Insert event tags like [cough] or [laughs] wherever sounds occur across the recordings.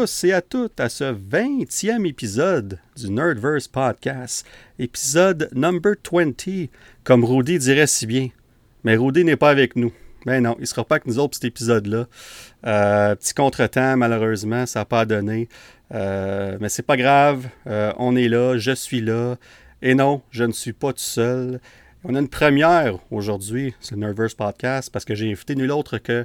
Tous et à toutes à ce 20e épisode du Nerdverse Podcast. Épisode number 20, comme Rudy dirait si bien. Mais Rudy n'est pas avec nous. Ben non, il ne sera pas avec nous autres pour cet épisode-là. Euh, petit contretemps, malheureusement, ça n'a pas donné. Euh, mais c'est pas grave, euh, on est là, je suis là. Et non, je ne suis pas tout seul. On a une première aujourd'hui sur le Nervous Podcast parce que j'ai invité nul autre que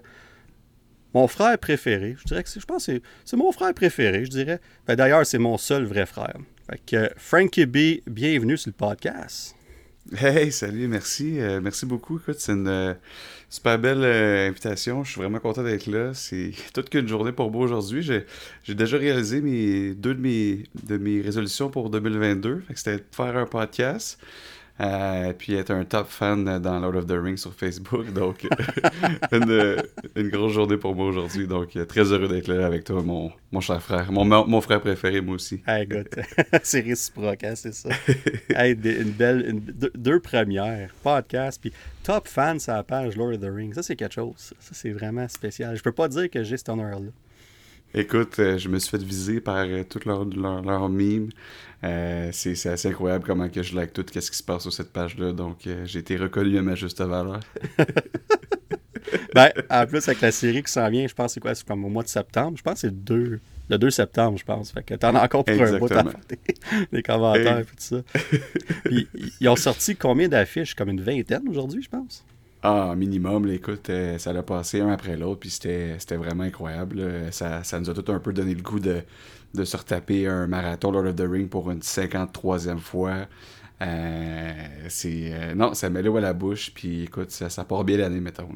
mon frère préféré. Je dirais que je pense que c'est mon frère préféré, je dirais. Ben, D'ailleurs, c'est mon seul vrai frère. Fait que Frankie B, bienvenue sur le podcast. Hey, salut, merci. Euh, merci beaucoup. Écoute, c'est une euh, super belle euh, invitation. Je suis vraiment content d'être là. C'est [laughs] toute qu'une journée pour moi aujourd'hui. J'ai déjà réalisé mes, deux de mes, de mes résolutions pour 2022. C'était de faire un podcast. Euh, puis être un top fan dans Lord of the Rings sur Facebook. Donc, [laughs] une, une, grosse journée pour moi aujourd'hui. Donc, très heureux d'être là avec toi, mon, mon cher frère. Mon, mon frère préféré, moi aussi. Hey, [laughs] c'est réciproque, hein, c'est ça. [laughs] hey, une belle, une, deux, premières, podcast, puis top fan sur la page Lord of the Rings. Ça, c'est quelque chose. Ça, c'est vraiment spécial. Je peux pas dire que j'ai cet honneur-là. Écoute, euh, je me suis fait viser par euh, toutes leurs leur, leur mimes. Euh, c'est assez incroyable comment que je like tout ce qui se passe sur cette page-là. Donc, j'ai été reconnu à ma juste valeur. [laughs] ben, en plus, avec la série qui s'en vient, je pense c'est quoi? C'est comme au mois de septembre. Je pense que c'est le 2, le 2 septembre, je pense. Fait que t'en as encore pour un bout à des, commentaires et tout ça. Puis, ils ont sorti combien d'affiches? Comme une vingtaine aujourd'hui, je pense? Ah, minimum, écoute, euh, ça l'a passé un après l'autre, puis c'était vraiment incroyable. Ça, ça, nous a tout un peu donné le goût de, de se retaper un marathon Lord of the Ring pour une 53e fois. Euh, c'est euh, non, ça met l'eau à la bouche, puis écoute, ça, part bien l'année, mettons.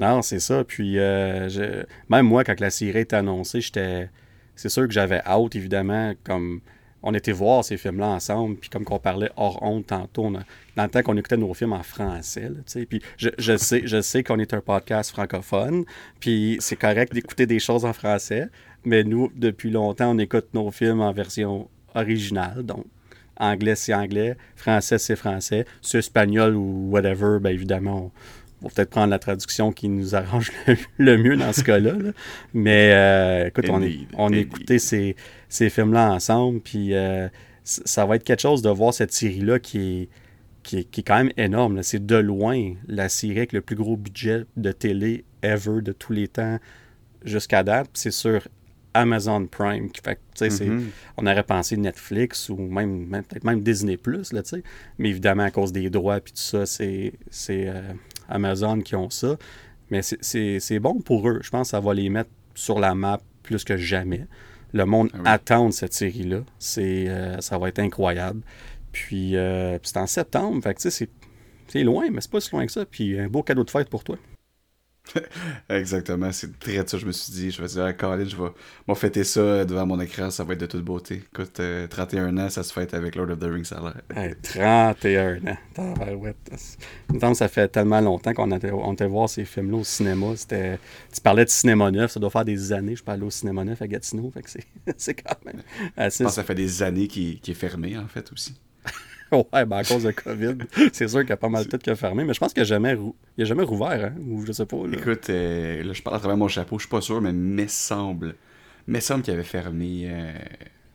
Non, c'est ça. Puis je... même moi, quand la série est annoncée, j'étais. C'est sûr que j'avais hâte, évidemment, comme on était voir ces films-là ensemble, puis comme qu'on parlait hors honte tantôt, dans le temps qu'on écoutait nos films en français, puis je, sais, je sais qu'on est un podcast francophone, puis c'est correct d'écouter des choses en français, mais nous, depuis longtemps, on écoute nos films en version originale, donc anglais c'est anglais, français c'est français, c'est espagnol ou whatever, bien évidemment, on va peut-être prendre la traduction qui nous arrange [laughs] le, mieux dans ce cas-là. Mais euh, écoute, on, est, on écoutait ces, ces films-là ensemble, puis euh, ça va être quelque chose de voir cette série-là qui est, qui est, quand même énorme. C'est de loin la série avec le plus gros budget de télé ever de tous les temps jusqu'à date. C'est sur Amazon Prime. Fait, mm-hmm. On aurait pensé Netflix ou même, peut-être même Disney Plus, mais évidemment à cause des droits et tout ça, c'est euh, Amazon qui ont ça. Mais c'est bon pour eux. Je pense que ça va les mettre sur la map plus que jamais. Le monde ah attend cette série-là. C'est euh, ça va être incroyable. Puis, euh, c'est en septembre. Fait c'est loin, mais c'est pas si loin que ça. Puis un beau cadeau de fête pour toi. [laughs] Exactement, c'est très ça. Je me suis dit, je vais dire, à Colin, je vais fêter ça devant mon écran, ça va être de toute beauté. Écoute, 31 euh, ans, ça se fête avec Lord of the Rings, ça a l'air. [laughs] 31 ans. ça fait tellement longtemps qu'on était, voir ces films-là au cinéma. Tu parlais de cinéma neuf, ça doit faire des années. Je parlais au cinéma neuf à Gatineau, fait que c'est [laughs] quand même assez. Je pense que ça fait des années qu'il est fermé, en fait, aussi. [laughs] ouais, ben à cause de COVID, c'est sûr qu'il y a pas mal de têtes qui a fermé, mais je pense qu'il n'a jamais, il jamais rouvert, hein, je sais pas. Écoute, euh, là, je parle à travers mon chapeau, je suis pas sûr, mais me semble, me semble qu'il avait fermé euh,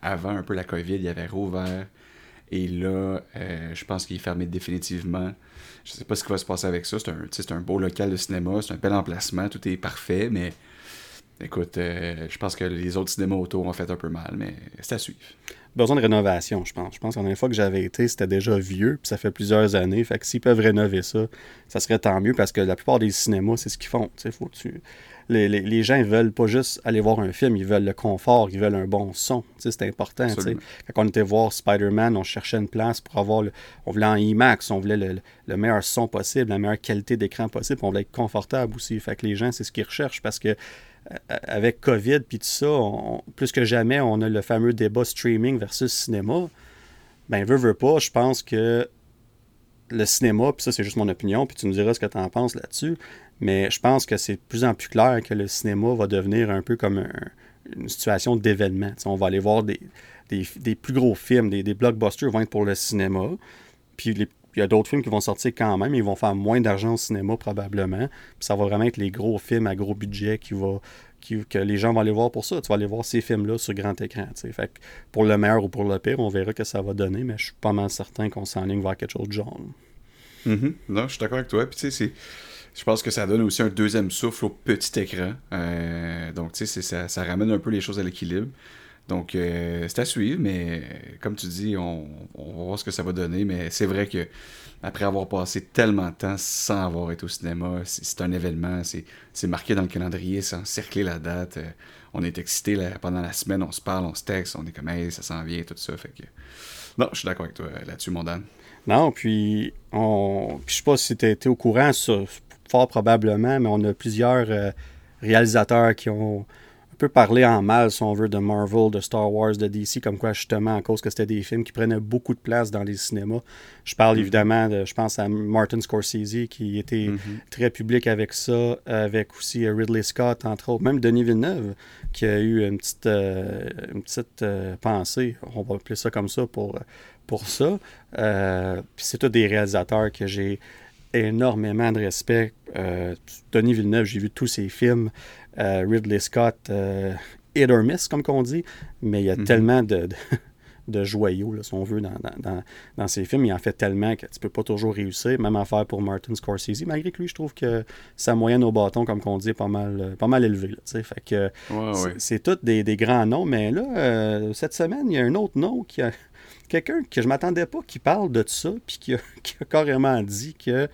avant un peu la COVID, il avait rouvert, et là, euh, je pense qu'il est fermé définitivement. Je sais pas ce qui va se passer avec ça, c'est un, un beau local de cinéma, c'est un bel emplacement, tout est parfait, mais écoute, je pense que les autres cinémas autour ont fait un peu mal, mais c'est à suivre besoin de rénovation, je pense. Je pense qu'en une fois que j'avais été, c'était déjà vieux, puis ça fait plusieurs années. Fait que s'ils peuvent rénover ça, ça serait tant mieux parce que la plupart des cinémas, c'est ce qu'ils font. Faut tu... les, les, les, gens, ils veulent pas juste aller voir un film, ils veulent le confort, ils veulent un bon son. C'est important. Quand on était voir Spider-Man, on cherchait une place pour avoir. Le... On voulait en IMAX, on voulait le, le meilleur son possible, la meilleure qualité d'écran possible, on voulait être confortable aussi. Fait que les gens, c'est ce qu'ils recherchent parce que avec COVID puis tout ça, plus que jamais, on a le fameux débat streaming versus cinéma. Ben, veux, veux pas, je pense que le cinéma, puis ça, c'est juste mon opinion, puis tu me diras ce que tu en penses là-dessus, mais je pense que c'est de plus en plus clair que le cinéma va devenir un peu comme une situation d'événement. On va aller voir des, plus gros films, des, des, blockbusters vont être pour le cinéma, puis les il y a d'autres films qui vont sortir quand même, ils vont faire moins d'argent au cinéma probablement. Puis ça va vraiment être les gros films à gros budget qui, va, que les gens vont aller voir pour ça. Tu vas aller voir ces films-là sur grand écran. Fait pour le meilleur ou pour le pire, on verra que ça va donner, mais je suis pas mal certain qu'on s'enligne vers quelque chose de genre. Mm-hmm. Non, je suis d'accord avec toi. Puis tu sais, je pense que ça donne aussi un deuxième souffle au petit écran. Euh, donc, tu sais, ça ramène un peu les choses à l'équilibre. Donc, euh, c'est à suivre, mais comme tu dis, on, va voir ce que ça va donner. Mais c'est vrai que après avoir passé tellement de temps sans avoir été au cinéma, c'est un événement, c'est marqué dans le calendrier, c'est encerclé la date. Euh, on est excité pendant la semaine, on se parle, on se texte, on est comme, hey, ça s'en vient, tout ça. Fait que... Non, je suis d'accord avec toi là-dessus, mon Dan. Non, puis, on... je sais pas si tu été au courant, fort probablement, mais on a plusieurs euh, réalisateurs qui ont peut parler en mal, si on veut, de Marvel, de Star Wars, de DC, comme quoi justement à cause que c'était des films qui prenaient beaucoup de place dans les cinémas. Je parle mm-hmm. évidemment de, je pense à Martin Scorsese qui était mm-hmm. très public avec ça, avec aussi euh, Ridley Scott, entre autres, même Denis Villeneuve, qui a eu une petite, euh, une petite euh, pensée, on va appeler ça comme ça pour, pour ça. Puis c'est tous des réalisateurs que j'ai énormément de respect. Denis Villeneuve, j'ai vu tous ses films. Euh, Ridley Scott, euh, hit or miss, comme qu'on dit, mais il y a mhm. tellement de, de, [laughs] joyaux, là, si on veut, dans, dans, dans, ses films. Il en fait tellement que tu peux pas toujours réussir. Même affaire pour Martin Scorsese, malgré que lui, je trouve que sa moyenne au bâton, comme qu'on dit, est pas mal, pas mal élevée. Là, fait que c'est tous des, des, grands noms, mais là, euh, cette semaine, il y a un autre nom qui a quelqu'un que je m'attendais pas qui parle de ça, puis qui a, [laughs] qui a carrément dit que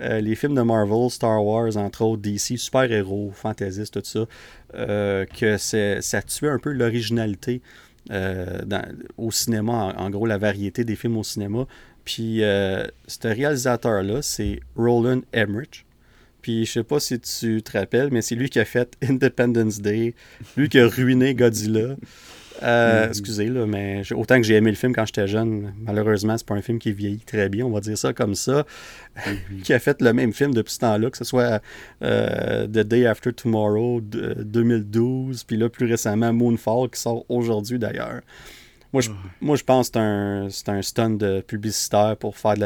euh, les films de Marvel, Star Wars, entre autres, DC, super-héros, fantaisistes, tout ça, euh, que ça tuait un peu l'originalité euh, au cinéma, en, gros, la variété des films au cinéma. Puis, ce réalisateur-là, c'est Roland Emmerich. Puis, je sais pas si tu te rappelles, mais c'est lui qui a fait Independence Day, lui qui a ruiné Godzilla. Euh, mm-hmm. Excusez, là, mais autant que j'ai aimé le film quand j'étais jeune, malheureusement, c'est pas un film qui vieillit très bien, on va dire ça comme ça. Mm-hmm. [laughs] qui a fait le même film depuis ce temps-là, que ce soit euh, The Day After Tomorrow 2012, puis là, plus récemment, Moonfall, qui sort aujourd'hui d'ailleurs. Moi, je, moi, je pense que c'est un, un stunt de publicitaire pour faire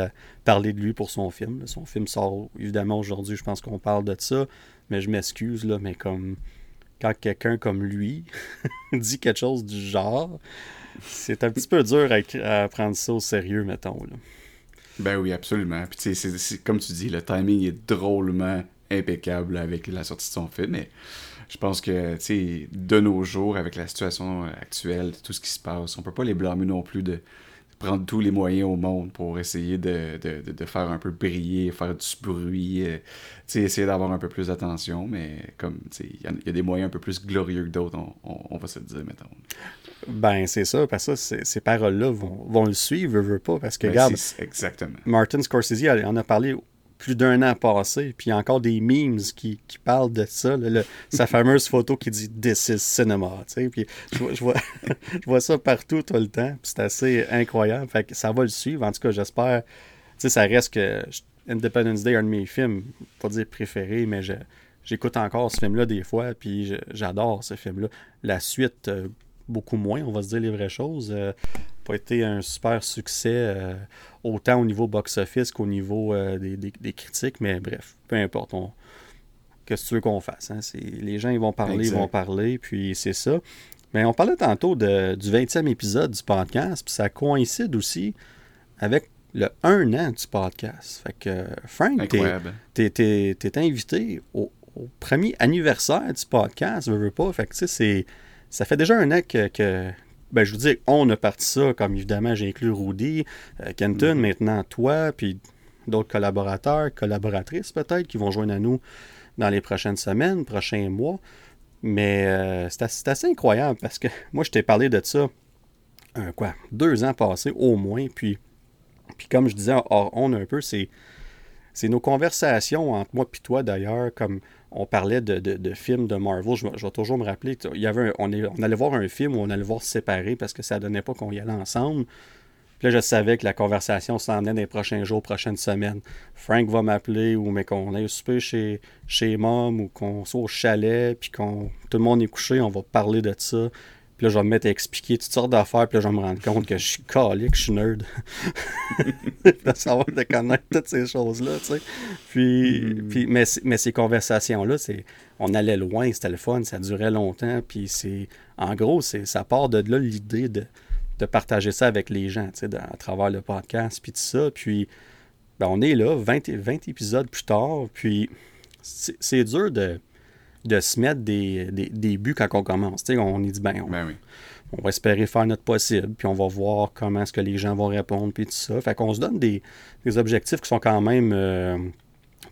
parler de lui pour son film. Son film sort évidemment aujourd'hui, je pense qu'on parle de ça, mais je m'excuse, là, mais comme quand quelqu'un comme lui [laughs] dit quelque chose du genre, c'est un petit peu dur à, prendre ça au sérieux, mettons. Ben oui, absolument. Puis c'est, comme tu dis, le timing est drôlement impeccable avec la sortie de son film, mais je pense que, tu de nos jours, avec la situation actuelle, tout ce qui se passe, on peut pas les blâmer non plus de prendre tous les moyens au monde pour essayer de, faire un peu briller, faire du bruit, euh, essayer d'avoir un peu plus d'attention, mais comme il y, a des moyens un peu plus glorieux que d'autres, on, va se le dire, mettons. Ben, c'est ça, parce que ces paroles-là vont, le suivre, veut, pas, parce que, ben, regarde, exactement. Martin Scorsese en a parlé plus d'un an passé, puis il y a encore des memes qui, parlent de ça. sa [laughs] fameuse photo qui dit This is cinema. Puis je, vois, [laughs] je vois ça partout tout le temps. c'est assez incroyable. Fait que ça va le suivre. En tout cas, j'espère. Ça reste que Independence Day, un de mes films, pas dire préféré, mais j'écoute encore ce film-là des fois, puis j'adore ce film-là. La suite, euh, beaucoup moins, on va se dire les vraies choses. Euh, pas été un super succès, euh, autant au niveau box-office qu'au niveau euh, des, critiques, mais bref, peu importe. Qu'est-ce que tu veux qu'on fasse? Hein? Les gens, ils vont parler, ils vont parler, puis c'est ça. Mais on parlait tantôt de, du 20e épisode du podcast, puis ça coïncide aussi avec le 1 an du podcast. Fait que, Frank, t'es es, invité au, premier anniversaire du podcast, veux, veux pas. Fait que, tu sais, c'est ça fait déjà un an que, ben, je vous dis, on a parti ça, comme évidemment, j'ai inclus Rudy, euh, Kenton, mm-hmm. maintenant toi, puis d'autres collaborateurs, collaboratrices peut-être, qui vont joindre à nous dans les prochaines semaines, prochains mois. Mais euh, c'est assez, incroyable parce que [laughs] moi, je t'ai parlé de ça, quoi, deux ans passés au moins. Puis, puis comme je disais, on a un peu, c'est nos conversations entre moi et toi d'ailleurs, comme on parlait de, films de Marvel, je, vais toujours me rappeler, il y avait on, allait voir un film où on allait voir séparé parce que ça donnait pas qu'on y allait ensemble. Puis là, je savais que la conversation s'en venait dans les prochains jours, prochaines semaines. Frank va m'appeler ou mais qu'on aille souper chez, chez Mom ou qu'on soit au chalet, puis qu'on tout le monde est couché, on va parler de ça. Puis là, je vais me mettre à expliquer toutes sortes d'affaires. Puis là, je vais me rendre compte que je suis calé, que je suis nerd. [laughs] de savoir, de connaître toutes ces choses-là, tu sais. Puis, Mm. puis mais, mais ces conversations-là, c'est, on allait loin, c'était le fun, ça durait longtemps. Puis c'est, en gros, c'est, ça part de là l'idée de, de partager ça avec les gens, tu sais, de- à travers le podcast, puis tout ça. Puis, ben, on est là, 20, é- 20 épisodes plus tard. Puis, c'est, c'est dur de, de se mettre des, des, des buts quand on commence. On est dit, ben, on, Ben oui. on va espérer faire notre possible, puis on va voir comment est-ce que les gens vont répondre, puis tout ça. Fait qu'on se donne des, des objectifs qui sont quand même, euh,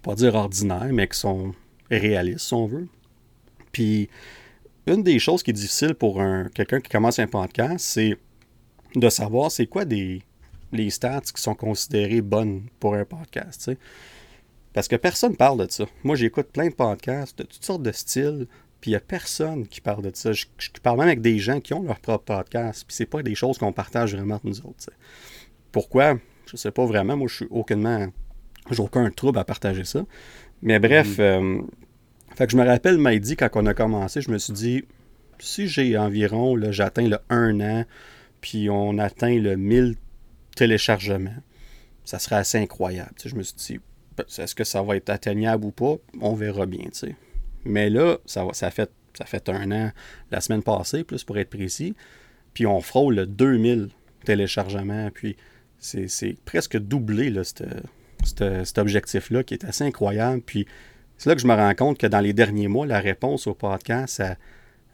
pas dire ordinaires, mais qui sont réalistes, si on veut. Puis, une des choses qui est difficile pour un, quelqu'un qui commence un podcast, c'est de savoir c'est quoi des, les stats qui sont considérées bonnes pour un podcast. Parce que personne parle de ça. Moi, j'écoute plein de podcasts de toutes sortes de styles, puis il n'y a personne qui parle de ça. Je, je parle même avec des gens qui ont leur propre podcast, puis c'est pas des choses qu'on partage vraiment entre nous autres. Pourquoi? Je sais pas vraiment. Moi, je suis aucunement. J'ai aucun trouble à partager ça. Mais bref, euh, fait que je me rappelle, m'a dit, quand on a commencé, je me suis dit, si j'ai environ, là, j'atteins le 1 an, puis on atteint le 1000 téléchargements, ça serait assez incroyable. Tu sais, je me suis dit, est-ce que ça va être atteignable ou pas? On verra bien, tu sais. Mais là, ça, va, ça, fait, ça fait un an la semaine passée, plus pour être précis. Puis on frôle le 2000 téléchargements. Puis c'est c'est presque doublé, là, cet objectif-là, qui est assez incroyable. Puis c'est là que je me rends compte que dans les derniers mois, la réponse au podcast, ça-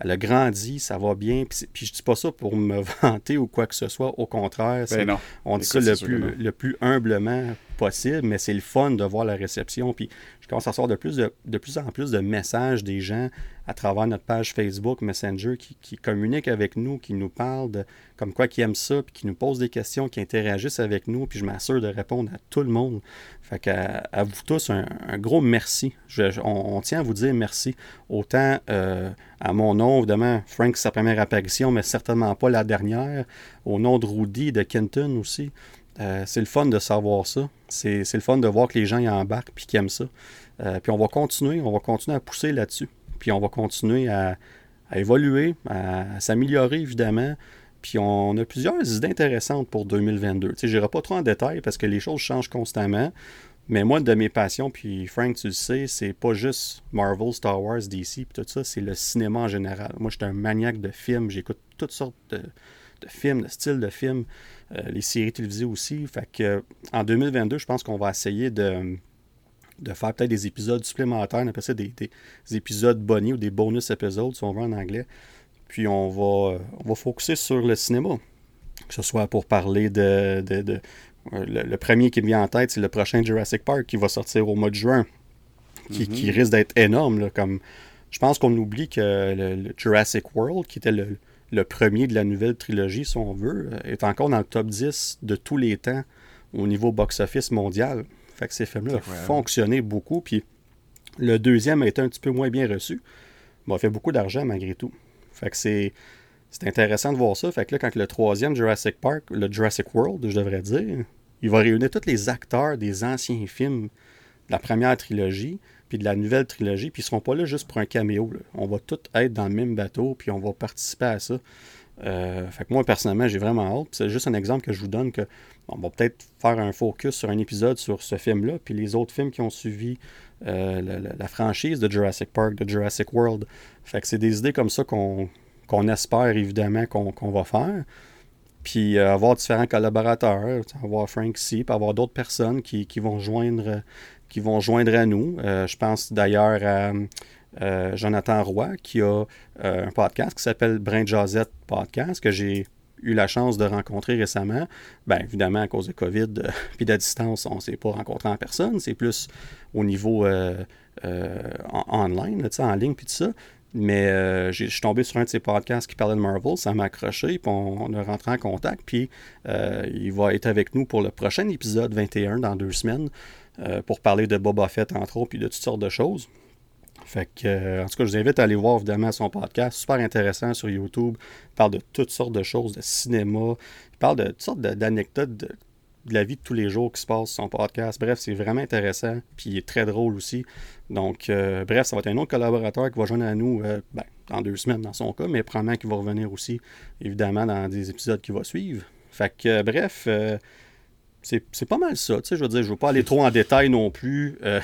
elle a grandi, ça va bien. Puis, puis je dis pas ça pour me [laughs] vanter ou quoi que ce soit. Au contraire, c'est- Ben non. on dit Écoute, ça plus, le plus humblement possible, mais c'est le fun de voir la réception. Puis je commence à recevoir de plus, en plus de messages des gens à travers notre page Facebook, Messenger, qui, communiquent avec nous, qui nous parlent de comme quoi qui aiment ça, puis qui nous posent des questions, qui interagissent avec nous, puis je m'assure de répondre à tout le monde. Fait qu'à à vous tous, un, gros merci. On, tient à vous dire merci. Autant euh, à mon nom, évidemment, Frank, sa première apparition, mais certainement pas la dernière. Au nom de Rudy, de Kenton aussi. Euh, c'est le fun de savoir ça. C'est le fun de voir que les gens y embarquent puis qu'ils aiment ça. Euh, puis on va continuer, on va continuer à pousser là-dessus. Puis on va continuer à, évoluer, à, s'améliorer évidemment. Puis on a plusieurs idées intéressantes pour 2022. Tu sais, j'irai pas trop en détail parce que les choses changent constamment. Mais moi, de mes passions, puis Frank, tu le sais, c'est pas juste Marvel, Star Wars, DC, puis tout ça, c'est le cinéma en général. Moi, j'étais un maniaque de films, j'écoute toutes sortes de, de films, de styles de films, les séries télévisées aussi. Fait que euh, en 2022, je pense qu'on va essayer de, de faire peut-être des épisodes supplémentaires, on appelle ça des, des- des épisodes bonus ou des bonus épisodes, si on veut en anglais. Puis on va, euh, on va focuser sur le cinéma. Que ce soit pour parler de. de- de- euh, le, le premier qui me vient en tête, c'est le prochain Jurassic Park qui va sortir au mois de juin. Qui, qui risque d'être énorme. là, comme, je pense qu'on oublie que le, le Jurassic World, qui était le, le premier de la nouvelle trilogie, si on veut, euh, est encore dans le top 10 de tous les temps au niveau box-office mondial. Fait que ces films-là ont fonctionné beaucoup. Puis le deuxième a été un petit peu moins bien reçu. Mais a fait beaucoup d'argent malgré tout. Fait que c'est. C'est intéressant de voir ça. Fait que là, quand le troisième Jurassic Park, le Jurassic World, je devrais dire, il va réunir tous les acteurs des anciens films de la première trilogie, puis de la nouvelle trilogie, puis ils seront pas là juste pour un caméo. On va tous être dans le même bateau, puis on va participer à ça. Euh, fait que moi, personnellement, j'ai vraiment hâte. C'est juste un exemple que je vous donne que on va peut-être faire un focus sur un épisode sur ce film-là, puis les autres films qui ont suivi euh, la, franchise de Jurassic Park, de Jurassic World. Fait que c'est des idées comme ça qu'on espère évidemment qu'on va faire. Puis euh, avoir différents collaborateurs, avoir Frank ici, puis avoir d'autres personnes qui, qui vont joindre qui vont joindre à nous. Euh, je pense d'ailleurs à euh, Jonathan Roy qui a euh, un podcast qui s'appelle Brin Jazette Podcast que j'ai eu la chance de rencontrer récemment. Bien, évidemment, à cause de COVID [laughs] puis de la distance, on ne s'est pas rencontré en personne. C'est plus au niveau en- online, en ligne, puis tout ça. Mais euh, je suis tombé sur un de ses podcasts qui parlait de Marvel, ça m'a accroché, puis on, a rentré en contact, puis il va être avec nous pour le prochain épisode 21 dans deux semaines euh, pour parler de Boba Fett, entre autres, puis de toutes sortes de choses. Fait que, euh, en tout cas, je vous invite à aller voir évidemment son podcast, super intéressant sur YouTube. Il parle de toutes sortes de choses, de cinéma. Il parle de toutes sortes d'anecdotes de la vie de tous les jours qui se passe sur son podcast. Bref, c'est vraiment intéressant, puis il est très drôle aussi. Donc, euh, bref, ça va être un autre collaborateur qui va joindre à nous ben, dans deux semaines dans son cas, mais probablement qu'il va revenir aussi, évidemment, dans des épisodes qui vont suivre. Fait que, bref, c'est pas mal ça. Tu sais, je veux dire, je veux pas aller trop en détail non plus euh,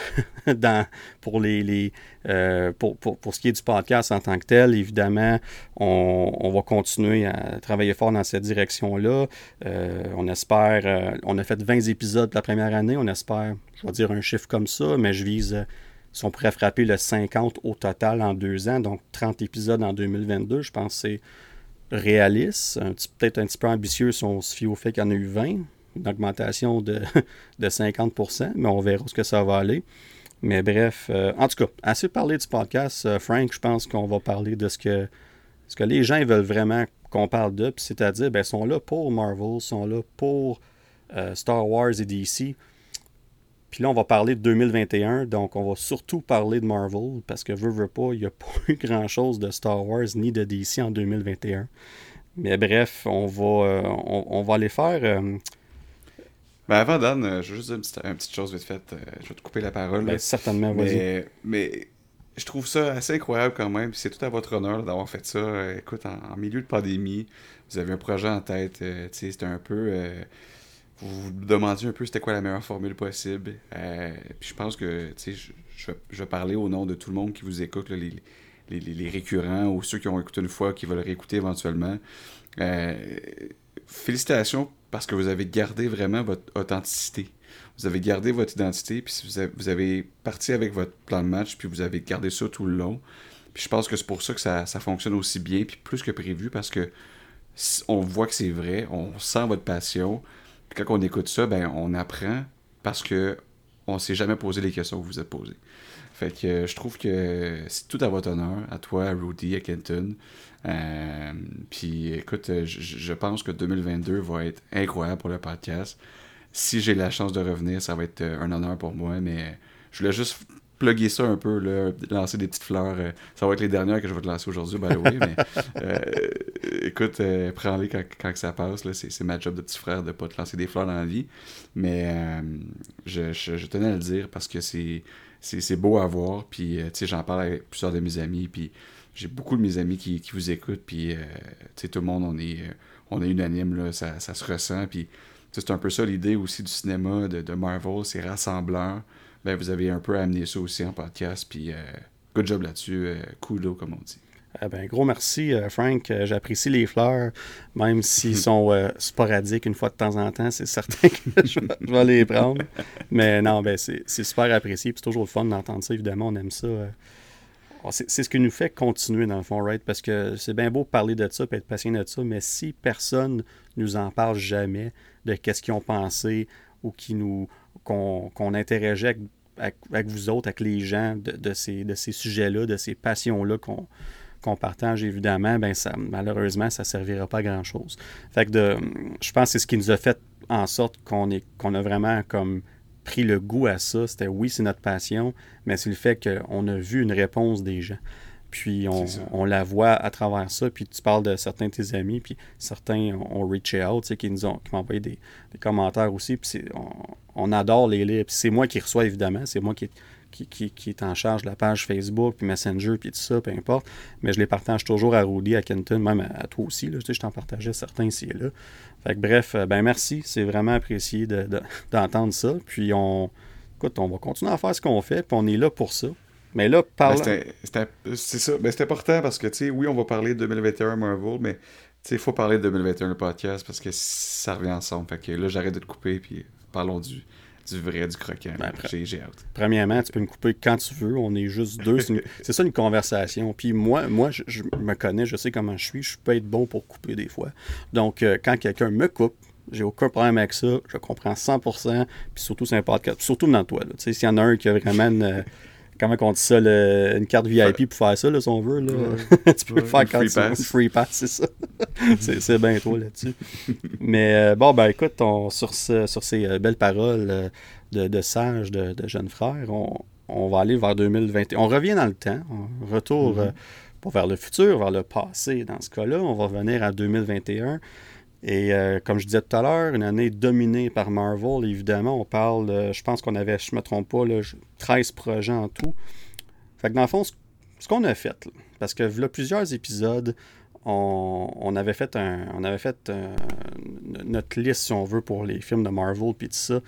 [laughs] dans, pour, les, les euh, pour, pour, pour, ce qui est du podcast en tant que tel. Évidemment, on, on va continuer à travailler fort dans cette direction-là. Euh, on espère, on a fait 20 épisodes la première année. On espère, je vais dire un chiffre comme ça, mais je vise, si on pourrait frapper le 50 au total en deux ans, donc 30 épisodes en 2022, je pense que c'est réaliste, peut-être un petit peu ambitieux si on se fie au fait qu'il y en a eu 20 une augmentation de, [laughs] de 50% mais on verra ce que ça va aller. Mais bref, euh, en tout cas, assez parler du podcast, euh, Frank, je pense qu'on va parler de ce que, ce que les gens veulent vraiment qu'on parle de, c'est-à-dire, ben, sont là pour Marvel, sont là pour euh, Star Wars et DC. Puis là, on va parler de 2021, donc on va surtout parler de Marvel, parce que veux, veux pas, il n'y a [laughs] pas eu grand-chose de Star Wars ni de DC en 2021. Mais bref, on va, on, on, va aller faire ben avant, Dan, euh, je veux juste dire une petite, chose vite faite. Euh, je vais te couper la parole. Ben, certainement, mais, mais je trouve ça assez incroyable quand même. C'est tout à votre honneur d'avoir fait ça. Euh, écoute, en, milieu de pandémie, vous avez un projet en tête. c'était un peu. vous vous demandiez un peu c'était quoi la meilleure formule possible. puis je pense que je, je, je, vais parler au nom de tout le monde qui vous écoute, les, les, les, récurrents ou ceux qui ont écouté une fois, qui veulent réécouter éventuellement. félicitations parce que vous avez gardé vraiment votre authenticité. Vous avez gardé votre identité, puis vous avez, parti avec votre plan de match, puis vous avez gardé ça tout le long. Puis je pense que c'est pour ça que ça, fonctionne aussi bien, puis plus que prévu, parce que on voit que c'est vrai, on sent votre passion. Puis quand on écoute ça, ben on apprend parce que on s'est jamais posé les questions que vous vous êtes posées. Fait que euh, je trouve que c'est tout à votre honneur, à toi, à Rudy, à Kenton. Euh, puis écoute, euh, je, pense que 2022 va être incroyable pour le podcast. Si j'ai la chance de revenir, ça va être un honneur pour moi, mais je voulais juste plugger ça un peu, là, lancer des petites fleurs. ça va être les dernières que je vais te lancer aujourd'hui, by the way, mais [laughs] écoute, prends-les quand, ça passe. C'est ma job de petit frère de pas te lancer des fleurs dans la vie. Mais je, je, tenais à le dire parce que c'est c'est beau à voir. Puis, euh, tu sais, j'en parle avec plusieurs de mes amis. Puis, j'ai beaucoup de mes amis qui, vous écoutent. Puis, euh, tu sais, tout le monde, on est, euh, on est unanime, là, ça, se ressent. Puis, c'est un peu ça l'idée aussi du cinéma, de, Marvel, c'est rassembleur. Ben, vous avez un peu amené ça aussi en podcast. Puis, good job là-dessus. cool, comme on dit. Eh ben, gros merci, euh, Frank. Euh, j'apprécie les fleurs, même s'ils [laughs] sont euh, sporadiques une fois de temps en temps. C'est certain que [laughs] je, vais les prendre. Mais non, ben, c'est super apprécié. C'est toujours le fun d'entendre ça. Évidemment, on aime ça. Oh, c'est ce qui nous fait continuer, dans le fond, right? Parce que c'est bien beau parler de ça et être passionné de ça, mais si personne nous en parle jamais de qu'est-ce qu'ils ont pensé ou qu'on interagit avec, vous autres, avec les gens de, ces, sujets-là, de ces passions-là qu'on partage, évidemment, ben ça, malheureusement, ça ne servira pas à grand-chose. Je pense que c'est ce qui nous a fait en sorte qu'on qu'on a vraiment comme pris le goût à ça. C'était oui, c'est notre passion, mais c'est le fait qu'on a vu une réponse des gens. Puis on, la voit à travers ça. Puis tu parles de certains de tes amis, puis certains ont reach out, qui nous ont qui m'ont envoyé des, commentaires aussi. Puis on, on, adore les livres. Puis c'est moi qui reçois, évidemment. C'est moi qui, qui, est en charge de la page Facebook, puis Messenger, puis tout ça, peu importe. Mais je les partage toujours à Rudy, à Kenton, même à, toi aussi. Là, tu sais, je t'en partageais certains ici et là. Fait que, bref, euh, ben merci. C'est vraiment apprécié [laughs] d'entendre ça. Puis on, écoute, on va continuer à faire ce qu'on fait, puis on est là pour ça. Mais là, ben, C'est ça. Ben, c'est important parce que, tu sais, oui, on va parler de 2021 Marvel, mais il faut parler de 2021 le podcast parce que ça revient ensemble. Fait que là, j'arrête de te couper, puis parlons du, du vrai, du croquant. Ben, j'ai hâte. Premièrement, tu peux me couper quand tu veux. On est juste deux. C'est [laughs] ça une conversation. Puis moi, moi je, me connais, je sais comment je suis. Je peux être bon pour couper des fois. Donc, euh, quand quelqu'un me coupe, j'ai aucun problème avec ça. Je comprends 100%. Puis surtout, c'est un podcast. Surtout dans toi. S'il y en a un qui a vraiment une, comment on dit ça, une carte VIP pour faire ça, là, si on veut. Là. [laughs] tu peux faire quand free pass. free pass, c'est ça. [laughs] c'est bien toi là-dessus. Mais euh, bon, ben écoute, on, sur, sur ces euh, belles paroles euh, de, de sages, de, de, jeunes frères, on, on, va aller vers 2021. On revient dans le temps, on retourne mm-hmm. pas vers le futur, vers le passé. Dans ce cas-là, on va revenir à 2021. Et euh, comme je disais tout à l'heure, une année dominée par Marvel, évidemment. On parle, euh, je pense qu'on avait, je me trompe pas, là, 13 projets en tout. Fait que dans le fond, ce, qu'on a fait, parce que là, plusieurs épisodes, on, avait fait, on avait fait un- notre liste, si on veut, pour les films de Marvel, puis tout ça.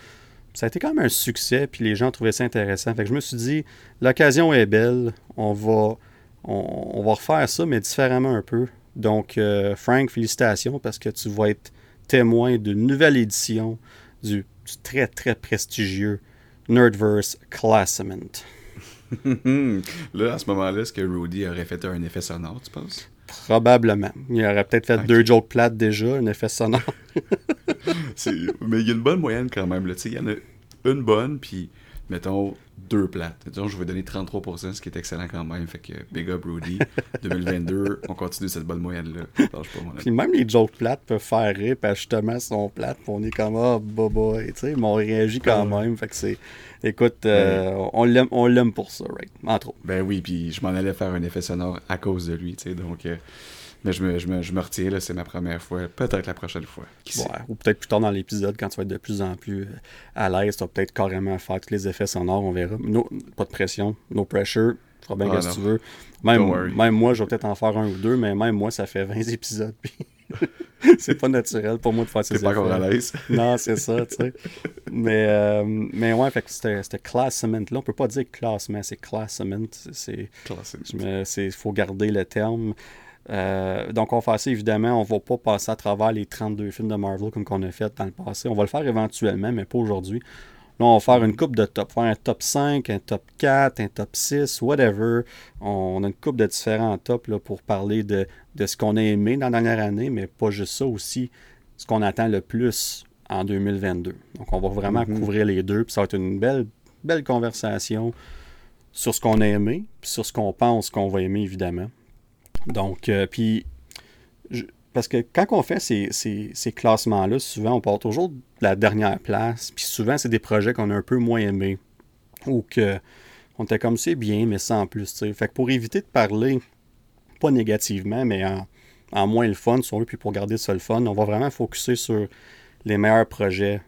Ça a été quand même un succès, puis les gens trouvaient ça intéressant. Fait que je me suis dit, l'occasion est belle, on va, on va refaire ça, mais différemment un peu. Donc, euh, Frank, félicitations, parce que tu vas être témoin d'une nouvelle édition du, du très, très prestigieux Nerdverse Classement. [laughs] là, à ce moment-là, est-ce que Rudy aurait fait un effet sonore, tu penses? Probablement. Il aurait peut-être fait deux jokes plates déjà, un effet sonore. [laughs] Mais il y a une bonne moyenne quand même. là. Il y en a une bonne, puis mettons deux plates. Mettons, je vais donner 33%, ce qui est excellent quand même. Fait que big up Rudy. [laughs] 2022, on continue cette bonne moyenne-là. Puis même les jokes plates peuvent faire rire, parce que justement, sont plates, puis on est comme, ah, baba, tu sais, mais on réagit quand Ouais. même. Fait que c'est. Écoute, euh, on l'aime on l'aime pour ça, right? Entre autres. Ben oui, puis je m'en allais faire un effet sonore à cause de lui, tu sais. Donc, euh, mais je me, je, me, je me retiens, là, c'est ma première fois. Peut-être la prochaine fois. Qui sait? Ouais, ou peut-être plus tard dans l'épisode, quand tu vas être de plus en plus euh, à l'aise, tu vas peut-être carrément faire tous les effets sonores, on verra. No- pas de pression, no pressure. Tu feras bien Ah, ce que tu veux. Même, même moi, je vais peut-être en faire un ou deux, mais même moi, ça fait 20 [laughs] épisodes. puis [laughs] c'est pas naturel pour moi de faire ces pas encore à l'aise. [laughs] Non, c'est ça, tu sais. Mais, euh, mais ouais, fait que c'était c'était classement-là. On peut pas dire classement, c'est classement. C'est. Il faut garder le terme. Euh, donc, on va faire ça, évidemment. On va pas passer à travers les 32 films de Marvel comme qu'on a fait dans le passé. On va le faire éventuellement, mais pas aujourd'hui. Là, on va faire une coupe de top. Faire un top 5, un top 4, un top 6, whatever. On a une coupe de différents tops là, pour parler de, de ce qu'on a aimé dans la dernière année, mais pas juste ça aussi, ce qu'on attend le plus en 2022. Donc, on va vraiment Mhm. couvrir les deux, puis ça va être une belle, belle conversation sur ce qu'on a aimé, puis sur ce qu'on pense qu'on va aimer, évidemment. Donc, euh, puis, je- parce que quand on fait ces, ces- ces classements-là, souvent, on part toujours de la dernière place, puis souvent, c'est des projets qu'on a un peu moins aimés, ou que on était comme c'est bien, mais sans plus. Fait que pour éviter de parler, pas négativement, mais en, en moins le fun sur eux, puis pour garder ça le fun, on va vraiment focuser sur les meilleurs projets,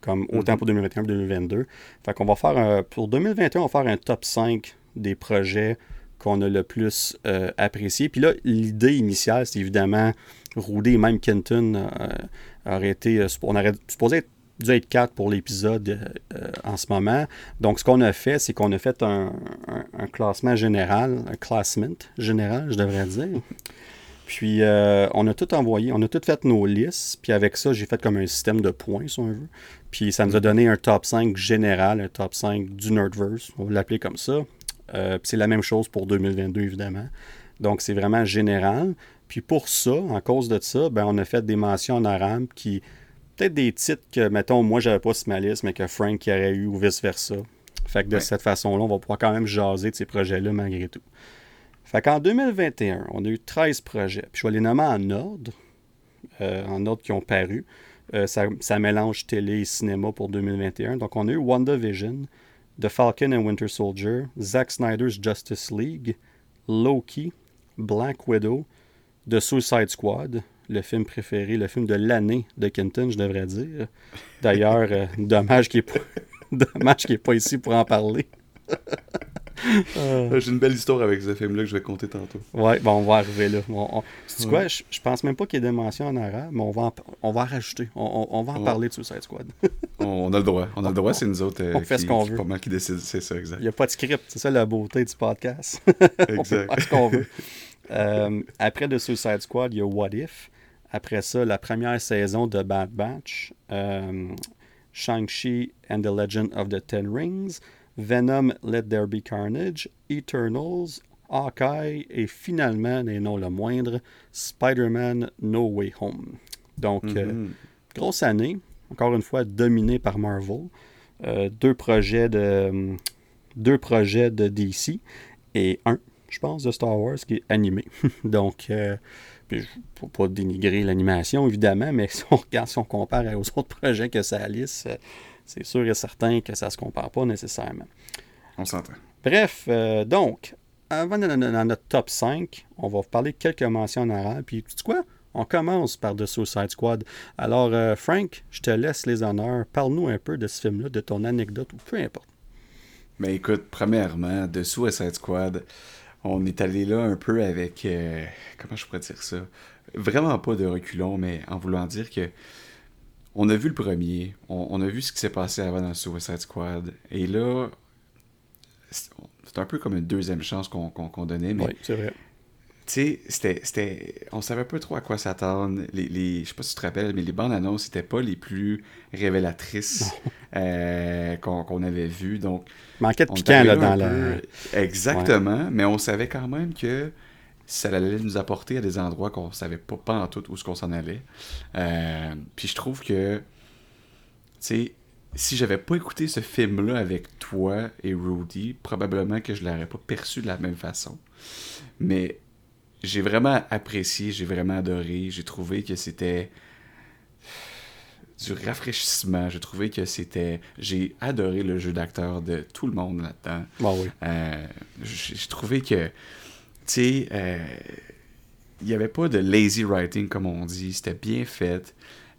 comme autant Mhm. pour 2021 que 2022. Fait qu'on va faire, un- pour 2021, on va faire un top 5 des projets qu'on a le plus euh, apprécié. Puis là, l'idée initiale, c'est évidemment Rudy et même Kenton euh, auraient été, euh, on aurait supposé être, dû être 4 pour l'épisode euh, euh, en ce moment. Donc, ce qu'on a fait, c'est qu'on a fait un, classement général, un classement général, je devrais dire. [laughs] Puis, euh, on a tout envoyé, on a tout fait nos listes. Puis, avec ça, j'ai fait comme un système de points, si on veut. Puis, ça nous a donné un top 5 général, un top 5 du Nerdverse. On va l'appeler comme ça. Euh, c'est la même chose pour 2022, évidemment. Donc, c'est vraiment général. Puis pour ça, en cause de ça, ben, on a fait des mentions en arabe qui. Peut-être des titres que, mettons, moi, j'avais pas sur ma liste, mais que Frank y aurait eu ou vice-versa. Fait que de Ouais. cette façon-là, on va pouvoir quand même jaser de ces projets-là malgré tout. Fait qu'en 2021, on a eu 13 projets. Puis je vais les nommer en ordre, euh, en ordre qui ont paru. Euh, ça, ça mélange télé et cinéma pour 2021. Donc, on a eu WandaVision, The Falcon and Winter Soldier, Zack Snyder's Justice League, Loki, Black Widow, The Suicide Squad, le film préféré, le film de l'année de Kenton, je devrais dire. D'ailleurs, euh, dommage qu'il n'est [laughs] pas, ici pour en parler. [laughs] Euh, J'ai une belle histoire avec ce film-là que je vais compter tantôt. Ouais, bon, on va arriver là. On, on- Ouais. quoi? Je, je pense même pas qu'il y ait des mentions en arabe, mais on va en, on va en rajouter. On, on- on va en Ouais. parler de Suicide Squad. On, on a le droit. On a le droit, [laughs] c'est nous autres. euh, on fait ce qu'on veut. Pas mal qui décide, c'est ça, Il exact. n'y a pas de script. C'est ça la beauté du podcast. [laughs] on Exact. faire ce qu'on veut. [laughs] Euh, après The Suicide Squad, il y a What If. Après ça, la première saison de Bad Batch. euh, Shang-Chi and the Legend of the Ten Rings. Venom, Let There Be Carnage. Eternals. Hawkeye. Et finalement, et non le moindre, Spider-Man No Way Home. Donc, euh, Mhm. grosse année, encore une fois dominée par Marvel. Euh, deux projets de deux projets de DC et un, je pense, de Star Wars qui est animé. [laughs] Donc, euh, puis faut pas dénigrer l'animation évidemment, mais [laughs] si on regarde, si on compare aux autres projets que ça liste, euh, c'est sûr et certain que ça se compare pas nécessairement. On s'entend. Bref, euh, donc, avant dans, dans notre top 5, on va vous parler de quelques mentions en arabe. Puis, tu sais quoi? On commence par The Suicide Squad. Alors, euh, Frank, je te laisse les honneurs. Parle-nous un peu de ce film-là, de ton anecdote, ou peu importe. Mais ben, écoute, premièrement, The Suicide Squad, on est allé là un peu avec... Euh, comment je pourrais dire ça? Vraiment pas de reculons, mais en voulant dire que on a vu le premier, on, a vu ce qui s'est passé avant dans Suicide Squad, et là, c'est un peu comme une deuxième chance qu'on donnait, mais... Oui, c'est vrai. Tu sais, c'était, on savait pas trop à quoi s'attendre. Les, les, je sais pas si tu te rappelles, mais les bandes annonces n'étaient pas les plus révélatrices [laughs] euh, qu'on avait vues. Donc, Manquait de piquant là, dans la. Exactement, mais on savait quand même que ça allait nous apporter à des endroits qu'on savait pas, pas en tout où ce qu'on s'en allait. Euh, puis je trouve que, tu sais, si j'avais pas écouté ce film-là avec toi et Rudy, probablement que je l'aurais pas perçu de la même façon. Mais j'ai vraiment apprécié, j'ai vraiment adoré. J'ai trouvé que c'était du rafraîchissement. J'ai trouvé que c'était. J'ai adoré le jeu d'acteur de tout le monde là-dedans. Ah oui. Euh, j'ai trouvé que, sais, euh, il n'y avait pas de lazy writing comme on dit. C'était bien fait.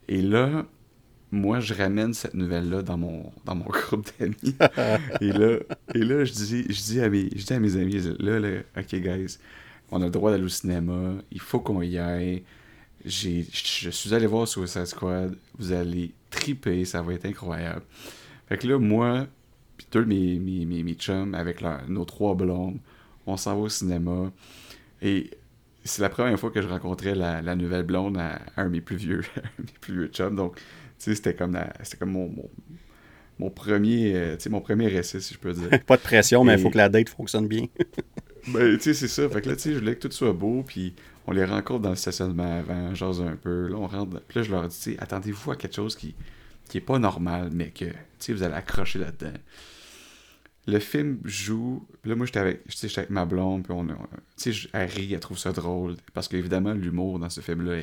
Et là, moi, je ramène cette nouvelle-là dans mon, dans mon [laughs] groupe d'amis. et, là, et là, je dis, je dis, à, mes, je dis à mes amis, là, là, OK, guys, on a le droit d'aller au cinéma, il faut qu'on y aille. J'ai, je suis allé voir Suicide Squad, vous allez triper, ça va être incroyable. Fait que là, moi, puis deux de mes, mes, mes, chums, avec nos trois blondes, on s'en va au cinéma. Et c'est la première fois que je rencontrais la, la nouvelle blonde à, un de mes plus vieux, [laughs] mes plus vieux chums. Donc, c'était comme, c'était comme mon, mon, premier, euh, mon premier récit, si je peux dire. [laughs] Pas de pression, mais il faut que la date fonctionne bien. [laughs] ben, tu sais, c'est ça. Fait que là, tu sais, je voulais que tout soit beau, puis on les rencontre dans le stationnement avant, j'ose un peu. Là, on rentre. Puis là, je leur dis, attendez-vous à quelque chose qui, qui est pas normal, mais que, tu sais, vous allez accrocher là-dedans. Le film joue. Là, moi, j'étais avec, avec ma blonde, puis on. Tu sais, elle rit, elle trouve ça drôle. Parce qu'évidemment, l'humour dans ce film-là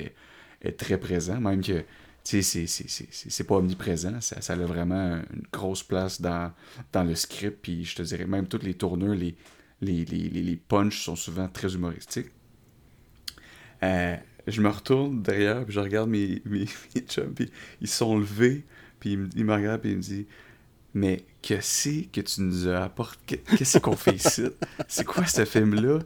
est, très présent, même que c'est pas omniprésent, ça, a vraiment une grosse place dans, dans le script, puis je te dirais même toutes les tournures, les, les, les, les punchs sont souvent très humoristiques. Euh, je me retourne derrière, puis je regarde mes, mes, chums, puis ils sont levés, puis ils, me regardent, puis ils me disent Mais qu'est-ce que tu nous as apporté? Qu'est-ce qu'on fait ici? [laughs] C'est quoi ce film-là?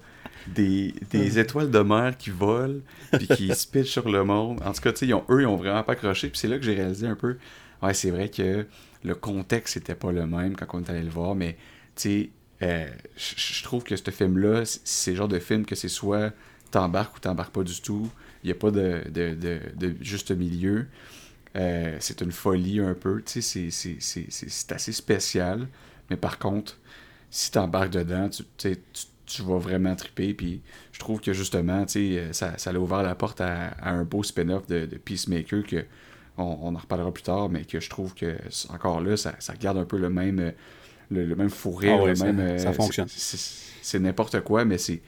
Des, des, étoiles de mer qui volent, puis qui se pitchent sur le monde. En tout cas, ils ont, eux, ils ont vraiment pas accroché. Puis c'est là que j'ai réalisé un peu, ouais, c'est vrai que le contexte n'était pas le même quand on est allé le voir, mais tu sais, euh, je trouve que ce film-là, c'est le genre de film que c'est soit t'embarques ou t'embarques pas du tout. Il n'y a pas de, de, de, de, juste milieu. Euh, c'est une folie un peu, tu sais, c'est assez spécial. Mais par contre, si t'embarques dedans, tu, tu, tu vas vraiment triper. Puis je trouve que justement, euh, ça, ça a ouvert la porte à, un beau spin-off de, Peacemaker que on, en reparlera plus tard, mais que je trouve que encore là, ça, ça garde un peu le même le, même fourré, ah le même. Ça, euh, fonctionne. C'est n'importe quoi, mais c'est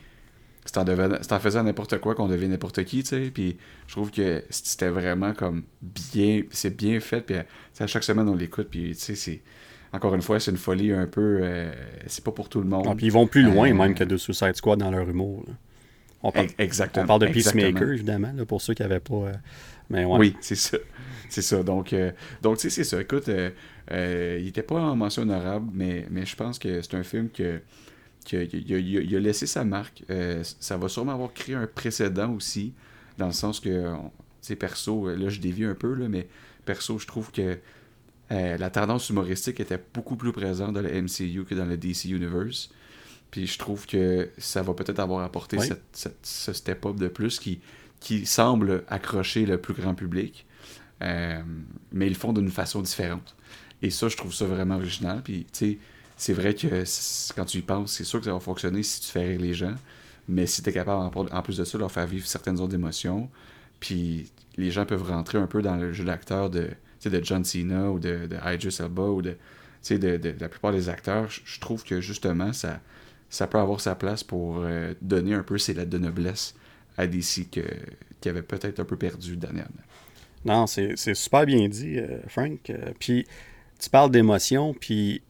c'est en, faisant n'importe quoi qu'on devient n'importe qui, tu sais. Puis je trouve que c'était vraiment comme bien. C'est bien fait. Puis à chaque semaine, on l'écoute. Puis tu sais, c'est encore une fois, c'est une folie un peu. Euh, c'est pas pour tout le monde. Ah, puis ils vont plus loin même que de Suicide Squad dans leur humour. On parle, Exactement. On parle de Peacemaker, évidemment, pour ceux qui n'avaient pas. Euh, mais Oui, c'est ça. [laughs] C'est ça. Donc, euh, donc tu sais, c'est ça. Écoute, il n'était pas en mention honorable, mais, mais je pense que c'est un film que. Il, a, laissé sa marque. ça va sûrement avoir créé un précédent aussi, dans le sens que, tu sais, perso, là je dévie un peu, là, mais perso, je trouve que euh, la tendance humoristique était beaucoup plus présente dans le MCU que dans le DC Universe. Puis je trouve que ça va peut-être avoir apporté ce step-up de plus qui, qui semble accrocher le plus grand public. Euh, mais ils le font d'une façon différente. Et ça, je trouve ça vraiment original. Puis, tu sais, c'est vrai que quand tu y penses, c'est sûr que ça va fonctionner si tu fais rire les gens. Mais si tu es capable, en, plus de ça, de leur faire vivre certaines autres émotions, puis les gens peuvent rentrer un peu dans le jeu d'acteur de de John Cena ou de, de Idris Elba ou de, de, la plupart des acteurs, je trouve que justement, ça, ça peut avoir sa place pour euh, donner un peu ses lettres de noblesse à DC que, qui avait peut-être un peu perdu dernièrement. Non, c'est super bien dit, euh, Frank. Euh, puis tu parles d'émotion, puis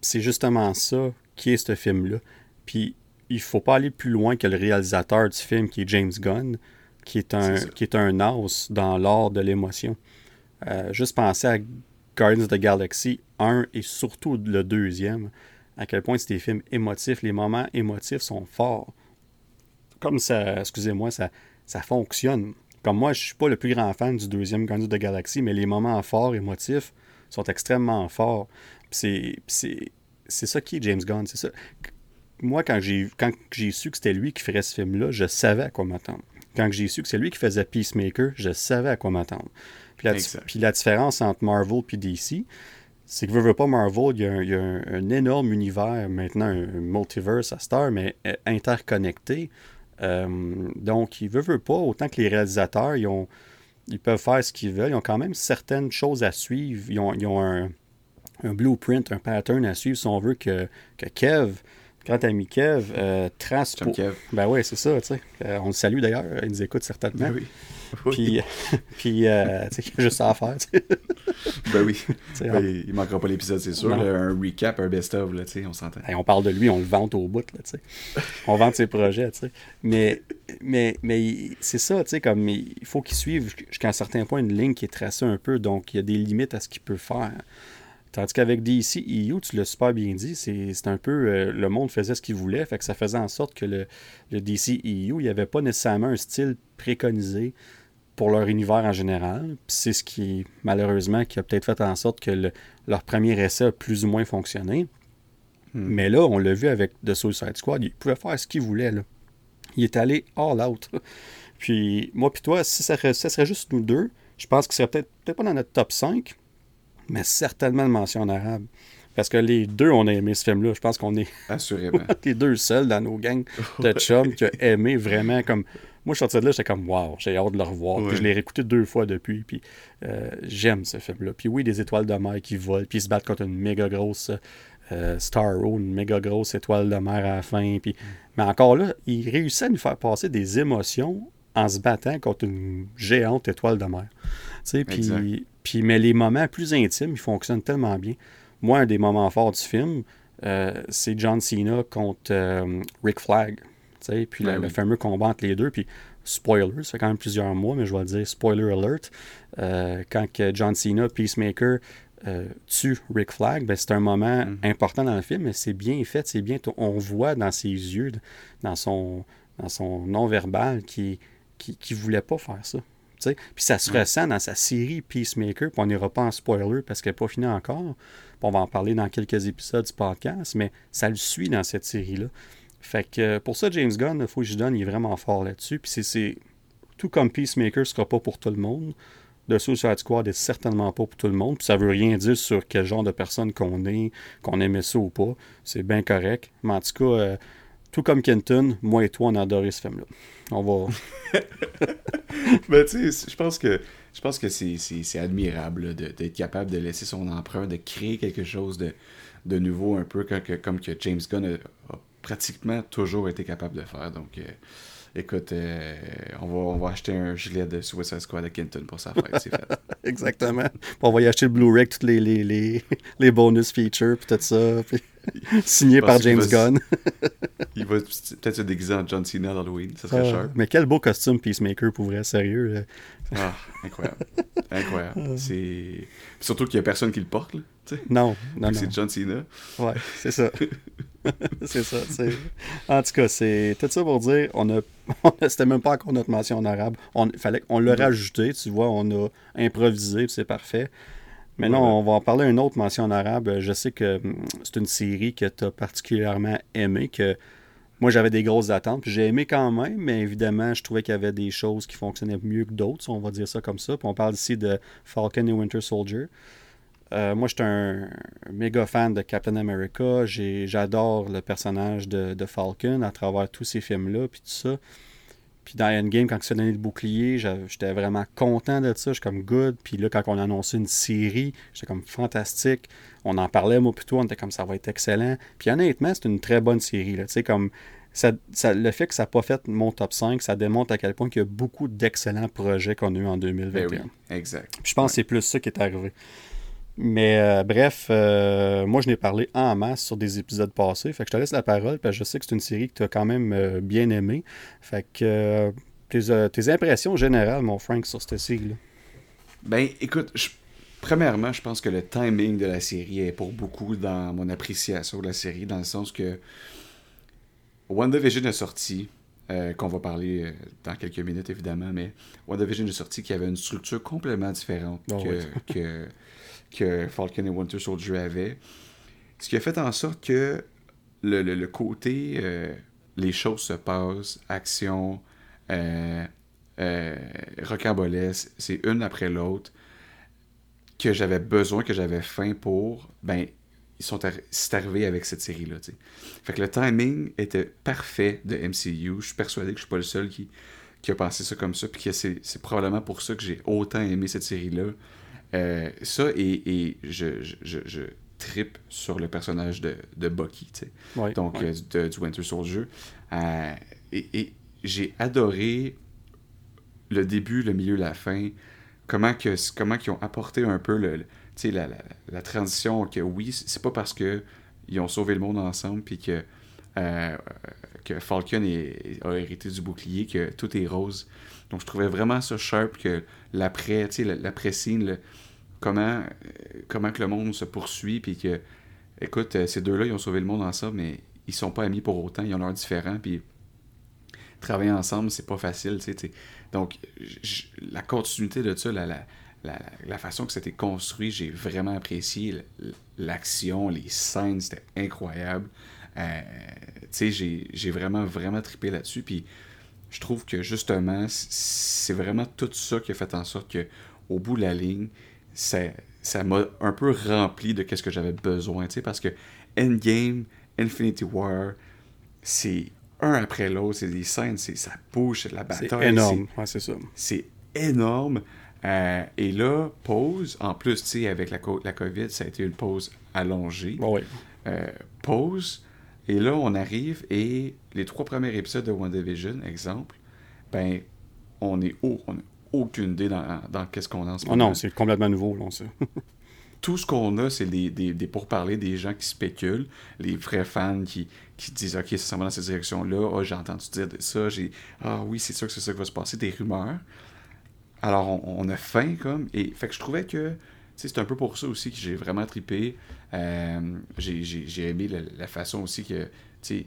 c'est justement ça qui est ce film-là. Puis il faut pas aller plus loin que le réalisateur du film, qui est James Gunn, qui est un, qui est un os dans l'art de l'émotion. Euh, juste penser à Guardians of the Galaxy 1 et surtout le deuxième, à quel point c'est des films émotifs. Les moments émotifs sont forts. Comme ça, excusez-moi, ça, ça fonctionne. Comme moi, je suis pas le plus grand fan du deuxième Guardians of the Galaxy, mais les moments forts, émotifs, sont extrêmement forts. C'est ça qui est James Gunn. C'est ça. Moi, quand j'ai quand j'ai su que c'était lui qui ferait ce film-là, je savais à quoi m'attendre. Quand j'ai su que c'est lui qui faisait Peacemaker, je savais à quoi m'attendre. Puis, puis la, différence entre Marvel et DC, c'est que veut, veut pas Marvel, il y a, un, énorme univers, maintenant un multiverse à Star, mais euh, interconnecté. Euh, donc, il veut, veut pas, autant que les réalisateurs, ils, ont, ils peuvent faire ce qu'ils veulent, ils ont quand même certaines choses à suivre. Ils ont, un, blueprint, un pattern à suivre si on veut que, que Kev, grand ami Kev, euh, trace pour... Ben oui, c'est ça, tu sais. Euh, on le salue d'ailleurs, il nous écoute certainement. Ben oui. Puis, [laughs] puis euh, tu sais, il y a juste ça à faire, tu sais. [laughs] Ben oui. Ben, il manquera pas l'épisode, c'est sûr. un recap, un best-of, tu sais, on s'entend. on parle de lui, on le vante au bout, là, tu sais. On vante ses projets, tu sais. Mais, mais, mais c'est ça, tu sais, comme il faut qu'il suive jusqu'à un certain point une ligne qui est tracée un peu, donc il y a des limites à ce qu'il peut faire. Tandis qu'avec DC EU, tu l'as super bien dit, c'est un peu euh, le monde faisait ce qu'il voulait, fait que ça faisait en sorte que le, le DC EU, il n'y avait pas nécessairement un style préconisé pour leur univers en général. c'est ce qui, malheureusement, qui a peut-être fait en sorte que leur premier essai a plus ou moins fonctionné. Hmm. Mais là, on l'a vu avec The Suicide Squad, il pouvait faire ce qu'il voulait. Là. Il est allé all out. [laughs] Puis moi puis toi, si ça, serait juste nous deux, je pense qu'il serait peut-être peut pas dans notre top 5, mais certainement le mention en arabe. Parce que les deux, on a aimé ce film-là. Je pense qu'on est [laughs] Assurément. [laughs] les deux seuls dans nos gangs de chums qui ont aimé vraiment comme moi, je suis sorti de là, j'étais comme, wow, j'ai hâte de le revoir. Puis je l'ai réécouté deux fois depuis. Puis euh, j'aime ce film-là. Puis oui, des étoiles de mer qui volent. Puis ils se battent contre une méga grosse euh, Starro, une méga grosse étoile de mer à la fin. Puis... Mais encore là, il réussit à nous faire passer des émotions en se battant contre une géante étoile de mer. Tu sais, puis, puis, mais les moments plus intimes, ils fonctionnent tellement bien. Moi, un des moments forts du film, euh, c'est John Cena contre Rick Flag. Puis le, fameux combat entre les deux. Puis spoiler, ça fait quand même plusieurs mois, mais je vais le dire, spoiler alert. Euh, quand John Cena, Peacemaker, euh, tue Rick Flag, ben, c'est un moment mm-hmm. important dans le film, mais c'est bien fait, c'est bien. On voit dans ses yeux, dans son, dans son non-verbal, qui qui, voulait pas faire ça. Puis ça se ressent dans sa série Peacemaker, puis on n'ira pas en spoiler parce qu'elle n'est pas finie encore. on va en parler dans quelques épisodes du podcast, mais ça le suit dans cette série-là. Fait que pour ça, James Gunn, il faut que je donne, il est vraiment fort là-dessus. Puis c'est. Tout comme Peacemaker ne sera pas pour tout le monde. The Suicide Squad est certainement pas pour tout le monde. Puis ça veut rien dire sur quel genre de personne qu'on est, qu'on aimait ça ou pas. C'est bien correct. Mais en tout cas, euh, tout comme Kenton, moi et toi, on a adoré ce film-là. On va. [laughs] [laughs] ben, tu sais, je pense que. Je pense que c'est admirable d'être capable de laisser son empreinte, de créer quelque chose de, de nouveau, un peu comme que James Gunn a pratiquement toujours été capable de faire. Donc, euh, écoute, euh, on, va, on va acheter un gilet de Suicide Squad à Kenton pour sa fête, c'est fait. [laughs] Exactement. On va y acheter le Blu-ray tous les, les, les, [laughs] les, bonus features, puis tout ça. [laughs] signé par James Gunn. [laughs] il va peut-être se déguiser en John Cena d'Halloween, ça serait cher. Mais quel beau costume Peacemaker pour vrai, sérieux. Ah, incroyable. incroyable. Ah. [laughs] C'est... Surtout qu'il n'y a personne qui le porte, là. Non, non, non. C'est John Cena. Ouais, c'est ça. c'est ça. En tout cas, c'est tout ça pour dire, on a, c'était même pas encore notre mention en arabe. On, fallait, on l'a rajouté, tu vois, on a improvisé, c'est parfait. Mais non, on va en parler une autre mention en arabe. Je sais que hum, c'est une série que tu as particulièrement aimée, que moi j'avais des grosses attentes, puis j'ai aimé quand même, mais évidemment, je trouvais qu'il y avait des choses qui fonctionnaient mieux que d'autres, on va dire ça comme ça. Puis on parle ici de Falcon et Winter Soldier. Euh, moi, j'étais un, méga fan de Captain America. J'adore le personnage de, Falcon à travers tous ces films-là, puis tout ça. Puis dans Endgame, quand il s'est donné le bouclier, j'étais vraiment content de ça. Je suis comme good. Puis là, quand on a annoncé une série, j'étais comme fantastique. On en parlait, moi, plutôt. On était comme ça va être excellent. Puis honnêtement, c'est une très bonne série. Là. Comme ça, le fait que ça n'a pas fait mon top 5, ça démontre à quel point il y a beaucoup d'excellents projets qu'on a eu en 2021. Ben oui, exact. Puis je pense que c'est plus ça qui est arrivé. Mais euh, bref, euh, moi je n'ai parlé en masse sur des épisodes passés. Fait que je te laisse la parole, parce que je sais que c'est une série que tu as quand même euh, bien aimée. Fait que tes, tes, impressions générales, mon Frank, sur cette série-là? Ben, écoute, premièrement, je pense que le timing de la série est pour beaucoup dans mon appréciation de la série, dans le sens que WandaVision est sorti, euh, qu'on va parler euh, dans quelques minutes évidemment, mais WandaVision est sorti qui avait une structure complètement différente Oh, que, que, [laughs] que Falcon et Winter Soldier avaient. Ce qui a fait en sorte que le, le, côté euh, les choses se passent, action, euh, euh, rocambolesque, c'est une après l'autre, que j'avais besoin, que j'avais faim pour, ben, ils sont arri- c'est arrivé avec cette série-là. Fait que le timing était parfait de MCU. Je suis persuadé que je suis pas le seul qui, qui a pensé ça comme ça, puis que c'est probablement pour ça que j'ai autant aimé cette série-là. Euh, ça, et, et je, je, je, je trippe sur le personnage de, de Bucky, tu sais Ouais, donc ouais. euh, du- de- du Winter Soldier. Euh, et et j'ai adoré le début, le milieu, la fin. Comment que comment qu'ils ont apporté un peu le, le- tu sais, la, la, la transition que oui, c'est c'est pas parce que ils ont sauvé le monde ensemble puis que euh, que Falcon est- a hérité du bouclier que tout est rose. Donc je trouvais vraiment ça sharp que l'après, le- comment, euh, comment que le monde se poursuit puis que écoute, euh, ces deux-là, ils ont sauvé le monde ensemble, mais ils sont pas amis pour autant, ils ont leurs différents, puis travailler ensemble, c'est pas facile, tu sais. Donc, la continuité de ça, la, la, la, façon que c'était construit, j'ai vraiment apprécié l'action, les scènes, c'était incroyable. Euh, tu sais, j'ai j'ai vraiment, vraiment trippé là-dessus, puis je trouve que justement, c'est vraiment tout ça qui a fait en sorte que, au bout de la ligne, ça ça m'a un peu rempli de qu'est-ce que j'avais besoin, tu sais, parce que Endgame, Infinity War, c'est un après l'autre, c'est des scènes, c'est ça bouge, c'est de la C'est bataille, énorme. Ouais, c'est ça. c'est énorme. Euh, et là, pause, en plus, tu sais, avec la, co- la COVID, ça a été une pause allongée. Ouais. Euh, pause. Et là, on arrive et les trois premiers épisodes de WandaVision, exemple, ben, on est haut. On n'a aucune idée dans, dans qu'est-ce qu'on a en ce Oh moment. non, c'est complètement nouveau, là, ça. [laughs] Tout ce qu'on a, c'est des, des, des pourparlers, des gens qui spéculent, les vrais fans qui, qui disent Ok, ça s'en va dans cette direction-là. Ah, j'ai entendu dire ça. J'ai Ah oui, c'est sûr que c'est ça qui va se passer. Des rumeurs. Alors, on, on a faim, comme. Et fait que je trouvais que. tu sais, C'est un peu pour ça aussi que j'ai vraiment trippé. Euh, j'ai- aimé la, la façon aussi que. Tu sais,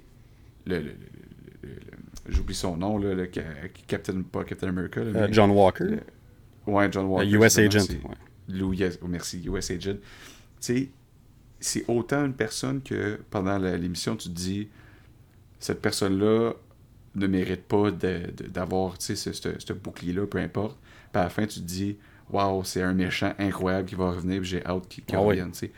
le, j'oublie son nom, là, le ca- Captain, pas Captain America. là, Euh, mais- John Walker, le- ouais, John euh, Walker. US justement, Agent. ouais. Lou, yes- oh, merci, US Agent. Tu sais, c'est autant une personne que pendant l'émission, tu te dis, cette personne-là ne mérite pas d'avoir tu sais, ce, ce- ce bouclier-là, peu importe. Puis à la fin, tu te dis, waouh, c'est un méchant incroyable qui va revenir, puis j'ai hâte qu'il qu'il Ah oui. revienne. tu sais.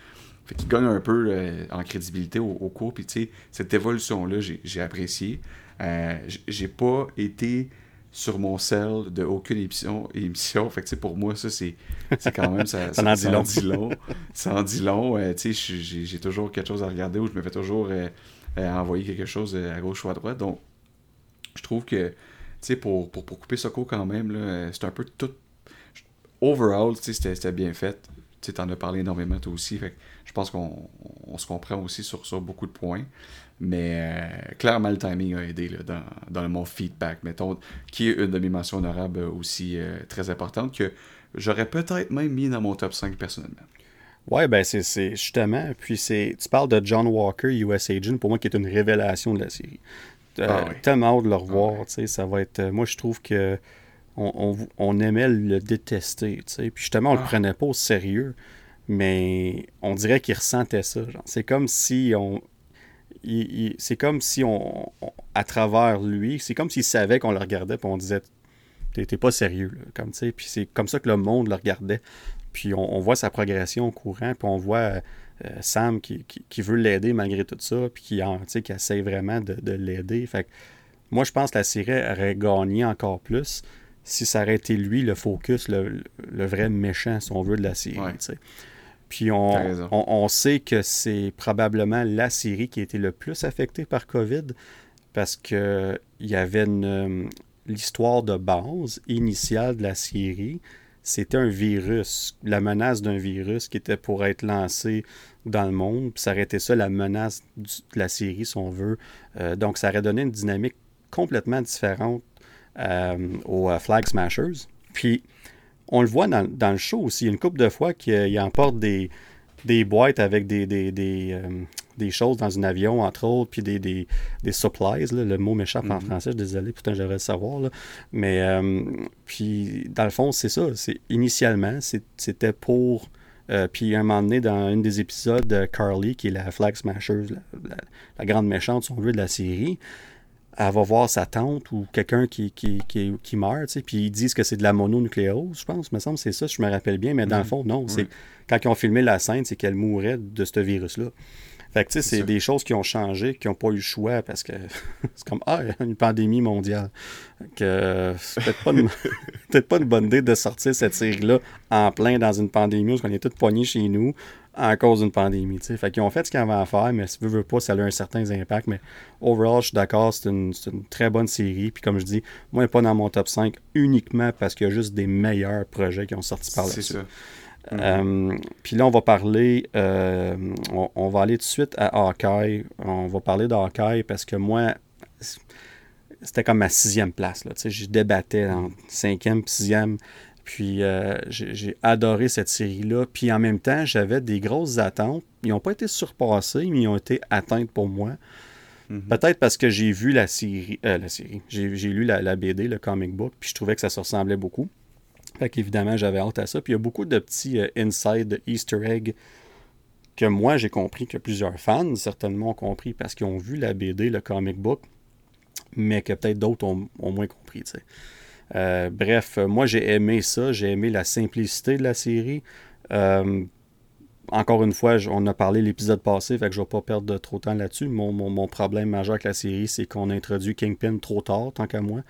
Fait qu'il gagne un peu euh, en crédibilité au, au cours. Puis tu sais, cette évolution-là, j'ai apprécié. Euh, j'ai pas été sur mon sel de aucune émission. émission. Fait que tu sais, pour moi, ça, c'est quand même. Ça, [laughs] Ça en dit long. [laughs] Ça en dit long. Euh, tu sais, j'ai toujours quelque chose à regarder ou je me fais toujours euh, envoyer quelque chose à gauche ou à droite. Donc, je trouve que, tu sais, pour, pour, pour couper ce cours quand même, c'est un peu tout. Overall, tu sais, c'était- c'était bien fait. Tu sais, t'en as parlé énormément toi aussi. Fait que je pense qu'on on se comprend aussi sur ça, beaucoup de points. Mais euh, clairement, le timing a aidé là, dans, dans mon feedback, mettons, qui est une de mes mentions honorables aussi euh, très importante, que j'aurais peut-être même mis dans mon top 5 personnellement. Ouais, ben c'est justement. Puis c'est. Tu parles de John Walker, US Agent, pour moi, qui est une révélation de la série. Euh, Ah. Tellement hâte de le revoir, ouais. tu sais, ça va être. euh, moi, je trouve que on, on- on aimait le détester, tu sais. Puis justement, on le Ah. prenait pas au sérieux, mais on dirait qu'il ressentait ça. C'est comme si on. c'est comme si on, on- à travers lui, c'est comme s'il savait qu'on le regardait, puis on disait t'es pas sérieux, là, comme tu sais. Puis c'est comme ça que le monde le regardait. Puis on, on voit sa progression au courant, puis on voit euh, Sam qui, qui- qui veut l'aider malgré tout ça, puis qui, en- qui essaie vraiment de, de l'aider. Fait que moi, je pense que la série aurait gagné encore plus si ça aurait été lui le focus, le, le vrai méchant, si on veut, de la série. Ouais. Puis on, sait que c'est probablement la série qui a été le plus affectée par COVID parce que il y avait euh, l'histoire de base initiale de la série. C'était un virus, la menace d'un virus qui était pour être lancé dans le monde. Puis ça aurait été ça, la menace du- de la série, si on veut. Euh, donc, ça aurait donné une dynamique complètement différente aux Flag Smashers. Puis, on le voit dans, dans le show aussi, une couple de fois qu'il emporte des, des boîtes avec des, des, des, des, choses dans un avion, entre autres, puis des, des, des supplies. le mot m'échappe en français, je suis désolé, pourtant j'aurais le savoir. Là. Mais, puis, dans le fond, c'est ça. Initialement, c'était pour euh, puis à un moment donné, dans un des épisodes, de Carly, qui est la Flag Smasher, la, grande méchante, si on veut, de la série, elle va voir sa tante ou quelqu'un qui, qui, qui, qui meurt, tu sais, puis ils disent que c'est de la mononucléose, je pense, me semble, c'est ça, je me rappelle bien, mais dans le mm-hmm. fond, non. c'est Quand ils ont filmé la scène, c'est qu'elle mourrait de ce virus-là. Fait que, tu sais, c'est des choses qui ont changé, qui n'ont pas eu le choix parce que [laughs] c'est comme, ah, une pandémie mondiale. Que c'est peut-être pas, une... [laughs] peut pas une bonne idée de sortir cette série-là en plein dans une pandémie parce qu'on est tous poignés chez nous à cause d'une pandémie, tu sais. Fait qu'ils ont fait ce qu'ils avaient à faire, mais si tu veux pas, ça a eu un certain impact. Mais overall, je suis d'accord, c'est une, une, très bonne série. Puis comme je dis, moi, elle n'est pas dans mon top 5 uniquement parce qu'il y a juste des meilleurs projets qui ont sorti par là-dessus. C'est ça. Euh, puis là, on va parler, euh, on, va aller tout de suite à Hawkeye. On va parler de Hawkeye parce que moi, c'était comme ma sixième place. Là, je débattais en cinquième, sixième. Puis euh, j'ai adoré cette série-là. Puis en même temps, j'avais des grosses attentes. Ils n'ont pas été surpassés, mais ils ont été atteintes pour moi. Mm-hmm. Peut-être parce que j'ai vu la série, la série. J'ai lu la, la, BD, le comic book, puis je trouvais que ça se ressemblait beaucoup. Fait qu'évidemment, j'avais hâte à ça. Puis il y a beaucoup de petits euh, inside Easter eggs que moi j'ai compris, que plusieurs fans certainement ont compris parce qu'ils ont vu la BD, le comic book, mais que peut-être d'autres ont, moins compris. Euh, bref, moi j'ai aimé ça, j'ai aimé la simplicité de la série. Euh, encore une fois, on a parlé l'épisode passé, fait que je ne vais pas perdre trop de temps là-dessus. Mon, problème majeur avec la série, c'est qu'on a introduit Kingpin trop tard, tant qu'à moi.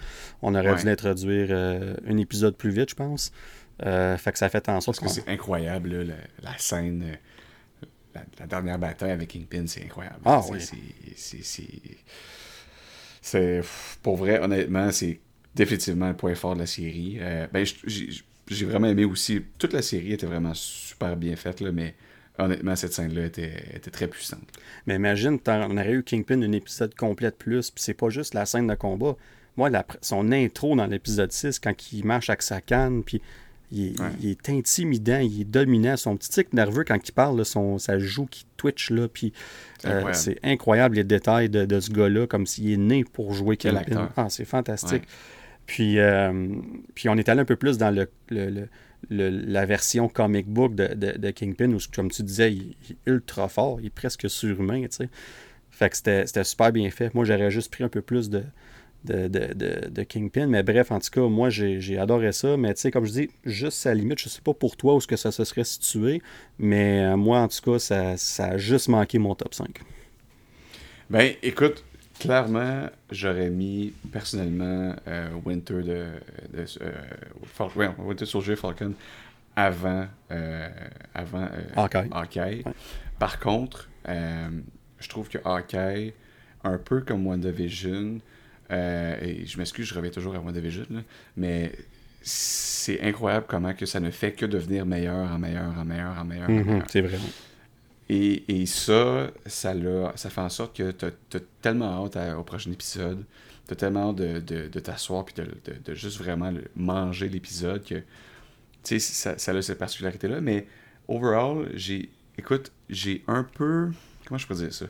On aurait dû l'introduire euh, un épisode plus vite, je pense. Euh, fait que ça fait en sorte que c'est incroyable, la, scène, euh, la, dernière bataille avec Kingpin, c'est incroyable. Ah oui. C'est... Pour vrai, honnêtement, c'est définitivement le point fort de la série. ben, j'ai vraiment aimé aussi. Toute la série était vraiment super bien faite, là, mais honnêtement, cette scène-là était, très puissante. Mais imagine, on aurait eu Kingpin un épisode complet de plus, puis c'est pas juste la scène de combat. Moi, son intro dans l'épisode 6, quand il marche avec sa canne, puis il, est intimidant, il est dominant. Son petit tic nerveux quand il parle, son, sa joue qui twitch, là, puis c'est euh, incroyable. les détails de, ce gars-là, comme s'il est né pour jouer Kingpin. Ah, c'est fantastique. Puis, euh, puis on est allé un peu plus dans le, la version comic book de, de, Kingpin, où, comme tu disais, il, est ultra fort, il est presque surhumain, tu sais. Fait que c'était super bien fait. Moi, j'aurais juste pris un peu plus de, de, Kingpin. Mais bref, en tout cas, moi, j'ai adoré ça. Mais tu sais, comme je dis, juste à la limite, je sais pas pour toi où ce que ça se serait situé. Mais euh, moi, en tout cas, ça, ça a juste manqué mon top 5. Ben, écoute, clairement, j'aurais mis personnellement euh, Winter de, de euh, Winter Soldier Falcon avant, euh, avant Hawkeye. Par contre, je trouve que Hawkeye, un peu comme WandaVision, et je m'excuse, je reviens toujours à WandaVision, là, mais c'est incroyable comment que ça ne fait que devenir meilleur en meilleur en meilleur en meilleur. Mm-hmm, c'est vrai. Et, ça, ça, ça fait en sorte que tu as, tellement hâte au prochain épisode, tu as tellement hâte de, t'asseoir puis de, juste vraiment manger l'épisode que ça, ça a cette particularité-là. Mais overall, j'ai. Écoute, j'ai un peu. Comment je peux dire ça?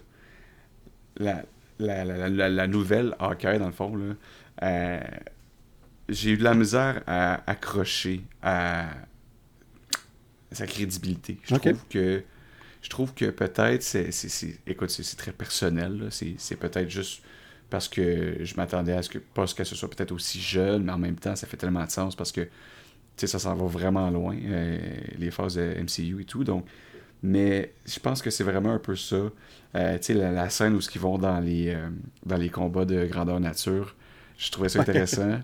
La, la, nouvelle Hawkeye, dans le fond, là, euh, j'ai eu de la misère à accrocher à, sa crédibilité. Je trouve que je trouve que peut-être, c'est, écoute, c'est, très personnel. C'est, peut-être juste parce que je m'attendais à ce que, pas ce que ce soit peut-être aussi jeune, mais en même temps, ça fait tellement de sens parce que ça s'en va vraiment loin, euh, les phases de MCU et tout. Donc, mais je pense que c'est vraiment un peu ça. Euh, la, la, scène où ils vont dans les, euh, dans les combats de grandeur nature, je trouvais ça intéressant.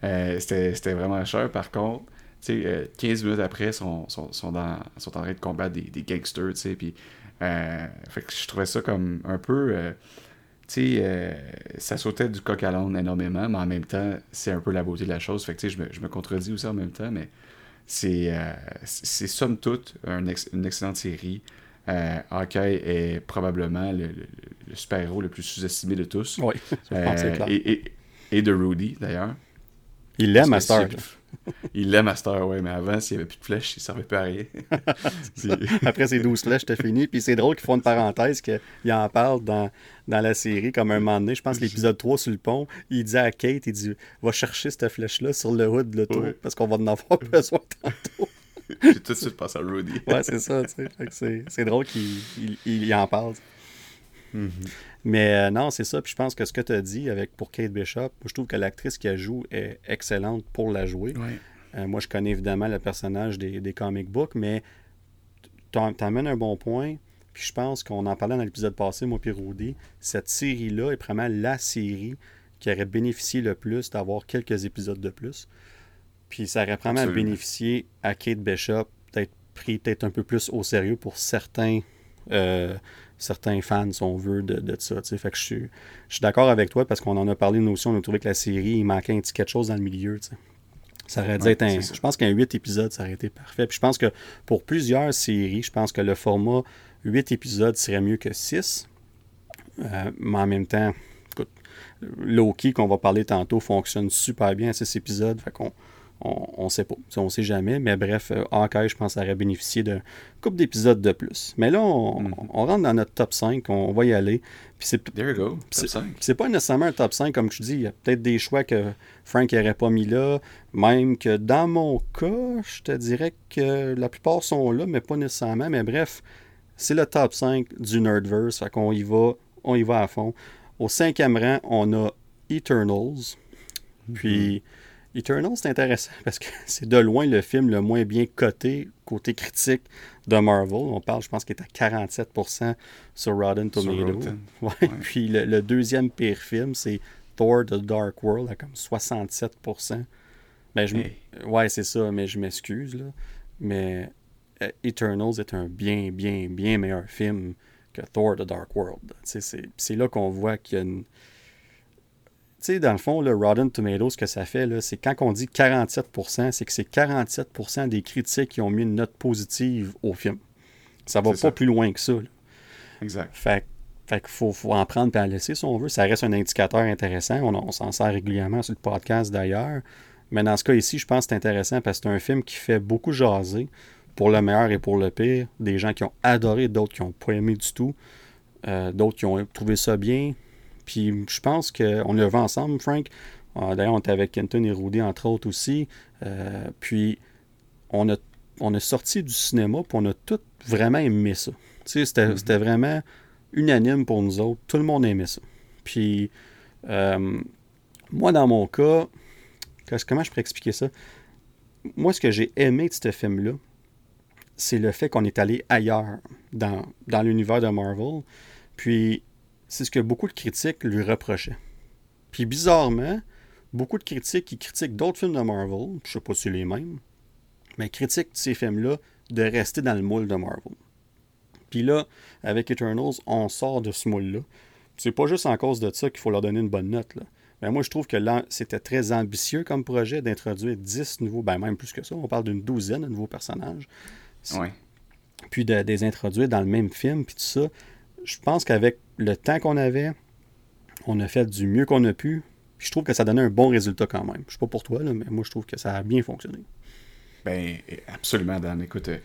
c'était, c'était vraiment cher. Par contre, tu sais, 15 euh, minutes après, sont, sont, sont, dans, sont en train de combattre des, des gangsters, tu sais, puis euh, fait que je trouvais ça comme un peu, euh, tu sais, ça sautait du coq à l'âne énormément, mais en même temps, c'est un peu la beauté de la chose, fait que tu sais, je me, je me contredis aussi en même temps, mais c'est, c'est somme toute une excellente série. Euh, Hawkeye est probablement le, super-héros le plus sous-estimé de tous. Oui, [laughs] et, et, et, de Rudy, d'ailleurs. Il l'aime, Master. [laughs] Il l'aime, Master, ouais, mais avant, s'il n'y avait plus de flèches, il ne servait plus à rien. [laughs] Après ces 12 flèches, c'était fini. Puis c'est drôle qu'ils font une parenthèse qu'il en parle dans, dans la série, comme un moment donné, je pense l'épisode 3 sur le pont, il dit à Kate, il dit Va chercher cette flèche-là sur le hood de l'auto, parce qu'on va en avoir besoin tantôt. [laughs] J'ai tout de suite pensé à Rudy. ouais, c'est ça, tu sais. C'est drôle qu'il il, en parle. Mm-hmm. Mais euh, non, c'est ça. Puis je pense que ce que tu as dit avec pour Kate Bishop, je trouve que l'actrice qui a joue est excellente pour la jouer. Euh, moi, je connais évidemment le personnage des, des comic books, mais tu amènes un bon point. Puis je pense qu'on en parlait dans l'épisode passé, moi et Rudy. Cette série-là est vraiment la série qui aurait bénéficié le plus d'avoir quelques épisodes de plus. Puis ça aurait vraiment bénéficié à Kate Bishop d'être pris peut-être un peu plus au sérieux pour certains, euh, certains fans, si on veut, de, de ça. Fait que je suis, je suis d'accord avec toi parce qu'on en a parlé nous aussi, on a trouvé que la série, il manquait un petit quelque chose dans le milieu. Ça aurait dû être un. Je pense qu'un 8 épisodes, ça aurait été parfait. Puis je pense que pour plusieurs séries, je pense que le format 8 épisodes serait mieux que 6. Euh, mais en même temps, écoute, Loki, qu'on va parler tantôt, fonctionne super bien à 6 épisodes. Fait qu'on on ne sait pas. On ne sait jamais. Mais bref, euh, je pense, aurait bénéficié d'un couple d'épisodes de plus. Mais là, on, rentre dans notre top 5. On va y aller. Puis c'est, There you go. C'est pas nécessairement un top 5, comme je dis. Il y a peut-être des choix que Frank n'aurait pas mis là. Même que dans mon cas, je te dirais que la plupart sont là, mais pas nécessairement. Mais bref, c'est le top 5 du Nerdverse. Fait qu'on y va, on y va à fond. Au cinquième rang, on a Eternals. Puis. Mm-hmm. Eternal, c'est intéressant [laughs] parce que c'est de loin le film le moins bien coté côté critique de Marvel. On parle, je pense, qu'il est à 47% sur Rotten Tomatoes. [laughs] Ouais. Puis le, deuxième pire film, c'est Thor The Dark World à comme 67%. Ben, je Ouais, c'est ça, mais je m'excuse. là. Mais euh, Eternals est un bien, bien, bien meilleur film que Thor The Dark World. C'est là qu'on voit qu'il y a une tu sais, dans le fond, le Rotten Tomatoes, ce que ça fait, c'est quand on dit 47%, c'est que c'est 47% des critiques qui ont mis une note positive au film. Ça va pas plus loin que ça. Exact. Fait, qu'il faut, en prendre et en laisser si on veut. Ça reste un indicateur intéressant. On, s'en sert régulièrement sur le podcast d'ailleurs. Mais dans ce cas ici, je pense que c'est intéressant parce que c'est un film qui fait beaucoup jaser pour le meilleur et pour le pire. Des gens qui ont adoré, d'autres qui n'ont pas aimé du tout. Euh, d'autres qui ont trouvé ça bien, puis je pense qu'on l'a vu ensemble, Frank. Euh, d'ailleurs, on était avec Kenton et Rudy, entre autres aussi. Euh, puis on a, on a sorti du cinéma, puis on a tous vraiment aimé ça. Mm-hmm. c'était, vraiment unanime pour nous autres. Tout le monde aimait ça. Puis euh, moi, dans mon cas, comment je pourrais expliquer ça? Moi, ce que j'ai aimé de ce film-là, c'est le fait qu'on est allé ailleurs dans, dans l'univers de Marvel. Puis c'est ce que beaucoup de critiques lui reprochaient. Puis bizarrement, beaucoup de critiques qui critiquent d'autres films de Marvel, je sais pas si c'est les mêmes, mais critiquent ces films-là de rester dans le moule de Marvel. Puis là, avec Eternals, on sort de ce moule-là. C'est pas juste en cause de ça qu'il faut leur donner une bonne note. Là. Mais moi, je trouve que c'était très ambitieux comme projet d'introduire 10 nouveaux, ben même plus que ça, on parle d'une douzaine de nouveaux personnages. Ouais. Puis de, de, les introduire dans le même film, puis tout ça je pense qu'avec le temps qu'on avait, on a fait du mieux qu'on a pu. je trouve que ça donnait un bon résultat quand même. Je sais pas pour toi, mais moi, je trouve que ça a bien fonctionné. Ben, absolument, Dan. Écoute, euh,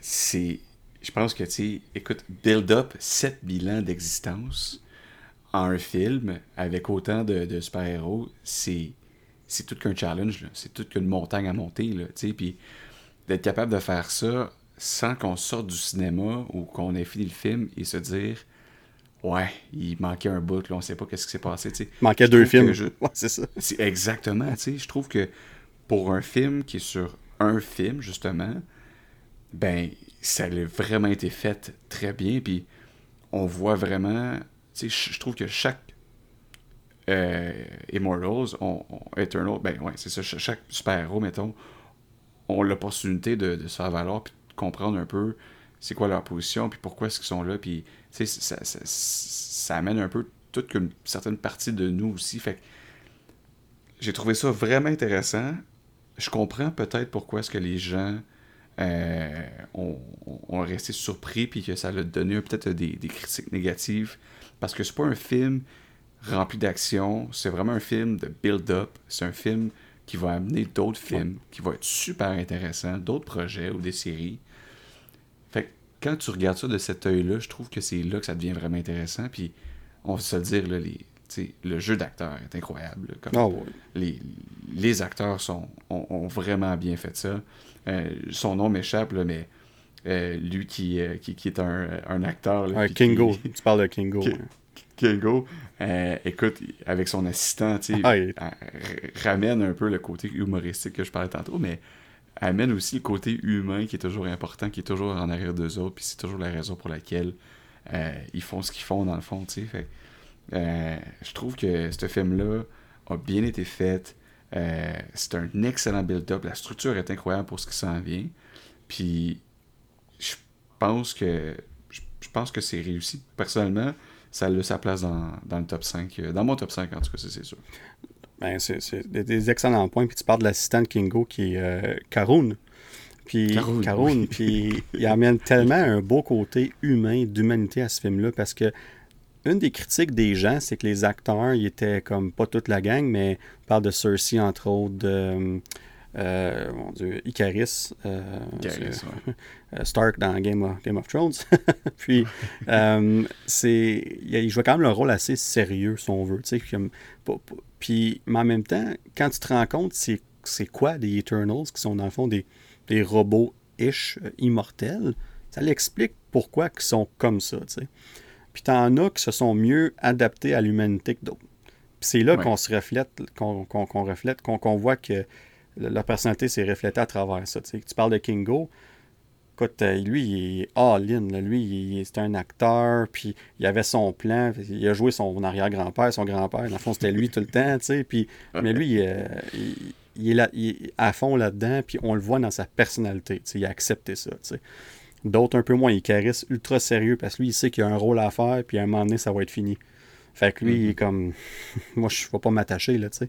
c'est. Je pense que, tu écoute, build up sept bilans d'existence en un film avec autant de, super-héros, c'est. C'est tout qu'un challenge, c'est tout qu'une montagne à monter, là. Puis d'être capable de faire ça sans qu'on sorte du cinéma ou qu'on ait fini le film et se dire Ouais, il manquait un bout, là, on sait pas qu'est-ce qui s'est passé. Il manquait deux films. c'est ça. C'est exactement, tu sais. Je trouve que pour un film qui est sur un film, justement, ben, ça a vraiment été fait très bien. Puis on voit vraiment, tu sais, je trouve que chaque euh, Immortals, on, Eternal, ben ouais, c'est ça, chaque super-héros, mettons, ont l'opportunité de, de se faire valoir comprendre un peu c'est quoi leur position, puis pourquoi est-ce qu'ils sont là, puis ça, ça, ça, amène un peu toute une certaine partie de nous aussi. Fait j'ai trouvé ça vraiment intéressant. Je comprends peut-être pourquoi est-ce que les gens euh, ont, resté surpris, puis que ça a donné peut-être des, des, critiques négatives, parce que c'est pas un film rempli d'action, c'est vraiment un film de build-up, c'est un film qui va amener d'autres films, qui vont être super intéressants, d'autres projets ou des séries. Quand tu regardes ça de cet œil-là, je trouve que c'est là que ça devient vraiment intéressant. Puis on va se le dire, là, les, t'sais, le jeu d'acteur est incroyable. là, comme Ah ouais. les, les acteurs sont, ont, ont vraiment bien fait ça. Euh, son nom m'échappe, mais euh, lui qui, euh, qui, qui est un, un acteur. Là, Ouais, puis qui- Kingo. Tu parles de Kingo. Ki- ouais. Kingo, écoute, avec son assistant, Ah, il- ramène un peu le côté humoristique que je parlais tantôt, mais amène aussi le côté humain qui est toujours important, qui est toujours en arrière d'eux autres, puis c'est toujours la raison pour laquelle euh, ils font ce qu'ils font dans le fond, tu sais. Euh, je trouve que ce film-là a bien été fait. Euh, c'est un excellent build-up. La structure est incroyable pour ce qui s'en vient. Puis, je pense que je, pense que c'est réussi. Personnellement, ça a sa place dans, dans le top 5. euh, Dans mon top 5, en tout cas, c'est sûr. Ben, c'est des, excellents points. Puis tu parles de l'assistant de Kingo qui est euh, Karun. Puis oui. puis il amène tellement un beau côté humain, d'humanité à ce film-là parce que une des critiques des gens, c'est que les acteurs, ils étaient comme pas toute la gang, mais on parle de Cersei, entre autres, de euh, mon Dieu, Icaris, euh, Icaris, c'est- ouais. [laughs] euh, Stark dans Game of, Game of Thrones. [laughs] puis, euh, c'est, il jouait quand même un rôle assez sérieux, si on veut. tu sais, Comme, puis, mais en même temps, quand tu te rends compte, c'est, c'est quoi des Eternals, qui sont dans le fond des, des robots-ish euh, immortels, ça l'explique pourquoi ils sont comme ça. tu sais. Puis t'en as qui se sont mieux adaptés à l'humanité que d'autres. Puis c'est là Ouais. qu'on se reflète, qu'on, qu'on- qu'on reflète, qu'on, qu'on voit que le- leur personnalité s'est reflétée à travers ça. tu sais. Tu parles de Kingo, écoute, euh, lui, il est all-in. Lui, il- c'est un acteur, puis il avait son plan. Il a joué son arrière-grand-père, son grand-père. Dans le fond, c'était lui tout le temps, tu sais. Puis, mais lui, euh, il, il est là, il est à fond là-dedans, puis on le voit dans sa personnalité. tu sais. Il a accepté ça, tu sais. D'autres un peu moins, il caresse ultra sérieux parce que lui, il sait qu'il a un rôle à faire, puis à un moment donné, ça va être fini. Fait que lui, il est comme. [laughs] Moi, je ne vais pas m'attacher, là, tu sais.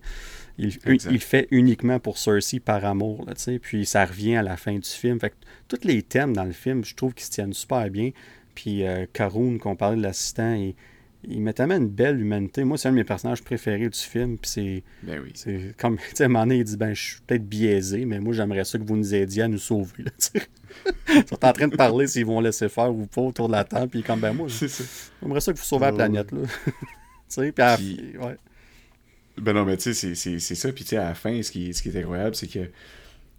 Il, fait uniquement pour Cersei par amour, là, tu sais. Puis ça revient à la fin du film. Fait que tous les thèmes dans le film, je trouve qu'ils se tiennent super bien. Puis euh, Karun, qu'on parlait de l'assistant, il, il met tellement une belle humanité. Moi, c'est un de mes personnages préférés du film. Puis c'est. Ben oui. C'est comme, [laughs] tu sais, à un moment donné, il dit, ben, je suis peut-être biaisé, mais moi, j'aimerais ça que vous nous aidiez à nous sauver, là, tu sais. [laughs] Ils sont en train de parler s'ils vont laisser faire ou pas autour de la table, puis comme, ben, moi, [laughs] j'aimerais ça que vous sauvez la planète, là. tu sais, puis, à la- Puis- ouais. Ben non, mais tu sais, c'est- ça. Puis tu sais, à la fin, ce qui, ce qui est incroyable, c'est que,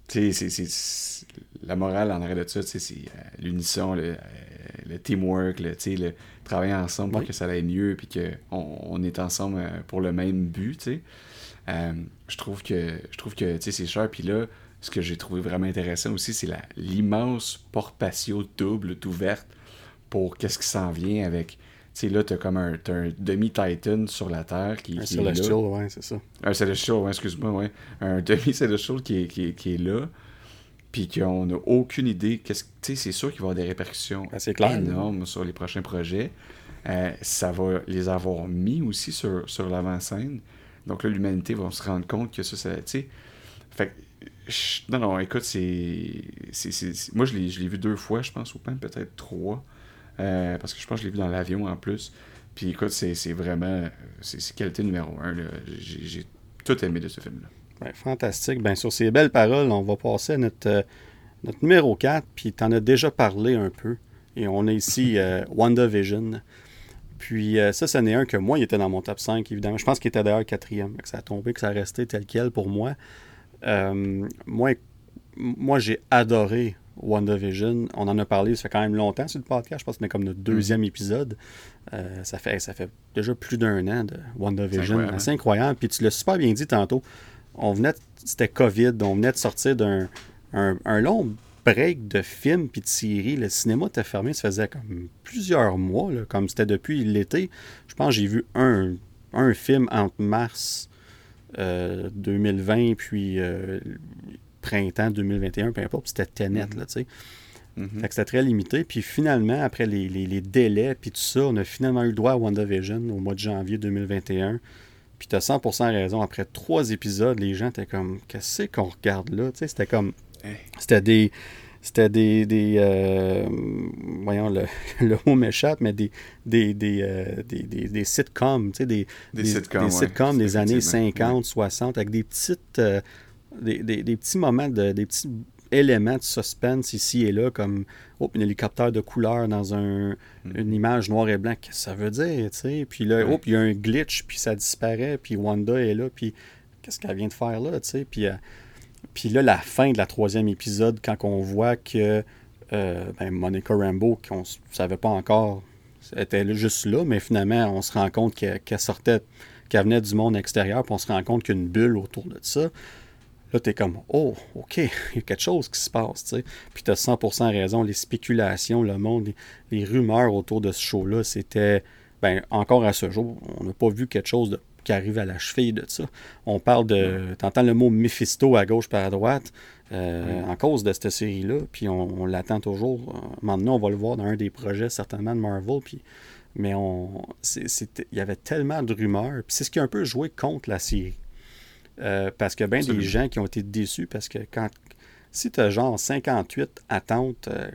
tu sais, la morale en arrière de ça, tu sais, c'est euh, l'unisson, le, euh, le teamwork, le, tu sais, le travailler ensemble pour que ça aille mieux, puis qu'on on est ensemble euh, pour le même but, tu sais. Euh, je trouve que, je trouve que, tu sais, c'est cher. Puis là, ce que j'ai trouvé vraiment intéressant aussi, c'est l'immense porte patio double ouverte pour qu'est-ce qui s'en vient avec... Tu sais, là, t'as comme un, demi-Titan sur la Terre qui, Un qui est là. Celestial, ouais, c'est ça. Un Celestial, ouais, excuse-moi, ouais. Un demi-Celestial qui est, qui, qui est là, puis qu'on n'a aucune idée. Qu'est-ce, tu sais, c'est sûr qu'il va y avoir des répercussions Ben, clair. énormes sur les prochains projets. Euh, ça va les avoir mis aussi sur, sur l'avant-scène. Donc là, l'humanité va se rendre compte que ça, ça tu sais. Fait que, non, non, écoute, c'est. Moi, je l'ai, je l'ai vu deux fois, je pense, ou même peut-être trois. Euh, parce que je pense que je l'ai vu dans l'avion en plus. Puis écoute, c'est, vraiment. C'est, qualité numéro un. J'ai, tout aimé de ce film-là. Fantastique. Ben, sur ces belles paroles, on va passer à notre, euh, notre numéro 4, puis tu en as déjà parlé un peu. Et on a ici [laughs] euh, WandaVision. Puis euh, ça, ce n'est un que moi, il était dans mon top 5, évidemment. Je pense qu'il était d'ailleurs quatrième. Que ça a tombé, que ça a resté tel quel pour moi. Euh, moi, moi j'ai adoré WandaVision. On en a parlé, ça fait quand même longtemps sur le podcast. Je pense que c'était comme notre deuxième épisode. Euh, ça, fait, ça fait déjà plus d'un an de C'est WandaVision. hein? C'est incroyable. Puis tu l'as super bien dit tantôt. On venait, c'était COVID, on venait de sortir d'un un, un long break de films puis de séries. Le cinéma était fermé, ça faisait comme plusieurs mois, là, comme c'était depuis l'été. Je pense que j'ai vu un, un film entre mars euh, 2020 puis euh, printemps 2021, peu importe, puis c'était Tenet, Mhm. là, tu sais. Que c'était très limité. Puis finalement, après les, les- les délais, puis tout ça, on a finalement eu le droit à WandaVision au mois de janvier 2021. Puis t'as 100% raison. Après trois épisodes, les gens étaient comme, qu'est-ce qu'on regarde là? Tu sais, c'était comme, Hey. c'était des, c'était des, des euh, voyons, le, [laughs] le mot m'échappe, mais des, des, des, euh, des, des- des sitcoms, tu sais, des, Des sitcoms, sitcoms des années Effectivement. 50, 60, avec des petites, euh, des, des, petits moments, de, des petits éléments de suspense ici et là, comme oh, un hélicoptère de couleur dans un, mm. une image noir et blanc. Qu'est-ce que ça veut dire, tu sais? Puis là, oh, il y a un glitch, puis ça disparaît, puis Wanda est là, puis qu'est-ce qu'elle vient de faire là, tu sais? Puis, euh, puis là, la fin de la troisième épisode, quand on voit que euh, ben, Monica Rambeau, qu'on ne savait pas encore, était juste là, mais finalement, on se rend compte qu'elle sortait, qu'elle venait du monde extérieur, puis on se rend compte qu'il y a une bulle autour de ça. Là, tu es comme, oh, OK, il y a quelque chose qui se passe, tu sais. Puis tu as 100% raison, les spéculations, le monde, les, rumeurs autour de ce show-là, c'était, ben, encore à ce jour, on n'a pas vu quelque chose qui arrive à la cheville de ça. On parle de, tu entends le mot Mephisto à gauche par à droite, euh, en cause de cette série-là, puis on, l'attend toujours. Maintenant, on va le voir dans un des projets certainement de Marvel, puis mais on, il y avait tellement de rumeurs, puis c'est ce qui a un peu joué contre la série. Euh, parce que bien des gens qui ont été déçus parce que quand si tu as genre 58 attentes, euh,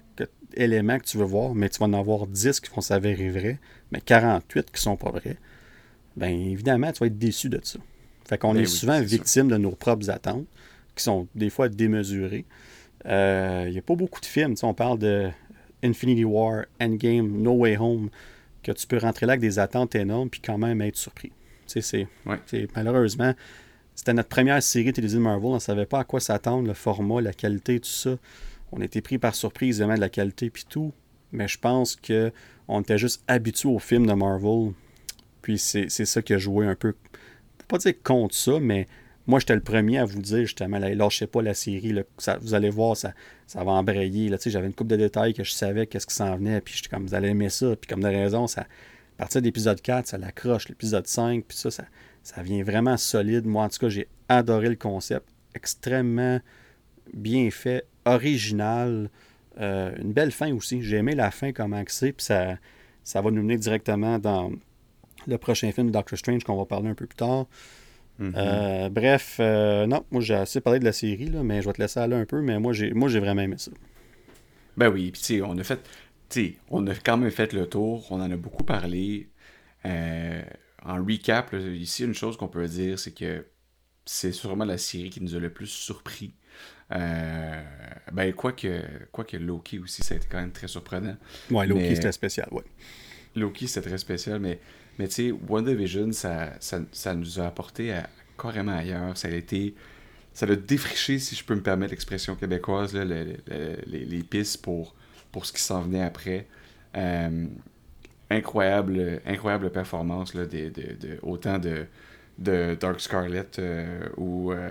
éléments que tu veux voir, mais tu vas en avoir 10 qui vont s'avérer vrais, mais 48 qui sont pas vrais, bien évidemment, tu vas être déçu de ça. Fait qu'on ben est souvent victime de nos propres attentes, qui sont des fois démesurées. Il euh, n'y a pas beaucoup de films. On parle de Infinity War, Endgame, No Way Home, que tu peux rentrer là avec des attentes énormes puis quand même être surpris. C'est, malheureusement, c'était notre première série télévisée de Marvel. On ne savait pas à quoi s'attendre, le format, la qualité, tout ça. On était pris par surprise, évidemment, de la qualité puis tout. Mais je pense que on était juste habitué aux films de Marvel. Puis c'est ça qui a joué un peu. Pas dire contre ça, mais moi, j'étais le premier à vous dire justement, là, lâchez pas la série. vous allez voir, ça, ça va embrayer. J'avais une coupe de détails que je savais qu'est-ce qui s'en venait. Puis j'étais comme, vous allez aimer ça. Puis comme de raison, ça, à partir de l'épisode 4, ça l'accroche. L'épisode 5, puis ça, ça, ça vient vraiment solide. Moi, en tout cas, j'ai adoré le concept. Extrêmement bien fait, original. Euh, une belle fin aussi. J'ai aimé la fin, comment c'est. Puis ça, ça va nous mener directement dans le prochain film de Doctor Strange qu'on va parler un peu plus tard. Mm-hmm. Euh, bref, euh, non, moi j'ai assez parlé de la série, là, mais je vais te laisser aller un peu, mais moi j'ai moi j'ai vraiment aimé ça. Ben oui, puis tu sais, on a fait. on a quand même fait le tour, on en a beaucoup parlé. Euh, en recap, ici, une chose qu'on peut dire, c'est que c'est sûrement la série qui nous a le plus surpris. Euh, ben, quoique, que Loki aussi, ça a été quand même très surprenant. Ouais, Loki, c'était spécial, ouais. Loki, c'était très spécial, mais, mais tu sais, WandaVision, ça, ça, ça nous a apporté à, carrément ailleurs. Ça a été. Ça a défriché, si je peux me permettre l'expression québécoise, les, les, pistes pour, pour ce qui s'en venait après. Euh, incroyable, incroyable performance là, de, de, autant de, de Dark Scarlet euh, ou, euh,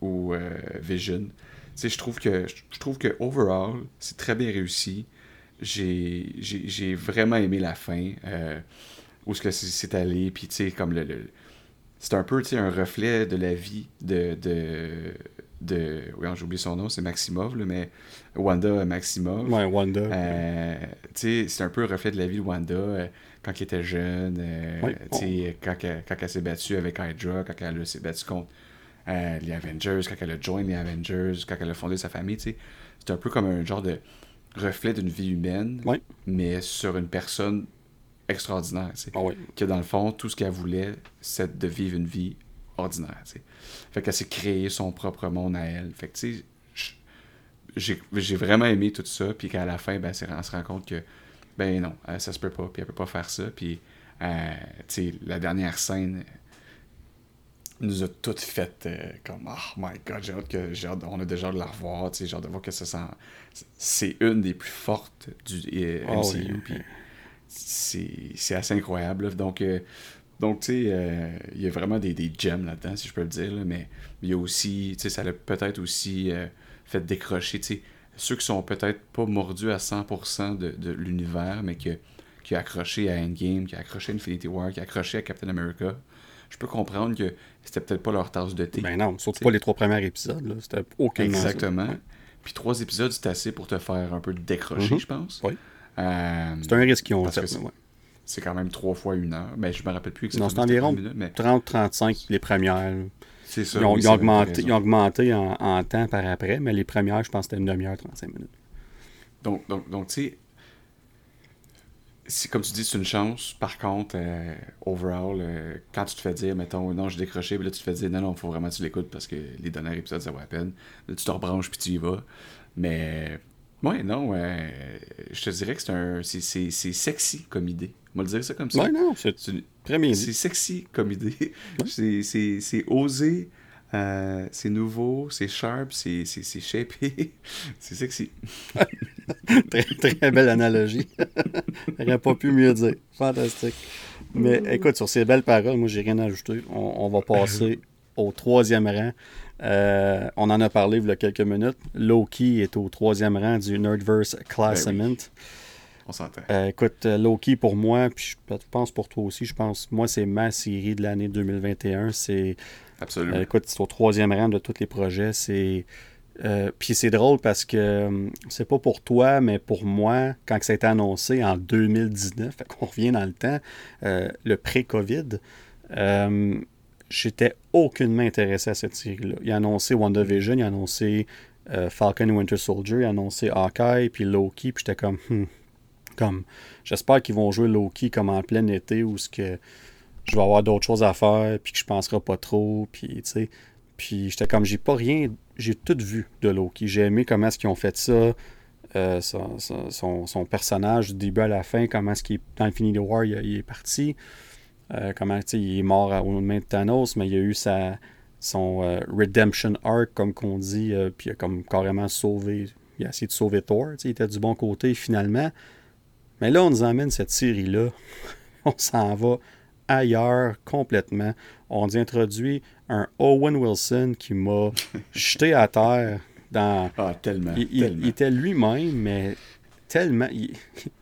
ou euh, Vision. je trouve que je trouve que overall, c'est très bien réussi. J'ai vraiment aimé la fin, où ce que c'est allé, puis tu sais, comme le, c'est un peu un reflet de la vie de, de, de oui, j'ai oublié son nom, c'est Maximov, mais Wanda Maximov. Ouais, Wanda. Euh, c'est un peu le reflet de la vie de Wanda euh, quand elle était jeune, euh, quand, quand, elle s'est battue avec Hydra, quand elle s'est battue contre les Avengers, quand elle a joint les Avengers, quand elle a fondé sa famille. C'est un peu comme un genre de reflet d'une vie humaine, mais sur une personne extraordinaire. Ah que dans le fond, tout ce qu'elle voulait, c'est de vivre une vie ordinaire. Fait qu'elle s'est créé son propre monde à elle. Fait que, tu sais, j'ai vraiment aimé tout ça, puis qu'à la fin, ben, on se rend compte que, ben non, euh, ça se peut pas, puis elle peut pas faire ça, puis, euh, tu sais, la dernière scène nous a toutes fait euh, comme, oh my god, j'ai hâte que, j'ai on a déjà de la revoir, tu sais, genre de voir que ça sent, c'est une des plus fortes du ah MCU, puis c'est assez incroyable, donc... Donc, tu sais, euh, il y a vraiment des, des gems là-dedans, si je peux le dire, mais il y a aussi, tu sais, ça l'a peut-être aussi euh, fait décrocher, tu sais, ceux qui sont peut-être pas mordus à 100% de, de l'univers, mais qui, qui a accroché à Endgame, qui a accroché à Infinity War, qui a accroché à Captain America. Je peux comprendre que c'était peut-être pas leur tasse de thé. Ben non, surtout pas les trois premiers épisodes, là. C'était aucun Exactement. Puis trois épisodes, c'est assez pour te faire un peu décrocher, mm-hmm. je pense. Oui. Euh, c'est un risque qu'ils ont fait, c'est quand même trois fois une heure. Mais ben, je me rappelle plus exactement. Non, c'est environ 30-35 les premières. C'est ça. Ils ont, augmenté, ils ont augmenté en, temps par après, mais les premières, je pense que c'était une demi-heure, 35 minutes. Donc, donc, donc tu sais, comme tu dis, c'est une chance. Par contre, euh, overall, euh, quand tu te fais dire, mettons, non, j'ai décroché, puis là, tu te fais dire, non, non, il faut vraiment que tu l'écoutes parce que les derniers épisodes, ça vaut la peine. Là, tu te rebranches, puis tu y vas. Mais, ouais, non, je te dirais que c'est un. C'est sexy comme idée. On va le dire ça comme ça. Ouais, non, c'est C'est sexy comme idée. [laughs] C'est osé. Euh, c'est nouveau, c'est sharp, c'est shapé, [laughs] c'est sexy. [laughs] très, très belle analogie. J'aurais pas pu mieux dire. Fantastique. Mais écoute, sur ces belles paroles, moi, j'ai rien à ajouter. On, va passer au troisième rang. Euh, on en a parlé il y a quelques minutes. Loki est au troisième rang du Nerdverse Classement. Ben on s'entend. Euh, écoute, Loki pour moi, puis je pense pour toi aussi, je pense, moi, c'est ma série de l'année 2021. C'est Absolument. Euh, écoute, c'est au troisième rang de tous les projets. C'est. Euh, puis c'est drôle parce que euh, c'est pas pour toi, mais pour moi, quand ça a été annoncé en 2019, fait qu'on revient dans le temps, le pré-COVID, j'étais aucunement intéressé à cette série-là. Il a annoncé WandaVision, il a annoncé Falcon Winter Soldier, il a annoncé Hawkeye, puis Loki, puis j'étais comme, hmm, comme, j'espère qu'ils vont jouer Loki comme en plein été ou ce que je vais avoir d'autres choses à faire, puis que je penserai pas trop, puis tu sais. Puis j'étais comme, j'ai pas rien, j'ai tout vu de Loki. J'ai aimé comment est-ce qu'ils ont fait ça, euh, son, personnage du début à la fin, comment est-ce qu'il est dans Infinity War, il, est parti. Euh, comment, il est mort au main de Thanos, mais il a eu sa, son euh, redemption arc, comme qu'on dit, puis il a comme carrément sauvé, il a essayé de sauver Thor, il était du bon côté finalement. Mais là, on nous emmène cette série-là, [laughs] on s'en va ailleurs complètement. On a introduit un Owen Wilson qui m'a [laughs] jeté à terre dans. Ah, tellement. Il, était lui-même, mais tellement.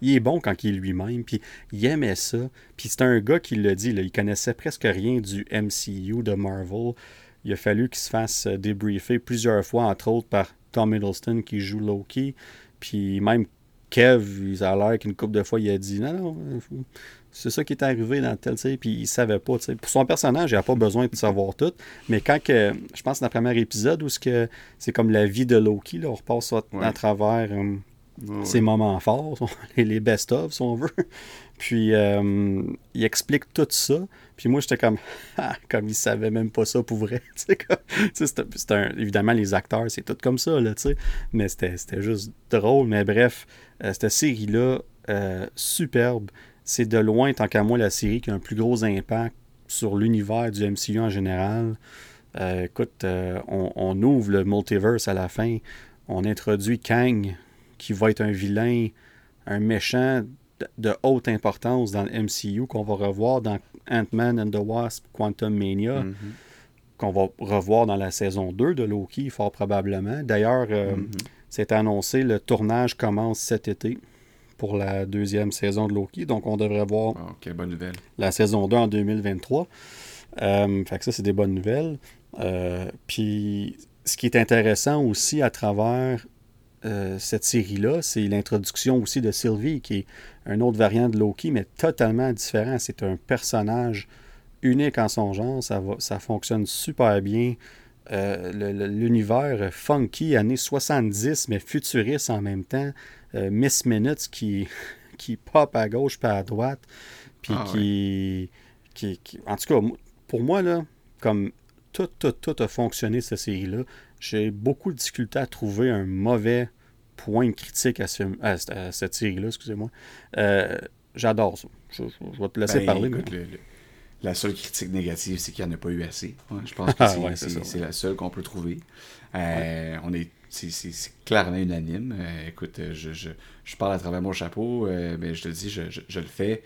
Il, est bon quand il est lui-même, puis il aimait ça. Puis c'est un gars qui l'a dit, là, il connaissait presque rien du MCU de Marvel. Il a fallu qu'il se fasse débriefer plusieurs fois, entre autres par Tom Hiddleston qui joue Loki. Puis même Kev, il a l'air qu'une couple de fois, il a dit non, non, c'est ça qui est arrivé dans tel, tu puis il savait pas, tu Pour son personnage, il n'a pas besoin de savoir tout, mais quand que, je pense dans le premier épisode où c'est comme la vie de Loki, là, on repasse à, travers euh, ses moments forts, [laughs] les best-of, si on veut. [laughs] Puis euh, il explique tout ça. Puis moi, j'étais comme, [laughs] ah, comme il savait même pas ça pour vrai. évidemment, les acteurs, c'est tout comme ça, là, mais c'était juste drôle. Mais bref, euh, cette série-là, superbe c'est de loin, tant qu'à moi, la série qui a un plus gros impact sur l'univers du MCU en général. Euh, écoute, euh, on, ouvre le multiverse à la fin. On introduit Kang, qui va être un vilain, un méchant de, haute importance dans le MCU, qu'on va revoir dans Ant-Man and the Wasp, Quantum Mania, mm-hmm. qu'on va revoir dans la saison 2 de Loki, fort probablement. D'ailleurs, euh, mm-hmm. c'est annoncé, le tournage commence cet été pour la deuxième saison de Loki. Donc, on devrait voir ah, bonne nouvelle. la saison 2 en 2023. Euh, fait que ça, c'est des bonnes nouvelles. Euh, puis, ce qui est intéressant aussi à travers euh, cette série-là, c'est l'introduction aussi de Sylvie, qui est un autre variant de Loki, mais totalement différent. C'est un personnage unique en son genre. Ça, va, ça fonctionne super bien. L'univers funky, années 70, mais futuriste en même temps. Euh, Miss Minutes qui, [laughs] qui pop à gauche pas à droite. Puis ah qui, qui, En tout cas, pour moi, là, comme tout, tout, tout a fonctionné cette série-là, j'ai beaucoup de difficulté à trouver un mauvais point critique à, cette série-là, excusez-moi. Euh, j'adore ça. Je, vais te laisser ben, parler. la seule critique négative, c'est qu'il n'y en a pas eu assez. je pense [laughs] que ah, c'est la seule qu'on peut trouver. Euh, on est c'est clairement unanime. Euh, écoute, je, je, je, parle à travers mon chapeau, euh, mais je te dis, je, je, le fais.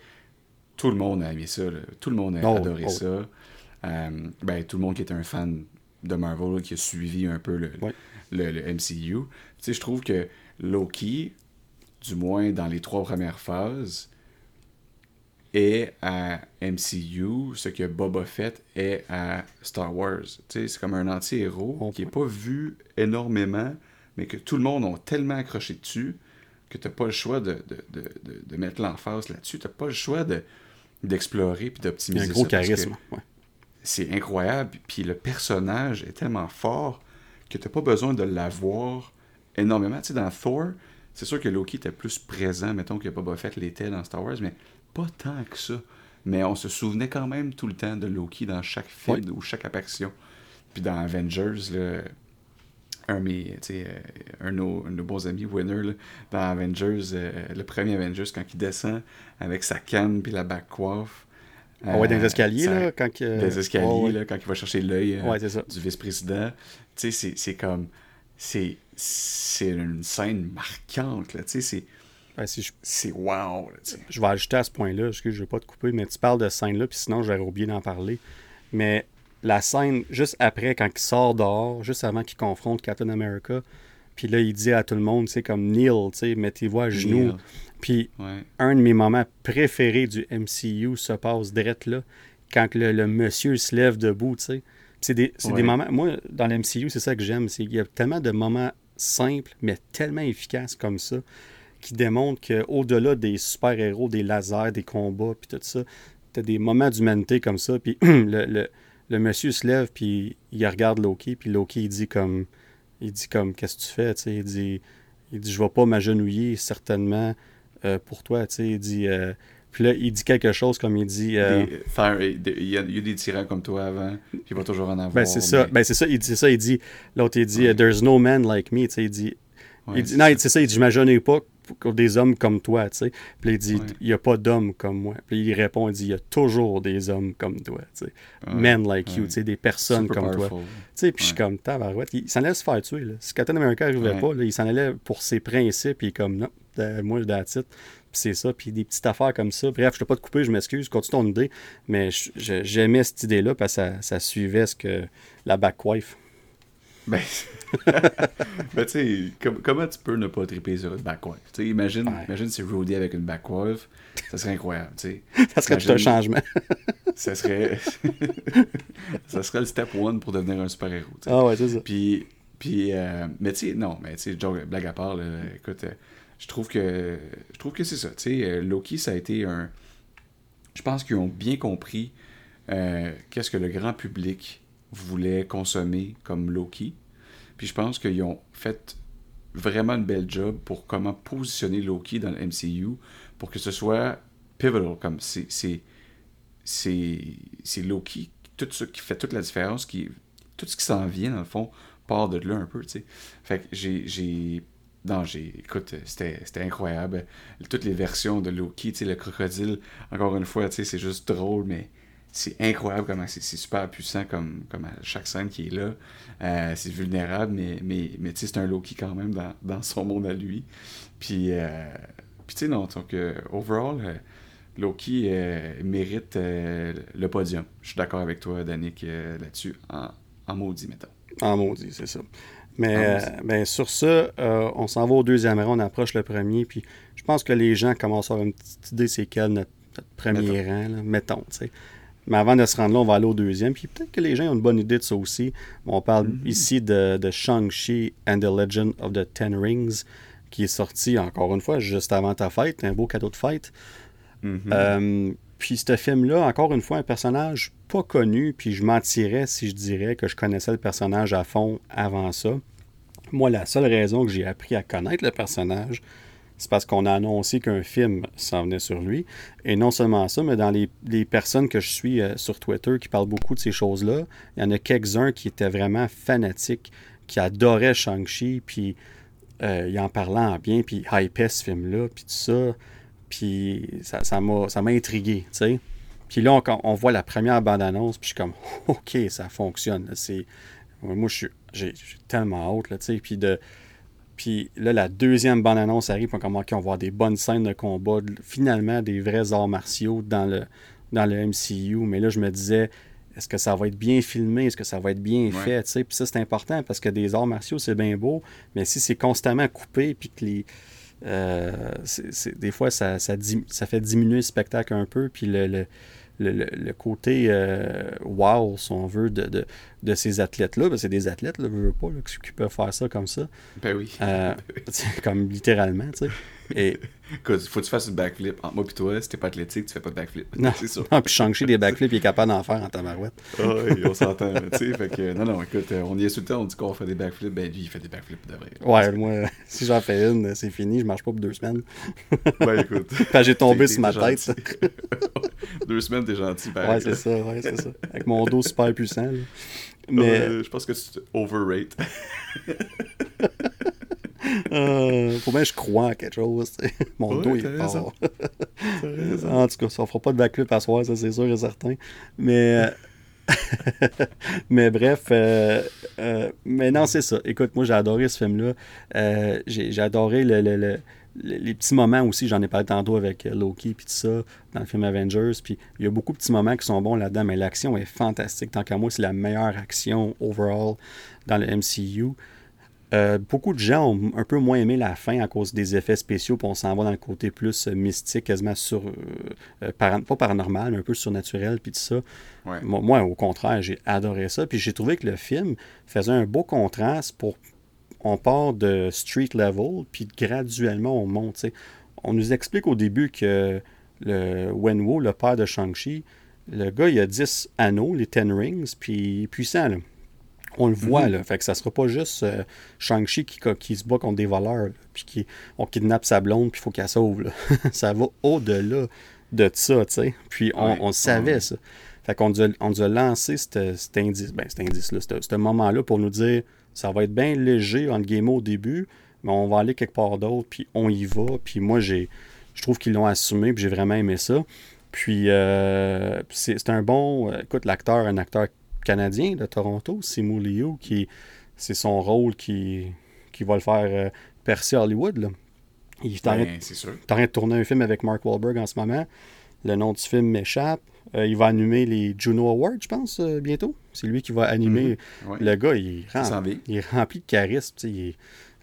Tout le monde a aimé ça. Tout le monde a oh, adoré oh. ça. ben, tout le monde qui est un fan de Marvel, qui a suivi un peu le, le, MCU. Tu sais, je trouve que Loki, du moins dans les trois premières phases, est à MCU ce que Boba Fett est à Star Wars. C'est comme un anti-héros qui n'est pas vu énormément, mais que tout le monde a tellement accroché dessus que tu n'as pas le choix de, de, de, de mettre l'emphase là-dessus. Tu n'as pas le choix d'explorer et d'optimiser ça. Un gros charisme. C'est incroyable. Puis le personnage est tellement fort que tu n'as pas besoin de l'avoir énormément. Tu sais, dans Thor, c'est sûr que Loki était plus présent, mettons, que Boba Fett l'était dans Star Wars, mais pas tant que ça. Mais on se souvenait quand même tout le temps de Loki dans chaque film ou chaque apparition. Puis dans Avengers, là, un, mes, un, de nos, un de nos bons amis, Winner, dans Avengers, euh, le premier Avengers, quand il descend avec sa canne puis la back coiffe. Ah ouais, dans les escaliers, là, quand que... Des escaliers, là, quand il va chercher l'œil euh, ouais, du vice-président. Tu sais, c'est comme... C'est une scène marquante, là, tu sais, c'est... Ben, si je... C'est wow, là, Je vais ajouter à ce point-là, parce que je ne vais pas te couper, mais tu parles de scène-là, puis sinon, j'aurais oublié d'en parler. Mais la scène juste après, quand il sort dehors, juste avant qu'il confronte Captain America, puis là, il dit à tout le monde, tu sais, comme Neil, tu sais, mettez-vous à genoux. Puis un de mes moments préférés du MCU se passe direct là, quand le, monsieur se lève debout, tu sais. C'est des, des, moments. Moi, dans l'MCU, c'est ça que j'aime. Il y a tellement de moments simples, mais tellement efficaces comme ça, qui démontrent qu'au-delà des super-héros, des lasers, des combats, puis tout ça, tu as des moments d'humanité comme ça. Puis [clears throat] le le monsieur se lève, puis il regarde Loki, puis Loki, il dit comme, il dit comme, qu'est-ce que tu fais, tu sais, il dit, il dit, je vais pas m'agenouiller certainement pour toi, tu sais, il dit, euh, puis là, il dit quelque chose comme il dit. Euh, il, y a, des tyrans comme toi avant, puis il va toujours en avoir. Ben, c'est ça, ben, c'est ça, il dit ça, il dit, l'autre, il dit, There's no man like me, tu sais, il dit, il dit non, c'est ça, il dit, je m'agenouille pas des hommes comme toi, tu sais. Puis il dit, il n'y a pas d'hommes comme moi. Puis il répond, il dit, il y a toujours des hommes comme toi, tu sais. Men like you, tu sais, des personnes comme toi. Tu sais, puis je suis comme, tabarouette, il s'en allait se faire tuer, là. Si Captain America n'arrivait pas, là, il s'en allait pour ses principes, puis comme, non, moi, je titre. Puis c'est ça, puis des petites affaires comme ça. Bref, je ne pas te couper, je m'excuse, continue ton idée. Mais j'aimais cette idée-là parce que ça, ça suivait ce que la backwife. Ben, [laughs] ben tu sais, comment tu peux ne pas triper sur une backwife? Tu imagine, imagine si Rudy avec une backwife, ça serait incroyable, tu sais. [laughs] ça serait tout un changement. [laughs] ça serait... ça serait le step one pour devenir un super-héros, Ah ouais, c'est ça. Puis, puis euh, mais tu sais, non, mais tu sais, blague à part, écoute, euh, je trouve que, je trouve que c'est ça, tu euh, Loki, ça a été un... Je pense qu'ils ont bien compris qu'est-ce que le grand public voulait consommer comme Loki. Puis je pense qu'ils ont fait vraiment une belle job pour comment positionner Loki dans le MCU pour que ce soit pivotal comme c'est c'est Loki tout ce qui fait toute la différence qui tout ce qui s'en vient dans le fond part de là un peu fait que j'ai non. Écoute, c'était incroyable. Toutes les versions de Loki, le crocodile, encore une fois, c'est juste drôle, mais c'est incroyable comment c'est super puissant comme, comme chaque scène qui est là. Euh, c'est vulnérable, mais, mais, mais c'est un Loki quand même dans, dans, son monde à lui. Puis, euh, puis tu sais, non, donc, euh, overall, Loki mérite le podium. Je suis d'accord avec toi, Danick, là-dessus, en, en, maudit, mettons. En maudit, c'est ça. Mais ben, sur ça, on s'en va au deuxième rang, on approche le premier, puis je pense que les gens commencent à avoir une petite idée c'est quel notre, premier rang, là, mettons. Mais avant de se rendre là, on va aller au deuxième. Puis peut-être que les gens ont une bonne idée de ça aussi. On parle mm-hmm. ici de, de Shang-Chi and the Legend of the Ten Rings, qui est sorti, encore une fois, juste avant ta fête. Un beau cadeau de fête. Euh, puis ce film-là, encore une fois, un personnage pas connu, puis je mentirais si je dirais que je connaissais le personnage à fond avant ça. Moi, la seule raison que j'ai appris à connaître le personnage, c'est parce qu'on a annoncé qu'un film s'en venait sur lui. Et non seulement ça, mais dans les, personnes que je suis euh, sur Twitter qui parlent beaucoup de ces choses-là, il y en a quelques-uns qui étaient vraiment fanatiques, qui adoraient Shang-Chi, puis euh, en parlaient en bien, puis hypaient ce film-là, puis tout ça. Puis ça m'a intrigué, tu sais. Puis là, on, on, voit la première bande-annonce, puis je suis comme, [laughs] OK, ça fonctionne. C'est, moi, j'ai tellement hâte, là, tu sais. Puis de puis là, la deuxième bande-annonce arrive, on commence à voir des bonnes scènes de combat, finalement des vrais arts martiaux dans le, dans le MCU. Mais là, je me disais, est-ce que ça va être bien filmé? Est-ce que ça va être bien fait? Puis ça, c'est important parce que des arts martiaux, c'est bien beau, mais si c'est constamment coupé, puis que les. Euh, des fois, ça, ça, ça, fait diminuer le spectacle un peu, puis le le, côté euh, wow, si on veut, de, de, ces athlètes-là. c'est des athlètes, là, veux pas, qui peuvent faire ça comme ça. Ben oui. Euh, [laughs] [laughs] comme littéralement, tu sais. Et... [laughs] Écoute, faut que tu fasses une backflip. Entre moi et toi, si t'es pas athlétique, tu fais pas de backflip. Non, c'est sûr. Non, puis Shang-Chi, des backflips, il est capable d'en faire en tamarouette. Ah oui, on s'entend, [laughs] tu sais. Fait que, non, non, écoute, on y est tout le temps, on dit qu'on fait des backflips. Ben, lui, il fait des backflips de vrai. Ouais, moi, [laughs] si j'en fais une, c'est fini, je marche pas pour deux semaines. Ben, écoute. Quand j'ai tombé sur ma tête. deux semaines, t'es gentil, pareil. Ouais, c'est ça, ouais, c'est ça. Avec mon dos super puissant. Là. Mais... Euh, je pense que tu overrate. Euh, faut bien que je crois en quelque chose. Mon dos est fort. en tout cas, ça ne fera pas de backflip à soir, ça c'est sûr et certain. Mais, euh, [laughs] mais bref, euh, mais non, c'est ça. Écoute, moi j'ai adoré ce film-là. j'ai adoré le, le les petits moments aussi, j'en ai parlé tantôt avec euh, Loki puis tout ça, dans le film Avengers. Puis il y a beaucoup de petits moments qui sont bons là-dedans, mais l'action est fantastique. Tant qu'à moi, c'est la meilleure action overall dans le MCU. Euh, beaucoup de gens ont un peu moins aimé la fin à cause des effets spéciaux, puis on s'en va dans le côté plus euh, mystique, quasiment sur. pas paranormal, mais un peu surnaturel, puis tout ça. Moi, au contraire, j'ai adoré ça. Puis j'ai trouvé que le film faisait un beau contraste pour on part de street level, puis graduellement on monte. On nous explique au début que le Wenwu, le père de Shang-Chi, le gars, il a 10 anneaux, les Ten Rings, puis puissant. Là. On le voit, mhm. là. Fait que ça sera pas juste euh, Shang-Chi qui, qui, se bat contre des voleurs, puis qui on kidnappe sa blonde, puis il faut qu'elle sauve. [laughs] ça va au-delà de ça, tu sais. Puis on, savait ça. Fait qu'on nous, nous, a lancé cet, indice, ben, cet indice-là, ce moment-là pour nous dire ça va être bien léger, entre guillemets, au début, mais on va aller quelque part d'autre, puis on y va. Puis moi, j'ai, je trouve qu'ils l'ont assumé, puis j'ai vraiment aimé ça. Puis euh, c'est un bon. Euh, écoute, l'acteur, un acteur canadien de Toronto, Simu Liu, qui c'est son rôle qui, qui va le faire euh, percer Hollywood. Là. Il est en ben, train de tourner un film avec Mark Wahlberg en ce moment. Le nom du film m'échappe. Euh, il va animer les Juno Awards, je pense, euh, bientôt. C'est lui qui va animer. Mhm. Le gars, il, il est rempli de charisme. Il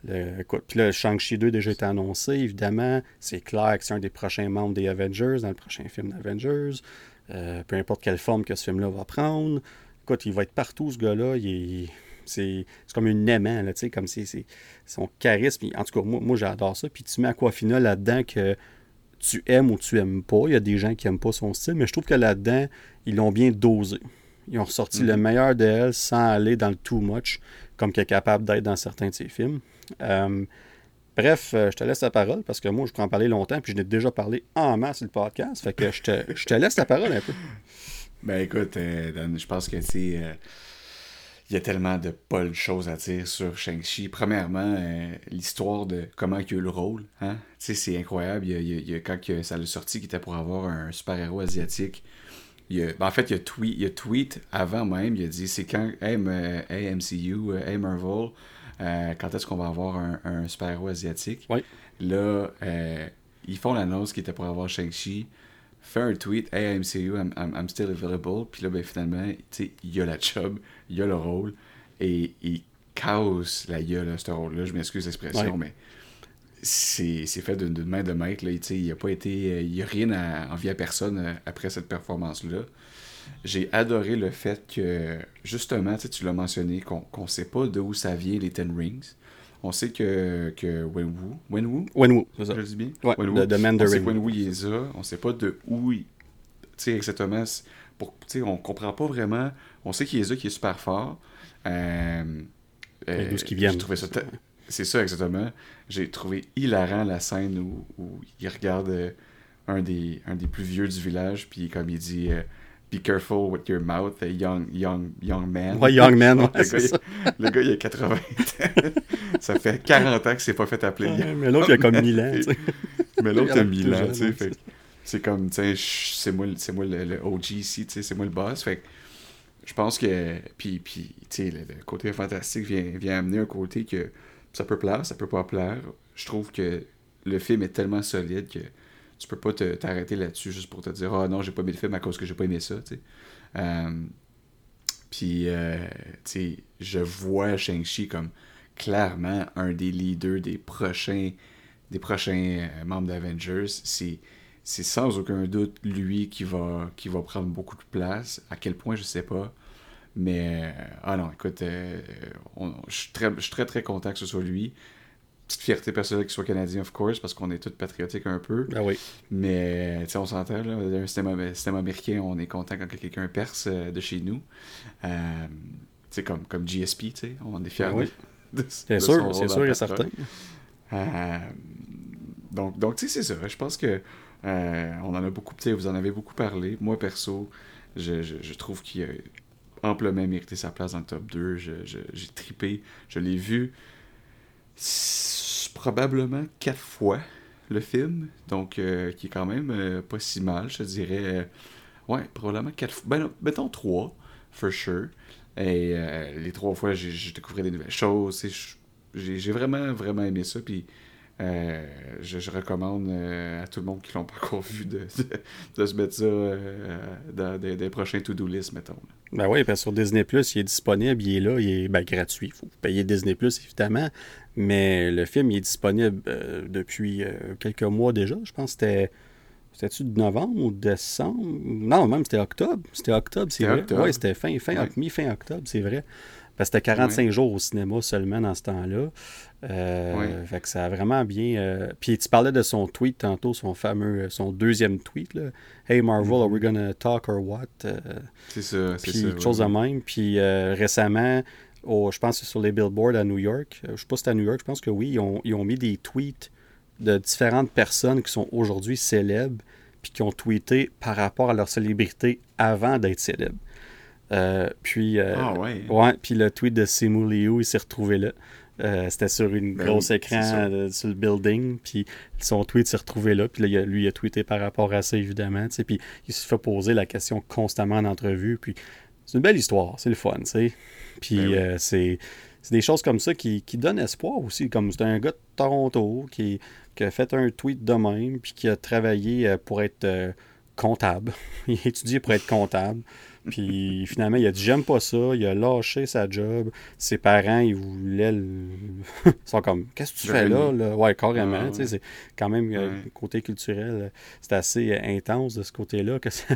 le, puis là, Shang-Chi 2 a déjà été annoncé, évidemment. C'est clair que c'est un des prochains membres des Avengers dans le prochain film d'Avengers. Euh, peu importe quelle forme que ce film-là va prendre. Écoute, il va être partout, ce gars-là. c'est, comme une aimant, là, comme c'est, son charisme. En tout cas, moi, moi j'adore ça. Puis tu mets Aquafina là-dedans que tu aimes ou tu aimes pas. Il y a des gens qui aiment pas son style, mais je trouve que là-dedans, ils l'ont bien dosé. Ils ont ressorti le mhm. meilleur d'elle sans aller dans le too much, comme qu'elle est capable d'être dans certains de ses films. Euh, bref, euh, je te laisse la parole parce que moi, je peux en parler longtemps, puis je n'ai déjà parlé en masse sur le podcast. Fait que je te, je te laisse la parole un peu. [laughs] Ben écoute, euh, je pense que c'est il y a tellement de bonnes choses à dire sur Shang-Chi. Premièrement, euh, l'histoire de comment il a eu le rôle. Hein? C'est incroyable. Il y, a, quand ça l'a sorti qu'il était pour avoir un super-héros asiatique, ben, en fait, il a, tweet, il a tweet avant même. Il a dit c'est quand, hey, MCU, euh, hey Marvel, euh, quand est-ce qu'on va avoir un, super-héros asiatique? Là, ils font l'annonce qu'il était pour avoir Shang-Chi fait un tweet, Hey, MCU, I'm, I'm, still available. Puis là, ben, finalement, il y a la job, il y a le rôle, et il casse la gueule à ce rôle-là. Je m'excuse l'expression, mais c'est fait d'une main de maître. Là. Il n'y a pas été. Il y a rien à envier à personne euh, après cette performance-là. J'ai adoré le fait que, justement, tu l'as mentionné, qu'on ne sait pas d'où ça vient, les Ten Rings. On sait que, que Wenwu. Wenwu Wenwu, c'est ça. Je le dis bien? Ouais, Wenwu. De, Mandarin. On sait que Wenwu il est là. On sait pas de où il. Tu sais, exactement. Pour, on comprend pas vraiment. On sait qu'il est là, qu'il est super fort. Euh, euh, d'où ce qui vient. ça. C'est ça, exactement. J'ai trouvé hilarant la scène où, où il regarde euh, un, des, un des plus vieux du village, puis comme il dit. Be careful with your mouth, a young, young, young man. Ouais, young man, [laughs] ouais, le, gars, ça. Il, [laughs] le gars, il a 80 ans. ça fait 40 ans qu'il s'est pas fait appeler. Ouais, mais l'autre, il a comme 1000 ans. [laughs] mais l'autre, il a 1000 ans. tu sais. C'est comme, tu sais, c'est moi, moi le, le, OG ici, c'est moi le boss. Fait je pense que. Puis, puis tu sais, le, côté fantastique vient, vient amener un côté que ça peut plaire, ça peut pas plaire. Je trouve que le film est tellement solide que tu peux pas t'arrêter là-dessus juste pour te dire Ah oh, non, j'ai pas aimé le film à cause que j'ai pas aimé ça. Euh, puis, euh, sais, je vois Shang-Chi comme clairement un des leaders des prochains, des prochains euh, membres d'Avengers. C'est, c'est sans aucun doute lui qui va, qui va prendre beaucoup de place. À quel point, je sais pas. Mais, ah non, écoute, je suis très, très content que ce soit lui. Petite fierté personnelle qu'il soit canadien, of course, parce qu'on est tous patriotiques un peu. Ah oui. Mais, tu sais, on s'entend, là, un système, système, américain, on est content quand quelqu'un perce euh, de chez nous. Euh, tu sais, comme, comme GSP, tu sais, on est fiers Ah oui. de, de, C'est de sûr, c'est sûr et certain. Euh, donc, donc tu sais, c'est ça. Je pense que euh, on en a beaucoup, tu sais, vous en avez beaucoup parlé. Moi, perso, je, je, je trouve qu'il a amplement mérité sa place dans le top 2. Je- je- J'ai tripé. Je l'ai vu probablement quatre fois, le film. Donc, euh, qui est quand même euh, pas si mal, je dirais. euh, ouais, probablement quatre fois. Ben, non, mettons trois, for sure. Et euh, les trois fois, j'ai découvert des nouvelles choses. j'ai vraiment, vraiment aimé ça. Puis euh, je, je recommande euh, à tout le monde qui l'ont pas [laughs] encore vu de, de, de se mettre ça euh, dans des, des prochains to-do list, mettons. là. Ben oui, parce que sur Disney Plus, il est disponible, il est là, il est ben, gratuit. Il faut payer Disney Plus, évidemment. Mais le film, il est disponible depuis quelques mois déjà. Je pense que c'était. C'était-tu de novembre ou décembre? Non, même c'était octobre. C'était octobre, c'est vrai. Oui, c'était fin, fin, Ouais. mi-fin octobre, c'est vrai. Parce que c'était 45 jours au cinéma seulement dans ce temps-là. Euh. Fait que ça a vraiment bien. euh, Puis tu parlais de son tweet tantôt, son fameux, son deuxième tweet. Là. Hey Marvel, are we gonna talk or what? Euh, C'est ça, c'est puis ça. quelque chose de même. Puis euh, récemment, je pense que c'est sur les billboards à New York, euh, je sais pas si c'est à New York, je pense que oui, ils ont, ils ont mis des tweets de différentes personnes qui sont aujourd'hui célèbres, puis qui ont tweeté par rapport à leur célébrité avant d'être célèbres. Euh, puis, euh, Ah ouais. ouais, puis le tweet de Simu Liu, il s'est retrouvé là. Euh, C'était sur une Ben grosse oui, écran euh, sur le building, puis son tweet s'est retrouvé là, puis là, il a- lui, il a tweeté par rapport à ça, évidemment, puis il se fait poser la question constamment en entrevue, puis c'est une belle histoire, c'est le fun, tu sais. Puis Ben oui. c'est c'est des choses comme ça qui, qui donnent espoir aussi, comme c'est un gars de Toronto qui, qui a fait un tweet de même, puis qui a travaillé pour être comptable. [laughs] il a étudié pour être comptable. Puis finalement, il a dit J'aime pas ça. Il a lâché sa job. Ses parents, ils voulaient le. [laughs] ils sont comme Qu'est-ce que tu Le fais là, là? Ouais, carrément. Ah, tu sais, C'est quand même, euh, Ouais. côté culturel, euh, c'est assez euh, intense de ce côté-là que, [laughs] ça-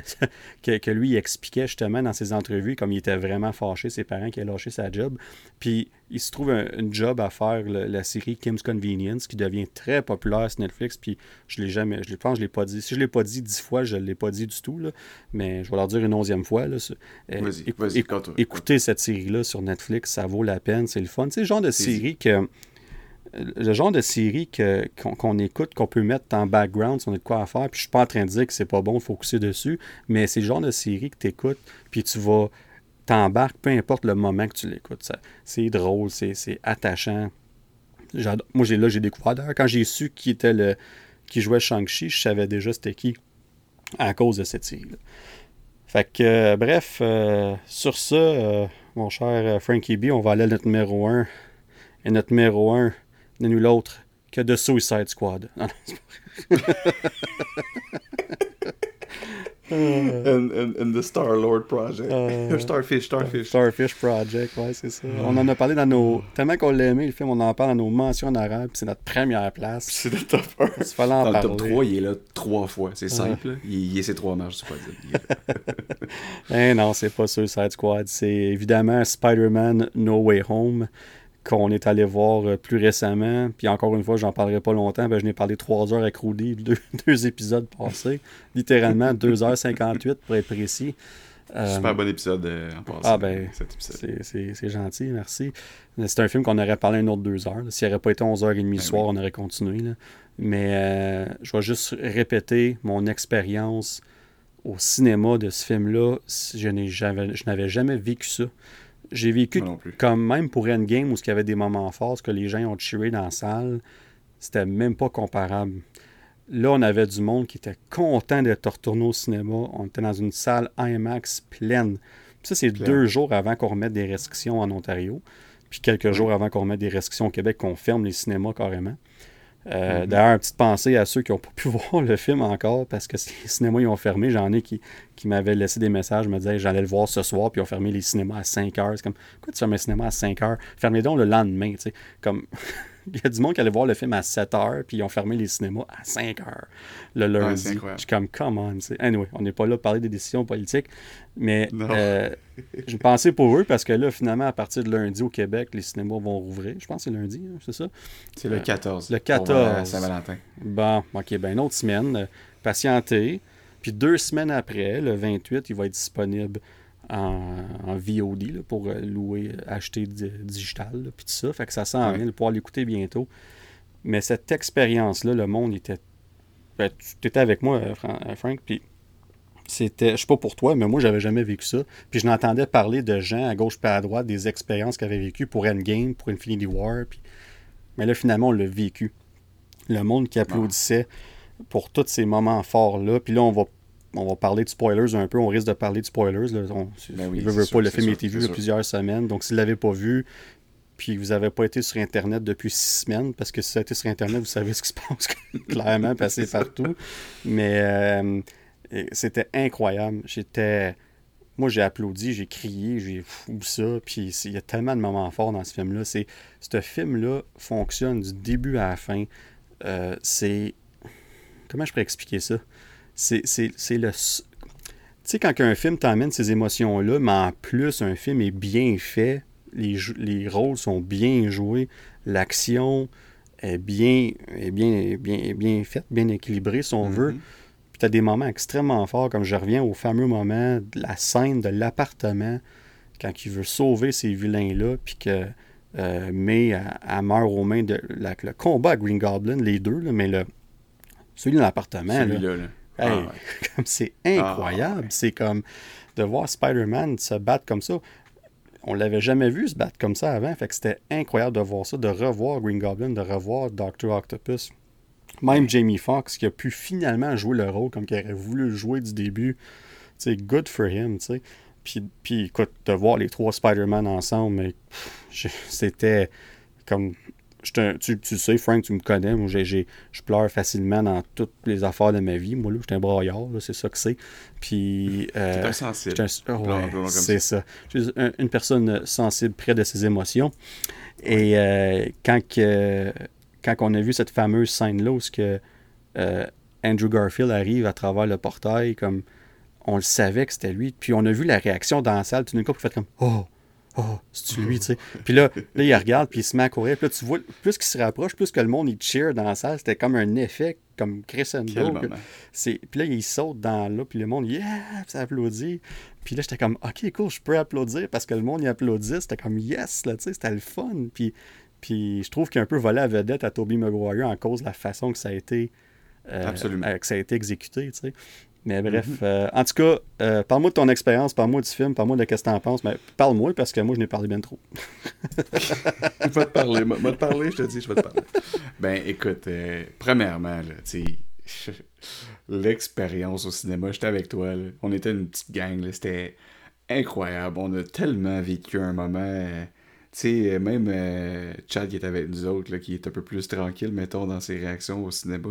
que, que lui, il expliquait justement dans ses entrevues comme il était vraiment fâché, ses parents, qui a lâché sa job. Puis il se trouve un, une job à faire, le- la série Kim's Convenience, qui devient très populaire sur Netflix. Puis je l'ai jamais, je l'ai- pense je l'ai pas dit. Si je l'ai pas dit dix fois, je l'ai pas dit du tout. Là. Mais je vais leur dire une onzième fois. Là, ce- euh, écou- écou- écoutez cette série-là sur Netflix, ça vaut la peine, c'est le fun. Sais, le genre de C'est- série que. Le genre de série que- qu'on qu'on écoute, qu'on peut mettre en background si on a de quoi à faire. Puis je suis pas en train de dire que c'est pas bon de focuser dessus, mais c'est le genre de série que tu écoutes, puis tu vas t'embarques, peu importe le moment que tu l'écoutes. C'est drôle, c'est attachant. Moi, j'ai là, j'ai découvert. D'ailleurs, quand j'ai su qui était le qui jouait Shang-Chi, je savais déjà c'était qui à cause de cette série-là. Fait que, euh, bref, euh, sur ça, euh, mon cher Frankie B, on va aller à notre numéro 1. Et notre numéro 1 n'est nul autre que The Suicide Squad. [laughs] Euh, And, and, and the Star-Lord Project. Euh, [laughs] Starfish, Starfish. Starfish Project, ouais, c'est ça. On en a parlé dans nos. Tellement qu'on l'a aimé, le film, on en parle dans nos mentions en arabe, puis c'est notre première place. C'est le top 1. Il fallait en Dans le top 3, il est là trois fois. C'est simple. là. Il, il est ses trois marches, là. [laughs] Eh non, c'est pas Suicide Squad. C'est évidemment Spider-Man No Way Home qu'on est allé voir euh, plus récemment. Puis encore une fois, j'en parlerai pas longtemps. Ben, je n'ai parlé trois heures à Rudy, [laughs] deux, deux épisodes passés. Littéralement 2h58 pour être précis. Euh, Super bon épisode euh, en passant. Ah, ben. C'est- gentil, merci. C'est un film qu'on aurait parlé une autre deux heures. S'il n'aurait pas été 11h30 le Ben soir, oui. on aurait continué. là. Mais euh, je vais juste répéter mon expérience au cinéma de ce film-là. Si Je n'ai jamais- je n'avais jamais vécu ça. J'ai vécu comme même pour Endgame où il y avait des moments forts, ce que les gens ont cheeré dans la salle, c'était même pas comparable. Là, on avait du monde qui était content d'être retourné au cinéma. On était dans une salle IMAX pleine. Puis ça, c'est deux jours avant qu'on remette des restrictions en Ontario. Puis quelques jours avant qu'on remette des restrictions au Québec, qu'on ferme les cinémas carrément. Euh, Mhm. D'ailleurs, petite pensée à ceux qui n'ont pas pu [laughs] voir le film encore parce que les cinémas ils ont fermé. J'en ai qui, qui m'avaient laissé des messages, me disaient j'allais le voir ce soir, puis ils ont fermé les cinémas à 5 heures. C'est comme, pourquoi tu fermes un cinéma à 5 heures? Fermez donc le lendemain, tu sais. Comme, [laughs] [laughs] Il y a du monde qui allait voir le film à 7 h, puis ils ont fermé les cinémas à 5 h le lundi. je suis comme, come on. Anyway, on n'est pas là pour parler des décisions politiques, mais euh, je pensais pour eux parce que là, finalement, à partir de lundi au Québec, les cinémas vont rouvrir. Je pense que c'est lundi, hein, c'est ça? C'est le 14. le 14. Saint-Valentin. Bon, ok, ben une autre semaine. Euh, patienter. Puis deux semaines après, le 28, il va être disponible en, VOD pour euh, louer, acheter digital, puis tout ça. Fait que ça sent rien de pouvoir l'écouter bientôt. Mais cette expérience-là, le monde était. Ben, tu étais avec moi, euh, euh, Frank, puis c'était. Je sais pas pour toi, mais moi, j'avais jamais vécu ça. Puis je n'entendais parler de gens à gauche et à droite, des expériences qu'ils avaient vécues pour Endgame, pour Infinity War. Puis... Mais là, finalement, on l'a vécu. Le monde qui applaudissait pour tous ces moments forts-là. Puis là, on va on va parler de spoilers un peu. On risque de parler de spoilers. Là. On, ben pas, le film a été vu il y a plusieurs semaines. Donc, s'il ne l'avez pas vu, puis vous n'avez pas été sur Internet depuis six semaines, parce que si ça a été sur Internet, vous savez ce qui se passe [laughs] clairement, passé partout. Mais euh, c'était incroyable. J'étais. Moi, j'ai applaudi, j'ai crié, j'ai fou ça. Puis il y a tellement de moments forts dans ce film-là. C'est, ce film-là fonctionne du début à la fin. Euh, c'est. Comment je pourrais expliquer ça? C'est le. Tu sais, quand un film t'amène ces émotions-là, mais en plus, un film est bien fait, les, les rôles sont bien joués, l'action est bien, est bien, bien, bien faite, bien équilibrée, si on mm-hmm. veut. Puis tu as des moments extrêmement forts, comme je reviens au fameux moment de la scène de l'appartement, quand il veut sauver ces vilains-là, puis que euh, May a, meurt aux mains de le combat à Green Goblin, les deux, mais le, celui de l'appartement. Celui-là. Ah, [laughs] c'est incroyable. Ah, c'est comme de voir Spider-Man se battre comme ça. On l'avait jamais vu se battre comme ça avant. Fait que c'était incroyable de voir ça, de revoir Green Goblin, de revoir Doctor Octopus. Même Jamie Foxx qui a pu finalement jouer le rôle comme qu'il aurait voulu jouer du début. C'est good for him, tu sais. Puis, puis écoute, de voir les trois Spider-Man ensemble, c'était comme tu, tu, sais, Frank, tu me connais. Moi, je pleure facilement dans toutes les affaires de ma vie. Moi, là, je suis un braillard, c'est ça que c'est. Puis. [laughs] Euh, insensible. c'est ça. Je suis une personne sensible près de ses émotions. Et euh, quand, que, quand on a vu cette fameuse scène-là où que, euh, Andrew Garfield arrive à travers le portail, comme on le savait que c'était lui. Puis on a vu la réaction dans la salle, tout d'un coup, il fait comme Oh! Oh, c'est lui, tu sais? Puis là, là, il regarde, puis il se met à courir. Puis là, tu vois, plus qu'il se rapproche, plus que le monde, il cheer dans la salle. C'était comme un effet, comme crescendo. Puis là, il saute dans là, puis le monde, yeah, ça applaudit. Puis là, j'étais comme, OK, cool, je peux applaudir parce que le monde, il applaudit. C'était comme, yes, là, tu sais, c'était le fun. Puis, puis je trouve qu'il a un peu volé la vedette à Toby Maguire en cause de la façon que ça a été, euh, euh, que ça a été exécuté, tu sais. Mais bref, mhm. euh, en tout cas, euh, parle-moi de ton expérience, parle-moi du film, parle-moi de ce que tu en penses. Mais parle-moi parce que moi, je n'ai parlé bien trop. [laughs] je vais te parler. Je vais te parler, je te dis, je vais te parler. Ben, écoute, euh, premièrement, [laughs] l'expérience au cinéma, j'étais avec toi. On était une petite gang. C'était incroyable. On a tellement vécu un moment. tu sais, même Chad qui était avec nous autres, qui est un peu plus tranquille, mettons, dans ses réactions au cinéma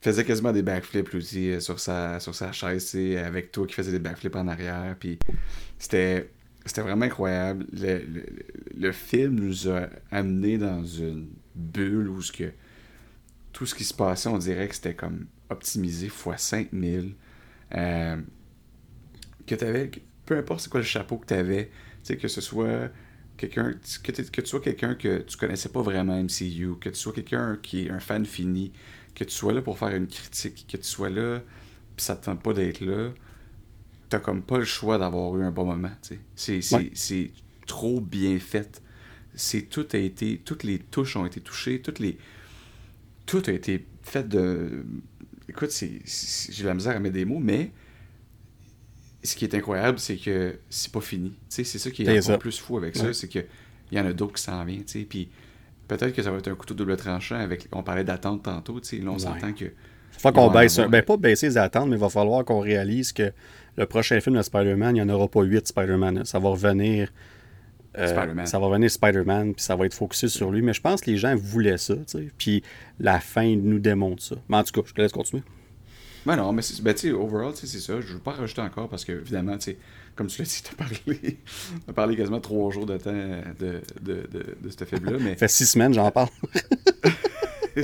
faisait quasiment des backflips aussi euh, sur sa, sur sa chaise, avec toi qui faisais des backflips en arrière. Puis c'était, c'était vraiment incroyable. Le, le, film nous a amené dans une bulle où ce que, tout ce qui se passait, on dirait que c'était comme optimisé x 5000. Euh, que tu avais, peu importe c'est quoi le chapeau que tu avais, que ce soit quelqu'un que, que tu sois quelqu'un que tu connaissais pas vraiment MCU, que tu sois quelqu'un qui est un fan fini, que tu sois là pour faire une critique, que tu sois là, puis ça te tente pas d'être là, t'as comme pas le choix d'avoir eu un bon moment. C'est trop bien fait. C'est tout a été, toutes les touches ont été touchées, toutes les, tout a été fait de. Écoute, j'ai la misère à mettre des mots, mais ce qui est incroyable, c'est que c'est pas fini. C'est ça qui est, encore plus fou avec ça, c'est qu'il y en a d'autres qui s'en viennent. Puis peut-être que ça va être un couteau double tranchant avec. On parlait d'attente tantôt, tu sais. Là, on s'entend que. Faut qu'on baisse. Ben, pas baisser les attentes, mais il va falloir qu'on réalise que le prochain film de Spider-Man, il n'y en aura pas huit Spider-Man. Ça va revenir. Euh, ça va revenir Spider-Man, puis ça va être focusé sur lui. Mais je pense que les gens voulaient ça, tu sais. Puis la fin nous démontre ça. Mais en tout cas, je te laisse continuer. Ben non, mais ben, tu sais, overall, c'est ça. Je ne veux pas rajouter encore parce que, évidemment, tu sais, comme tu l'as dit, tu as parlé, as parlé quasiment trois jours de temps de, de, de, de ce film-là. Mais... [laughs] Ça fait six semaines, j'en parle. [laughs]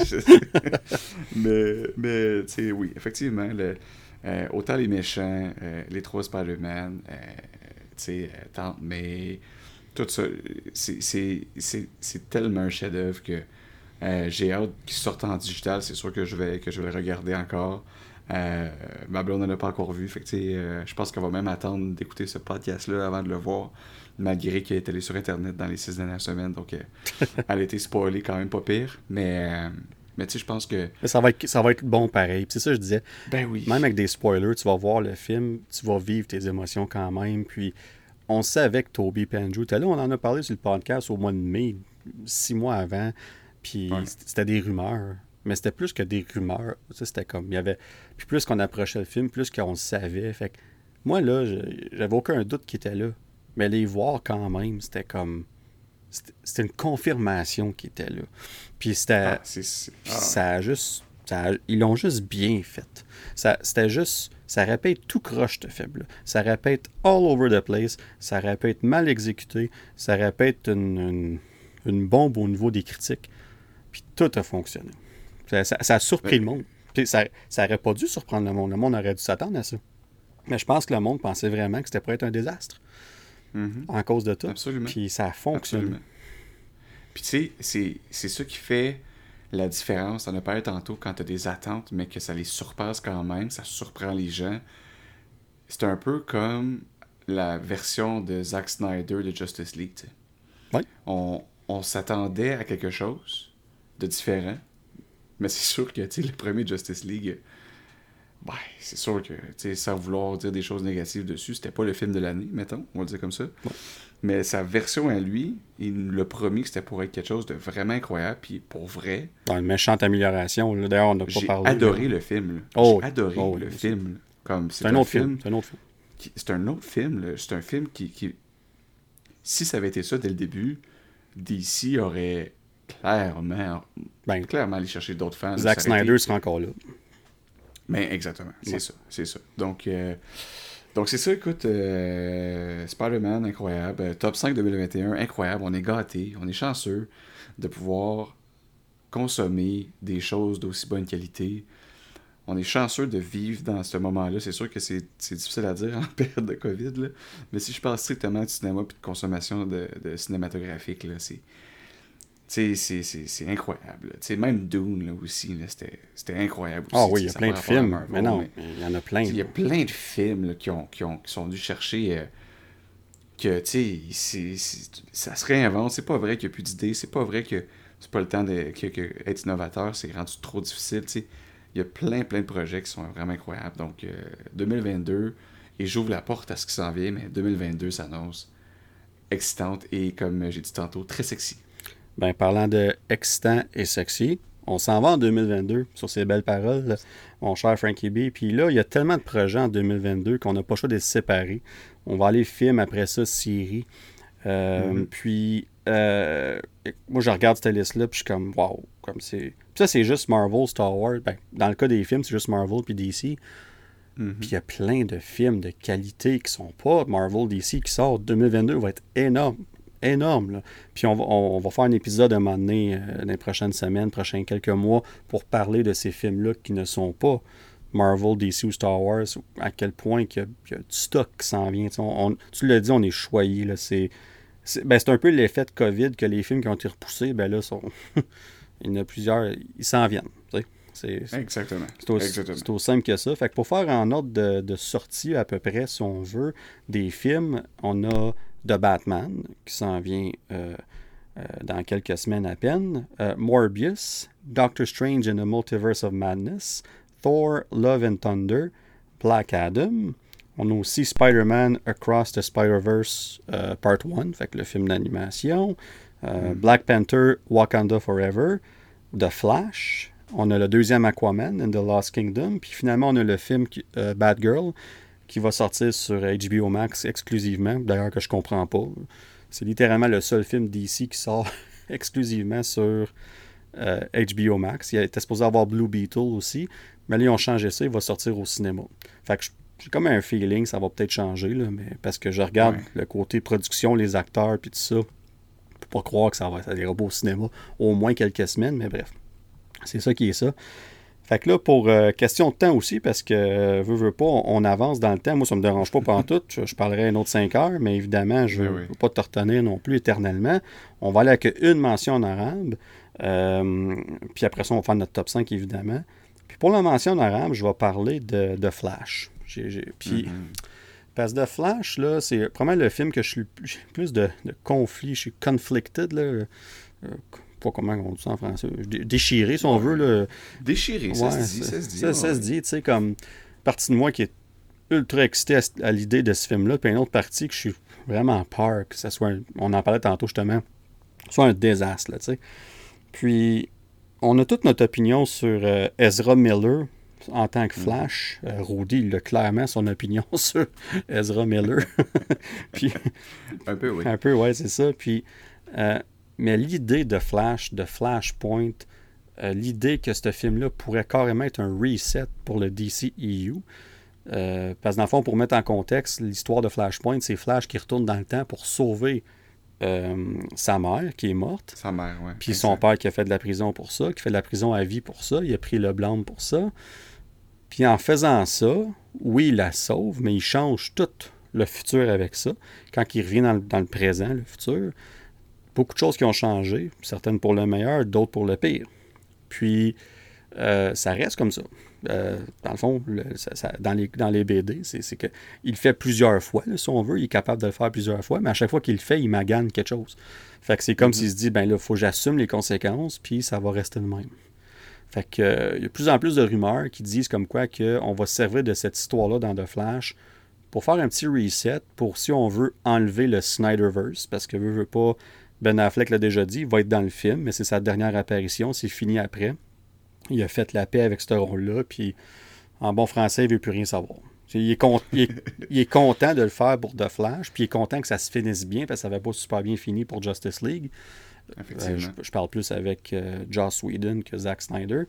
mais, mais tu sais, oui, effectivement, le, euh, autant les méchants, euh, les trois Spider-Man, euh, tu sais, Tante May, tout ça, c'est tellement un chef-d'œuvre que j'ai hâte qu'il sorte en digital. C'est sûr que je vais, que je vais le regarder encore. Euh, ma blonde n'en a pas encore vu. Fait que, je pense qu'elle va même attendre d'écouter ce podcast-là avant de le voir, malgré qu'il est allé sur Internet dans les six dernières semaines. Donc, [laughs] elle a été spoilée quand même pas pire. Mais, mais tu sais, je pense que. ça va, être, ça va être bon pareil. c'est ça, je disais. Ben oui. Même avec des spoilers, tu vas voir le film, tu vas vivre tes émotions quand même. Puis on sait avec Toby Andrew. Là, on en a parlé sur le podcast au mois de mai, six mois avant. Puis c'était des rumeurs. Mais c'était plus que des rumeurs. C'était comme. Il y avait. Puis plus qu'on approchait le film, plus qu'on le savait. Fait que moi, là, j'avais aucun doute qu'il était là. Mais les voir quand même, c'était comme c'était une confirmation qui était là. Puis c'était. Ah, ah. Ça a juste. ils l'ont juste bien fait. Ça, c'était juste. Ça répète tout croche de faible. Ça répète all over the place. Ça répète mal exécuté. Ça répète une, une, bombe au niveau des critiques. Puis tout a fonctionné. Ça, a surpris le monde. Puis ça n'aurait pas dû surprendre le monde. Le monde aurait dû s'attendre à ça. Mais je pense que le monde pensait vraiment que c'était pour être un désastre. Mm-hmm. En cause de tout. Absolument. Puis ça fonctionne. Puis tu sais, c'est ça qui fait la différence. On a parlé tantôt quand tu as des attentes, mais que ça les surpasse quand même, ça surprend les gens. C'est un peu comme la version de Zack Snyder de Justice League. Oui. On, on s'attendait à quelque chose de différent, mais c'est sûr que le premier Justice League, ben, c'est sûr que, sans vouloir dire des choses négatives dessus, c'était pas le film de l'année, mettons, on va le dire comme ça. Mais sa version à lui, il nous l'a promis que c'était pour être quelque chose de vraiment incroyable, puis pour vrai. une méchante amélioration. D'ailleurs, on n'a pas parlé. J'ai adoré le film. Oh, J'ai adoré oh, le film. Comme c'est un, autre film. C'est un autre film. C'est un autre film. C'est un film qui, qui, Si ça avait été ça dès le début, DC aurait clairement, ben, clairement aller chercher d'autres fans. Zack Snyder sera encore là. Mais exactement, c'est ça, c'est ça. Donc, euh, donc c'est ça, écoute, euh, Spider-Man, incroyable. Euh, top 5 2021, incroyable. On est gâtés, on est chanceux de pouvoir consommer des choses d'aussi bonne qualité. On est chanceux de vivre dans ce moment-là. C'est sûr que c'est difficile à dire en [laughs] période de COVID, là. mais si je parle strictement de cinéma et de consommation de, de cinématographique, c'est c'est incroyable. même Dune là, aussi, c'était incroyable. Ah oui, il y a plein de films. Mais non, il y en a plein. Il y a plein de films là, qui, ont, qui, ont, qui, sont dû chercher euh, que, sais, ça se réinvente. C'est pas vrai qu'il n'y a plus d'idées. C'est pas vrai que c'est pas le temps d'être innovateur. C'est rendu trop difficile. Il y a plein, plein de projets qui sont vraiment incroyables. Donc, 2022, euh, et j'ouvre la porte à ce qui s'en vient, mais 2022 s'annonce excitante et, comme j'ai dit tantôt, très sexy. Ben, parlant de excitant et sexy, on s'en va en 2022 sur ces belles paroles, mon cher Frankie B. Puis là, il y a tellement de projets en 2022 qu'on n'a pas le choix de se séparer. On va aller film, après ça, série. Euh, mm-hmm. Puis, euh, moi, je regarde cette liste-là, puis je suis comme, waouh, comme c'est. ça, c'est juste Marvel, Star Wars. Ben, dans le cas des films, c'est juste Marvel puis DC. Mm-hmm. Puis il y a plein de films de qualité qui sont pas Marvel, DC qui sortent. 2022 va être énorme énorme. Puis on va, faire un épisode à un moment donné, euh, dans les prochaines semaines, prochains quelques mois, pour parler de ces films-là qui ne sont pas Marvel, DC ou Star Wars, à quel point il y, a, du stock qui s'en vient. tu l'as dit, on est choyé. C'est, ben, un peu l'effet de COVID que les films qui ont été repoussés, ben là, sont, [laughs] il y en a plusieurs, ils s'en viennent. C'est, Exactement. C'est aussi, simple que ça. Fait que pour faire en ordre de, de, sortie à peu près, si on veut, des films, on a de Batman, qui s'en vient euh, euh, dans quelques semaines à peine, euh, Morbius, Doctor Strange in the Multiverse of Madness, Thor, Love and Thunder, Black Adam. On a aussi Spider-Man Across the Spider-Verse Part 1, fait le film d'animation. Mm. Black Panther, Wakanda Forever. The Flash. On a le deuxième Aquaman in the Lost Kingdom. Puis finalement, on a le film Bad Girl qui va sortir sur HBO Max exclusivement, d'ailleurs que je comprends pas. C'est littéralement le seul film d'ici qui sort [laughs] exclusivement sur HBO Max. Il était supposé avoir Blue Beetle aussi, mais là, ils ont changé ça, il va sortir au cinéma. Fait que j'ai comme un feeling, ça va peut-être changer, là, mais parce que je regarde le côté production, les acteurs, puis tout ça. Pour pas croire que ça va être des robots au cinéma au moins quelques semaines, mais bref. C'est ça qui est ça. Fait que là, pour euh, question de temps aussi, parce que, euh, veux, veux pas, on, avance dans le temps. Moi, ça me dérange pas pendant tout. Je, parlerai un autre 5 heures, mais évidemment, je ne veux pas te retenir non plus éternellement. On va aller avec une mention en arabe. Euh, puis après ça, on va faire notre top 5, évidemment. Puis pour la mention en arabe, je vais parler de, Flash. puis, mm-hmm. parce que The Flash, là, c'est vraiment le film que je suis plus de, de conflit. Je suis conflicted, là pas comment on dit ça en français, déchiré si on veut. Là. Déchiré, ça se dit. Ça se dit, ça, se dit tu sais, comme partie de moi qui est ultra excité à, l'idée de ce film-là, puis une autre partie que je suis vraiment peur que ça soit, on en parlait tantôt justement, soit un désastre, là, tu sais. Puis, on a toute notre opinion sur euh, Ezra Miller en tant que mm. Flash. Euh, Rudy, il a clairement son opinion [laughs] sur Ezra Miller. [laughs] puis, un peu, oui. Un peu, ouais, c'est ça. Puis, euh, mais l'idée de Flash, de Flashpoint, euh, l'idée que ce film-là pourrait carrément être un reset pour le DCEU, euh, parce que dans le fond, pour mettre en contexte, l'histoire de Flashpoint, c'est Flash qui retourne dans le temps pour sauver euh, sa mère qui est morte. Sa mère, oui. Puis son père qui a fait de la prison pour ça, qui fait de la prison à vie pour ça. Il a pris le blâme pour ça. Puis en faisant ça, oui, il la sauve, mais il change tout le futur avec ça. Quand il revient dans dans le présent, le futur, beaucoup de choses qui ont changé, certaines pour le meilleur, d'autres pour le pire. Puis, euh, ça reste comme ça. Euh, dans le fond, dans, les, dans les BD, c'est qu'il fait plusieurs fois, si on veut. Il est capable de le faire plusieurs fois, mais à chaque fois qu'il le fait, il magane quelque chose. Fait que c'est comme mm-hmm. s'il se dit, ben là, il faut que j'assume les conséquences, puis ça va rester le même. Fait que, euh, il y a de plus en plus de rumeurs qui disent comme quoi qu'on va se servir de cette histoire-là dans The Flash pour faire un petit reset, pour si on veut enlever le Snyderverse, parce que veut, veut pas, ben Affleck l'a déjà dit, il va être dans le film, mais c'est sa dernière apparition, c'est fini après. Il a fait la paix avec ce rôle-là, puis en bon français, il ne veut plus rien savoir. [laughs] Il est, content de le faire pour The Flash, puis il est content que ça se finisse bien, parce que ça n'avait pas super bien fini pour Justice League. Euh, je, parle plus avec euh, Joss Whedon que Zack Snyder.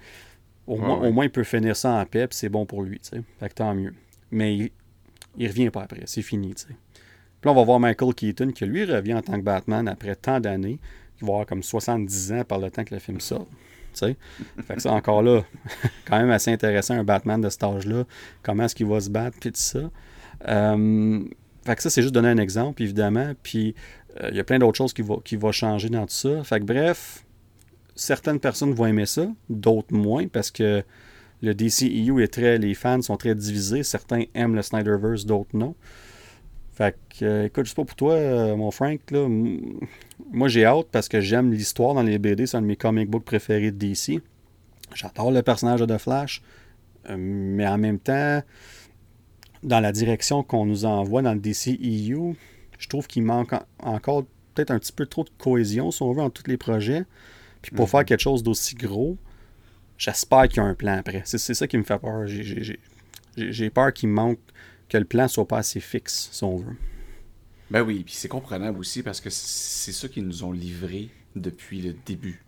Au, moins, au moins, il peut finir ça en paix, puis c'est bon pour lui. Fait que tant mieux. Mais il, il revient pas après, c'est fini. Sais on va voir Michael Keaton qui, lui, revient en tant que Batman après tant d'années. Il va avoir comme 70 ans par le temps que le film sort. Fait que ça, encore là, [laughs] quand même assez intéressant, un Batman de cet âge-là. Comment est-ce qu'il va se battre, puis tout ça. Euh, fait que ça, c'est juste donner un exemple, évidemment. Puis euh, il y a plein d'autres choses qui vont qui changer dans tout ça. Fait que bref, certaines personnes vont aimer ça, d'autres moins, parce que le DCEU est très. Les fans sont très divisés. Certains aiment le Snyderverse, d'autres non. Fait que, euh, écoute, je sais pas pour toi, euh, mon Frank, là, moi j'ai hâte parce que j'aime l'histoire dans les BD, c'est un de mes comic books préférés de DC. J'adore le personnage de Flash, euh, mais en même temps, dans la direction qu'on nous envoie dans le DC EU, je trouve qu'il manque encore peut-être un petit peu trop de cohésion, si on veut, en tous les projets. Puis pour faire mhm. quelque chose d'aussi gros, j'espère qu'il y a un plan après. C'est ça qui me fait peur. J'ai peur qu'il manque que le plan soit pas assez fixe, si on veut. Ben oui, puis c'est comprenable aussi parce que c'est ça qu'ils nous ont livré depuis le début.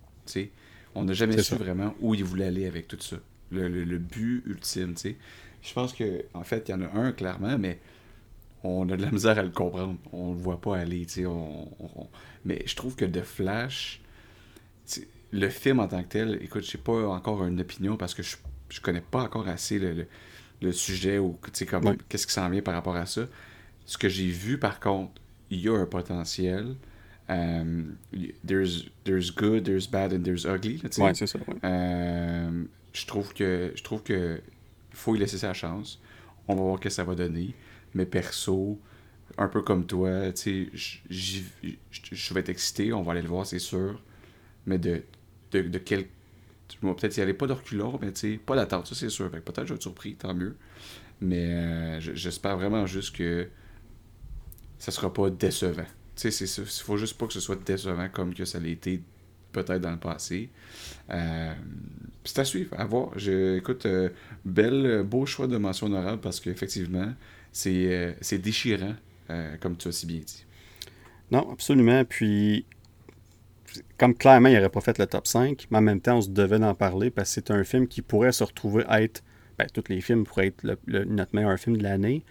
On n'a jamais su vraiment où ils voulaient aller avec tout ça. Le, but ultime. sais. Je pense que en fait, il y en a un clairement, mais on a de la misère à le comprendre. On le voit pas aller. On, on... Mais je trouve que The Flash, le film en tant que tel, écoute, j'ai pas encore une opinion parce que je, je connais pas encore assez le le sujet ou comme qu'est-ce qui s'en vient par rapport à ça. Ce que j'ai vu par contre, il y a un potentiel. Euh, there's, there's good, there's bad and there's ugly. Ouais, c'est ça. Euh, je trouve que je trouve que faut y laisser sa chance. On va voir ce que ça va donner. Mais perso, un peu comme toi, tu sais, je vais être excité, on va aller le voir, c'est sûr. Mais de, de, de quel peut-être y aller pas de mais tu sais, pas d'attente, ça c'est sûr. peut-être je vais être surpris, tant mieux. Mais euh, j'espère vraiment juste que ça sera pas décevant. Tu sais, il faut juste pas que ce soit décevant comme que ça l'a été peut-être dans le passé. Euh, c'est à suivre, à voir. Je, écoute, euh, bel, beau choix de mention honorable parce qu'effectivement, c'est déchirant, comme tu as si bien dit. Non, absolument. Puis comme clairement, il n'aurait pas fait le top 5, mais en même temps, on se devait d'en parler parce que c'est un film qui pourrait se retrouver être. Ben, tous les films pourraient être notre meilleur film de l'année.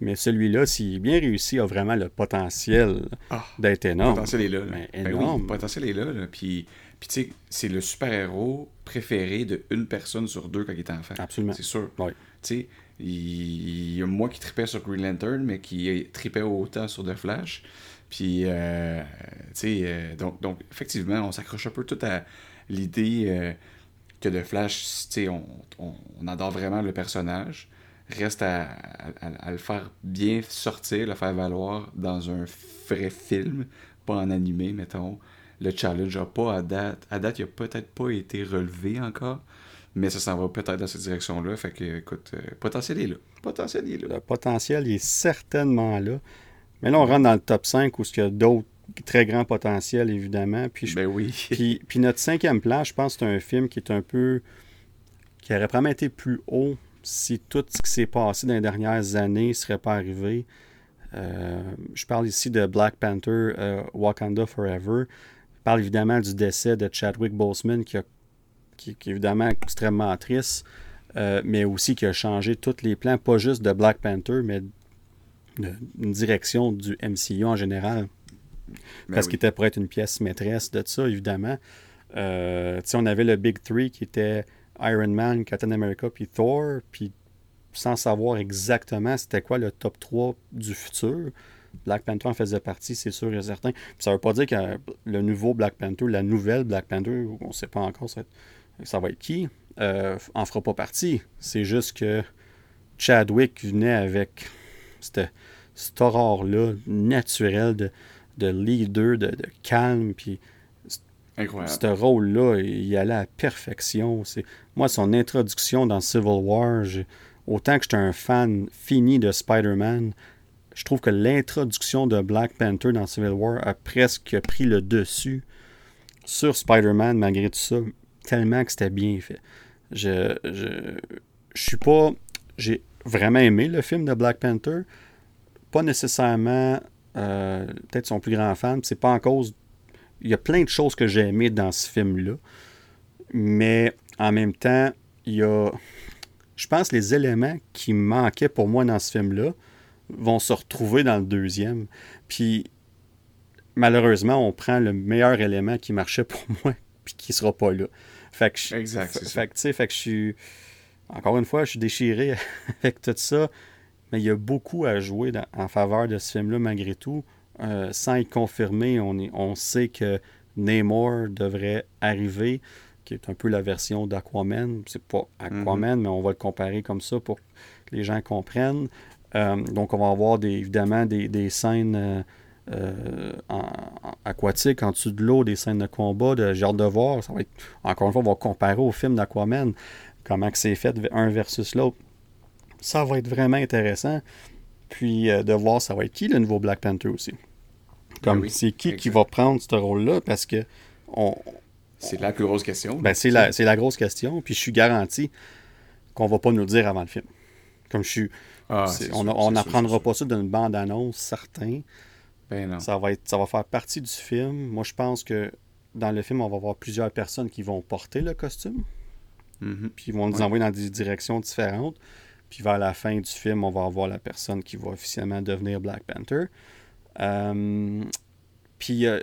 Mais celui-là, s'il est bien réussi, a vraiment le potentiel ah, d'être énorme. Le potentiel est là. Ben, énorme. le potentiel est là. Puis, puis tu sais, c'est le super-héros préféré d'une personne sur deux quand il est enfant. Absolument. C'est sûr. Tu sais, il y a moi qui tripais sur Green Lantern, mais qui tripait autant sur The Flash. Puis, euh, tu sais, euh, donc, donc, effectivement, on s'accroche un peu tout à l'idée euh, que The Flash, tu sais, on, on, adore vraiment le personnage. Reste à, à, le faire bien sortir, le faire valoir dans un vrai film, pas en animé, mettons. Le challenge n'a pas à date. À date, il n'a peut-être pas été relevé encore. Mais ça s'en va peut-être dans cette direction-là. Fait que, écoute, potentiel est là. Potentiel est là. Le potentiel est certainement là. Mais là, on rentre dans le top 5 où il y a d'autres très grands potentiels, évidemment. Puis, ben oui. [laughs] puis, puis, notre cinquième place, je pense que c'est un film qui est un peu. qui aurait probablement été plus haut si tout ce qui s'est passé dans les dernières années ne serait pas arrivé. Euh, je parle ici de Black Panther euh, Wakanda Forever. Je parle évidemment du décès de Chadwick Boseman qui, a, qui, est évidemment extrêmement triste, euh, mais aussi qui a changé tous les plans, pas juste de Black Panther, mais une direction du MCU en général. Ben parce qu'il était pour être une pièce maîtresse de ça, évidemment. Euh, on avait le Big Three qui était Iron Man, Captain America, puis Thor, puis sans savoir exactement c'était quoi le top 3 du futur. Black Panther en faisait partie, c'est sûr et certain. ça ne veut pas dire que le nouveau Black Panther, la nouvelle Black Panther, on ne sait pas encore ça, ça va être qui, euh, en fera pas partie. C'est juste que Chadwick venait avec cet aurore-là naturel de, de leader, de, calme, puis. Ce rôle-là, il allait à perfection. C'est Moi, son introduction dans Civil War, autant que j'étais un fan fini de Spider-Man, je trouve que l'introduction de Black Panther dans Civil War a presque pris le dessus sur Spider-Man malgré tout ça, tellement que c'était bien fait. Je, je, je suis pas. J'ai vraiment aimé le film de Black Panther. Pas nécessairement euh, peut-être son plus grand fan. C'est pas en cause. Il y a plein de choses que j'ai aimées dans ce film-là. Mais en même temps, il y a. Je pense les éléments qui manquaient pour moi dans ce film-là vont se retrouver dans le deuxième. Puis malheureusement, on prend le meilleur élément qui marchait pour [laughs] moi, puis qui sera pas là. Fait que exact. Fait, que, fait que je suis encore une fois, je suis déchiré [laughs] avec tout ça, mais il y a beaucoup à jouer en faveur de ce film-là malgré tout. Euh, sans y confirmer, on, on sait que Namor devrait arriver, qui est un peu la version d'Aquaman. C'est pas Aquaman, mhm. mais on va le comparer comme ça pour que les gens comprennent. Euh, donc, on va avoir des, évidemment des, scènes euh, aquatiques en dessous de l'eau, des scènes de combat, de genre de voir. Ça va être, encore une fois, on va comparer au film d'Aquaman comment c'est fait un versus l'autre. Ça va être vraiment intéressant. Puis euh, de voir ça va être qui le nouveau Black Panther aussi. Comme ben c'est qui qui va prendre ce rôle-là parce que on, c'est la plus grosse question. Ben, c'est la, la, grosse question. Puis je suis garanti qu'on va pas nous le dire avant le film. Comme je suis. Ah, on n'apprendra pas ça d'une bande-annonce, certain. Ben non. Ça va, être, ça va faire partie du film. Moi, je pense que dans le film, on va voir plusieurs personnes qui vont porter le costume. Mhm. Puis ils vont nous envoyer dans des directions différentes. Puis vers la fin du film, on va avoir la personne qui va officiellement devenir Black Panther. Euh, puis euh,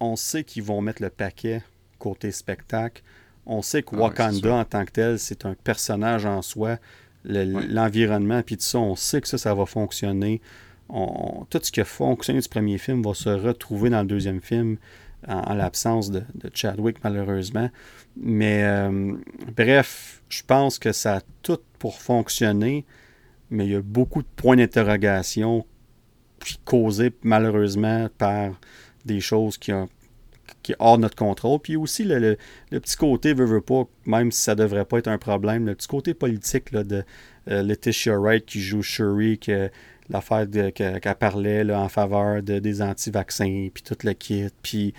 on sait qu'ils vont mettre le paquet côté spectacle. On sait que ah Wakanda en tant que tel, c'est un personnage en soi. L'environnement, puis tout ça, on sait que ça, ça va fonctionner. tout ce qui a fonctionné du premier film va se retrouver dans le deuxième film en, l'absence de, Chadwick, malheureusement. Mais euh, bref, je pense que ça a tout pour fonctionner, mais il y a beaucoup de points d'interrogation causés malheureusement par des choses qui ont qui est hors notre contrôle. Puis aussi le, petit côté, veut, veut pas, même si ça devrait pas être un problème, le petit côté politique là, de euh, Letitia Wright qui joue Shuri, que l'affaire qu'elle parlait là, en faveur de, des anti-vaccins, puis tout le kit. Puis,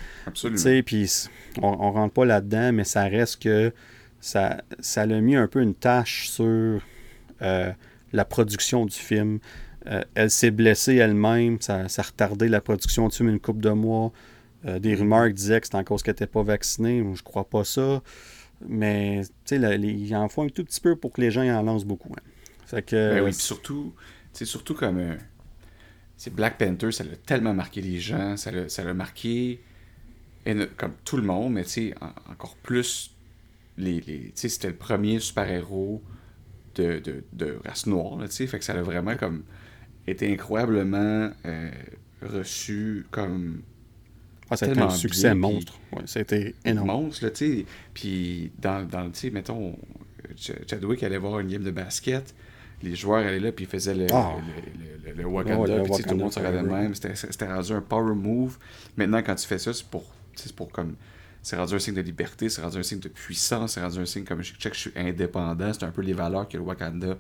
puis on, on rentre pas là-dedans, mais ça reste que ça, ça a mis un peu une tâche sur euh, la production du film. Euh, elle s'est blessée elle-même, ça, ça, a retardé la production du film une couple de mois. Euh, des rumeurs qui disaient que c'était en cause qu'elle n'était pas vaccinée. Je crois pas ça. Mais ils en font un tout petit peu pour que les gens en lancent beaucoup. Hein. Fait que, ben oui, surtout, surtout comme c'est Black Panther, ça l'a tellement marqué les gens, ça l'a marqué comme tout le monde, mais encore plus les, les c'était le premier super-héros de, de, de, race noire, là, fait que ça a vraiment comme été incroyablement euh, reçu comme ah, ça a été un succès monstre. Ouais, ça a été énorme. Monstre, tu sais. Puis, dans, dans tu sais, mettons, Chadwick allait voir une game de basket, les joueurs allaient là, puis ils faisaient le, ah. le, le, Wakanda, puis tout le monde se regardait même. C'était rendu un power move. Maintenant, quand tu fais ça, c'est pour, pour comme. C'est rendu un signe de liberté, c'est rendu un signe de puissance, c'est rendu un signe comme je check, je suis indépendant. C'est un peu les valeurs que le Wakanda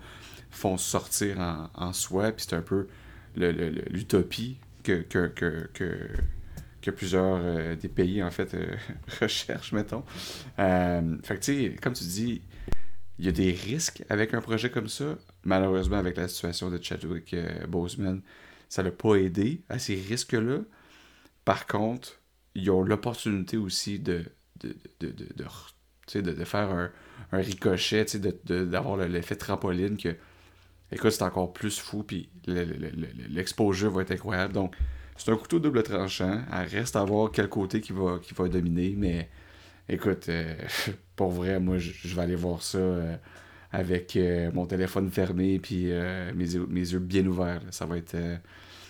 font sortir en, soi, puis c'est un peu l'utopie que, que, que, que que plusieurs euh, des pays, en fait, euh, [laughs] recherchent, mettons. Euh, fait que, tu sais, comme tu dis, il y a des risques avec un projet comme ça. Malheureusement, avec la situation de Chadwick Boseman, ça l'a pas aidé à ces risques-là. Par contre, ils ont l'opportunité aussi de, de, de, de, de, faire un, un ricochet, d'avoir l'effet trampoline que, écoute, c'est encore plus fou, puis l'exposure va être incroyable. Donc, c'est un couteau double tranchant. Reste à voir quel côté qui va, qui va dominer, mais écoute, euh, [laughs] pour vrai, moi, je vais aller voir ça euh, avec euh, mon téléphone fermé puis mes, mes, yeux bien ouverts. Ça va être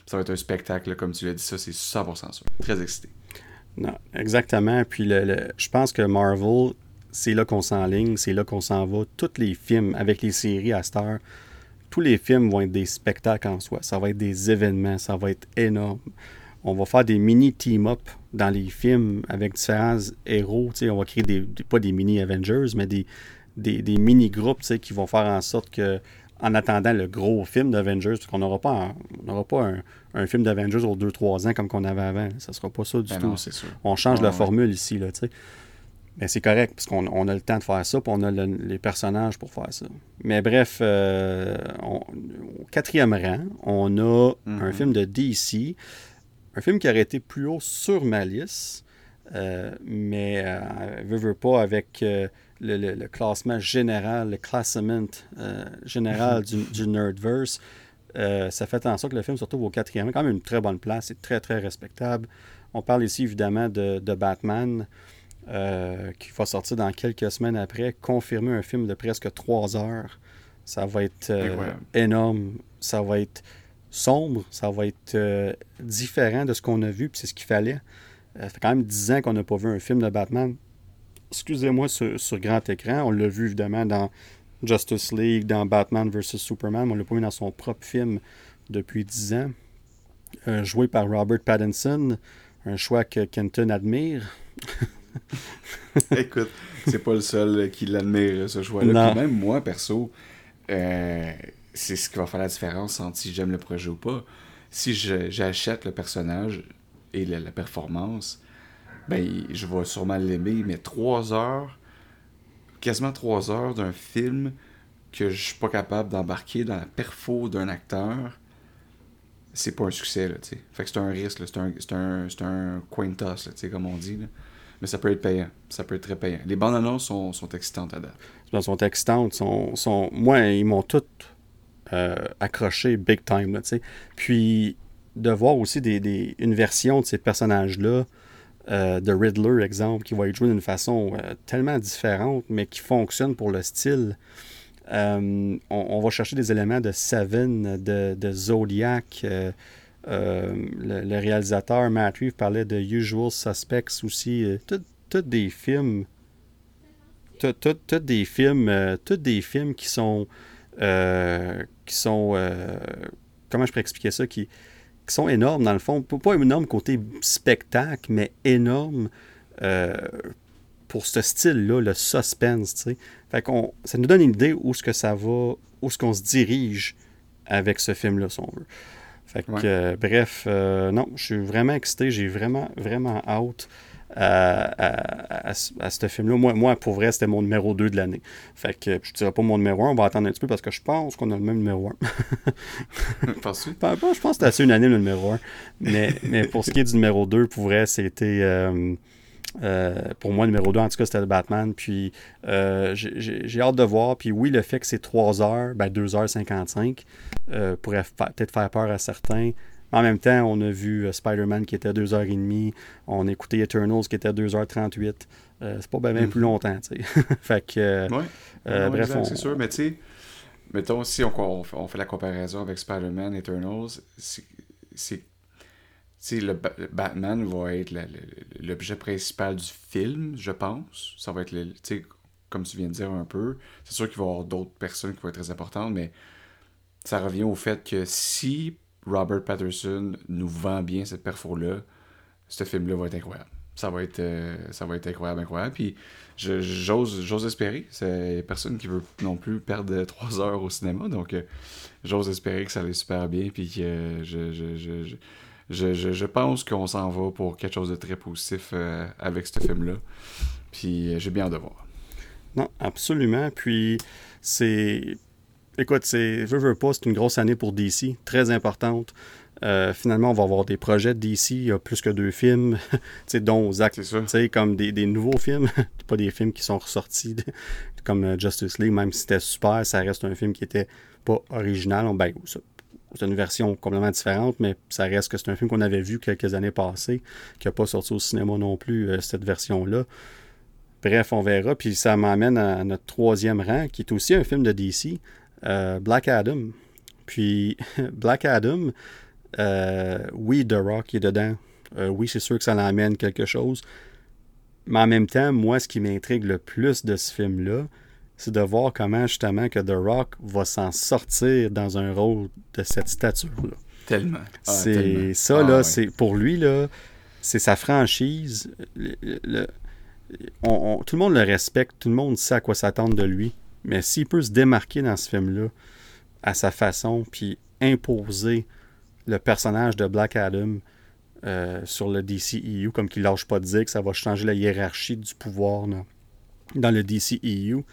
ça va être un spectacle, comme tu l'as dit, ça, c'est 100% sûr. Très excité. Non, exactement. Puis le, je pense que Marvel, c'est là qu'on s'enligne, c'est là qu'on s'en va. Tous les films avec les séries à Star, tous les films vont être des spectacles en soi. Ça va être des événements, ça va être énorme. On va faire des mini team-up dans les films avec différents héros. On va créer des, pas des mini Avengers, mais des, des, mini-groupes qui vont faire en sorte que, en attendant le gros film d'Avengers, parce qu'on n'aura pas, pas un, film d'Avengers aux 2-3 ans comme qu'on avait avant. Ça ne sera pas ça du ben tout. on change la formule ici. Là, mais c'est correct, parce qu'on a le temps de faire ça, puis on a les personnages pour faire ça. Mais bref, euh, au quatrième rang, on a un mhm. film de DC, un film qui aurait été plus haut sur ma liste, euh, mais euh, veut, veut pas avec euh, le, classement général, le classement général [laughs] du, du, Nerdverse. Ça fait en sorte que le film se retrouve au quatrième. quand même une très bonne place, c'est très très respectable. On parle ici évidemment de, de Batman. Euh, qui va sortir dans quelques semaines après, confirmer un film de presque trois heures. Ça va être euh, énorme, ça va être sombre, ça va être euh, différent de ce qu'on a vu, puis c'est ce qu'il fallait. ça fait quand même dix ans qu'on n'a pas vu un film de Batman, excusez-moi, sur, grand écran. On l'a vu évidemment dans Justice League, dans Batman vs. Superman, on l'a pas dans son propre film depuis dix ans. joué par Robert Pattinson, un choix que Kenton admire. [laughs] Écoute, c'est pas le seul qui l'admire, ce choix-là. Même moi, perso, euh, c'est ce qui va faire la différence entre si j'aime le projet ou pas. Si j'achète le personnage et la, performance, ben, je vais sûrement l'aimer, mais trois heures, quasiment trois heures d'un film que je suis pas capable d'embarquer dans la perfo d'un acteur, c'est pas un succès, là, tu Fait que c'est un risque, c'est un, un, un coin toss, comme on dit, là. Mais ça peut être payant. Ça peut être très payant. Les bandes annonces sont, sont excitantes à date. Elles sont excitantes. Sont, sont... Moi, ils m'ont toutes euh, accroché big time. Là, Puis de voir aussi des, des, une version de ces personnages-là, euh, de Riddler, exemple, qui va être joué d'une façon euh, tellement différente, mais qui fonctionne pour le style. On, va chercher des éléments de Seven, de, Zodiac. Euh, le, réalisateur Matt Reeves parlait de Usual Suspects aussi. Euh, Tous des films. Tous des films. Euh, tous des films qui sont. qui sont. comment je pourrais expliquer ça qui, qui sont énormes dans le fond. Pas énorme côté spectacle, mais énorme pour ce style-là, le suspense, tu sais. Fait qu'on, ça nous donne une idée où ce que ça va, où ce qu'on se dirige avec ce film-là, si on veut. Fait que, euh, bref, euh, non, je suis vraiment excité. J'ai vraiment, vraiment hâte à, ce film-là. Moi, moi, pour vrai, c'était mon numéro 2 de l'année. Fait que je ne dirais pas mon numéro 1, on va attendre un petit peu parce que je pense qu'on a le même numéro 1. [laughs] Penses-tu? [laughs] je pense que c'était assez unanime le numéro 1. Mais, mais pour ce qui est du numéro 2, pour vrai, c'était. Euh, euh, pour moi, numéro 2, en tout cas, c'était le Batman. Puis euh, j'ai hâte de voir. Puis oui, le fait que c'est 3 heures, ben 2h55, pourrait peut-être faire peur à certains. En même temps, on a vu Spider-Man qui était 2h30. On a écouté Eternals qui était 2h38. c'est pas bien, plus mm-hmm. longtemps, tu sais. [laughs] fait que. bref, c'est sûr, mais tu sais, mettons, si on, on, fait la comparaison avec Spider-Man, Eternals, c'est le, Batman va être l'objet principal du film, je pense. Ça va être, le, comme tu viens de dire un peu. C'est sûr qu'il va y avoir d'autres personnes qui vont être très importantes, mais ça revient au fait que si Robert Patterson nous vend bien cette perfo-là, ce film-là va être incroyable. Ça va être, euh, ça va être incroyable, incroyable. Puis j'ose, j'ose espérer. C'est personne qui veut non plus perdre [laughs] trois heures au cinéma, donc euh, j'ose espérer que ça allait super bien, puis que je, je je, pense qu'on s'en va pour quelque chose de très positif euh, avec ce film-là. Puis euh, j'ai bien hâte de voir. Non, absolument. Puis c'est. Écoute, c'est. Veux, veux pas, c'est une grosse année pour DC, très importante. Euh, finalement, on va avoir des projets de DC. Il y a plus que deux films, [laughs] dont Zach, comme des, des, nouveaux films, [laughs] pas des films qui sont ressortis comme Justice League, même si c'était super, ça reste un film qui était pas original. Ben, c'est une version complètement différente, mais ça reste que c'est un film qu'on avait vu quelques années passées, qui n'a pas sorti au cinéma non plus, euh, cette version-là. Bref, on verra. Puis ça m'amène à notre troisième rang, qui est aussi un film de DC, euh, Black Adam. Puis [laughs] Black Adam, euh, oui, The Rock est dedans. oui, c'est sûr que ça l'amène quelque chose. Mais en même temps, moi, ce qui m'intrigue le plus de ce film-là, c'est de voir comment justement que The Rock va s'en sortir dans un rôle de cette stature-là. Tellement. Ah, c'est ça, ah, là, c'est pour lui, là, c'est sa franchise. Le, tout le monde le respecte, tout le monde sait à quoi s'attendre de lui. Mais s'il peut se démarquer dans ce film-là à sa façon, puis imposer le personnage de Black Adam euh, sur le DCEU, comme qu'il lâche pas de dire que ça va changer la hiérarchie du pouvoir dans le DCEU,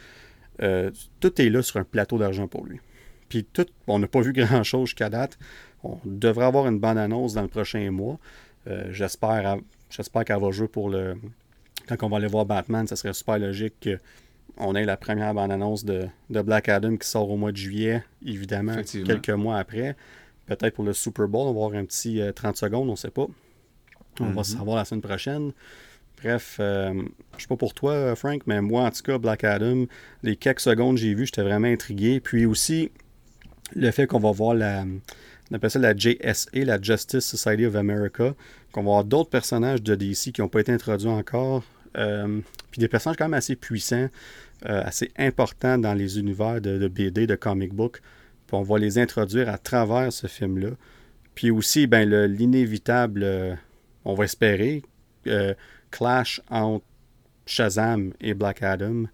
euh, tout est là sur un plateau d'argent pour lui. Puis tout, on n'a pas vu [laughs] grand-chose jusqu'à date. On devrait avoir une bonne annonce dans le prochain mois. Euh, j'espère, qu'elle va jouer pour le. Quand on va aller voir Batman, ça serait super logique qu'on ait la première bande-annonce de, Black Adam qui sort au mois de juillet, évidemment, quelques mois après. Peut-être pour le Super Bowl, on va avoir un petit 30 euh, secondes, on ne sait pas. On va mm-hmm. savoir la semaine prochaine. Bref, euh, je sais pas pour toi, Frank, mais moi, en tout cas, Black Adam, les quelques secondes que j'ai vu, j'étais vraiment intrigué. Puis aussi, le fait qu'on va voir la, on appelle ça la JSA, la Justice Society of America, qu'on va voir d'autres personnages de DC qui n'ont pas été introduits encore. Euh, puis des personnages quand même assez puissants, euh, assez importants dans les univers de, BD, de comic book. Puis on va les introduire à travers ce film-là. Puis aussi, ben, l'inévitable, on va espérer, clash entre Shazam et Black Adam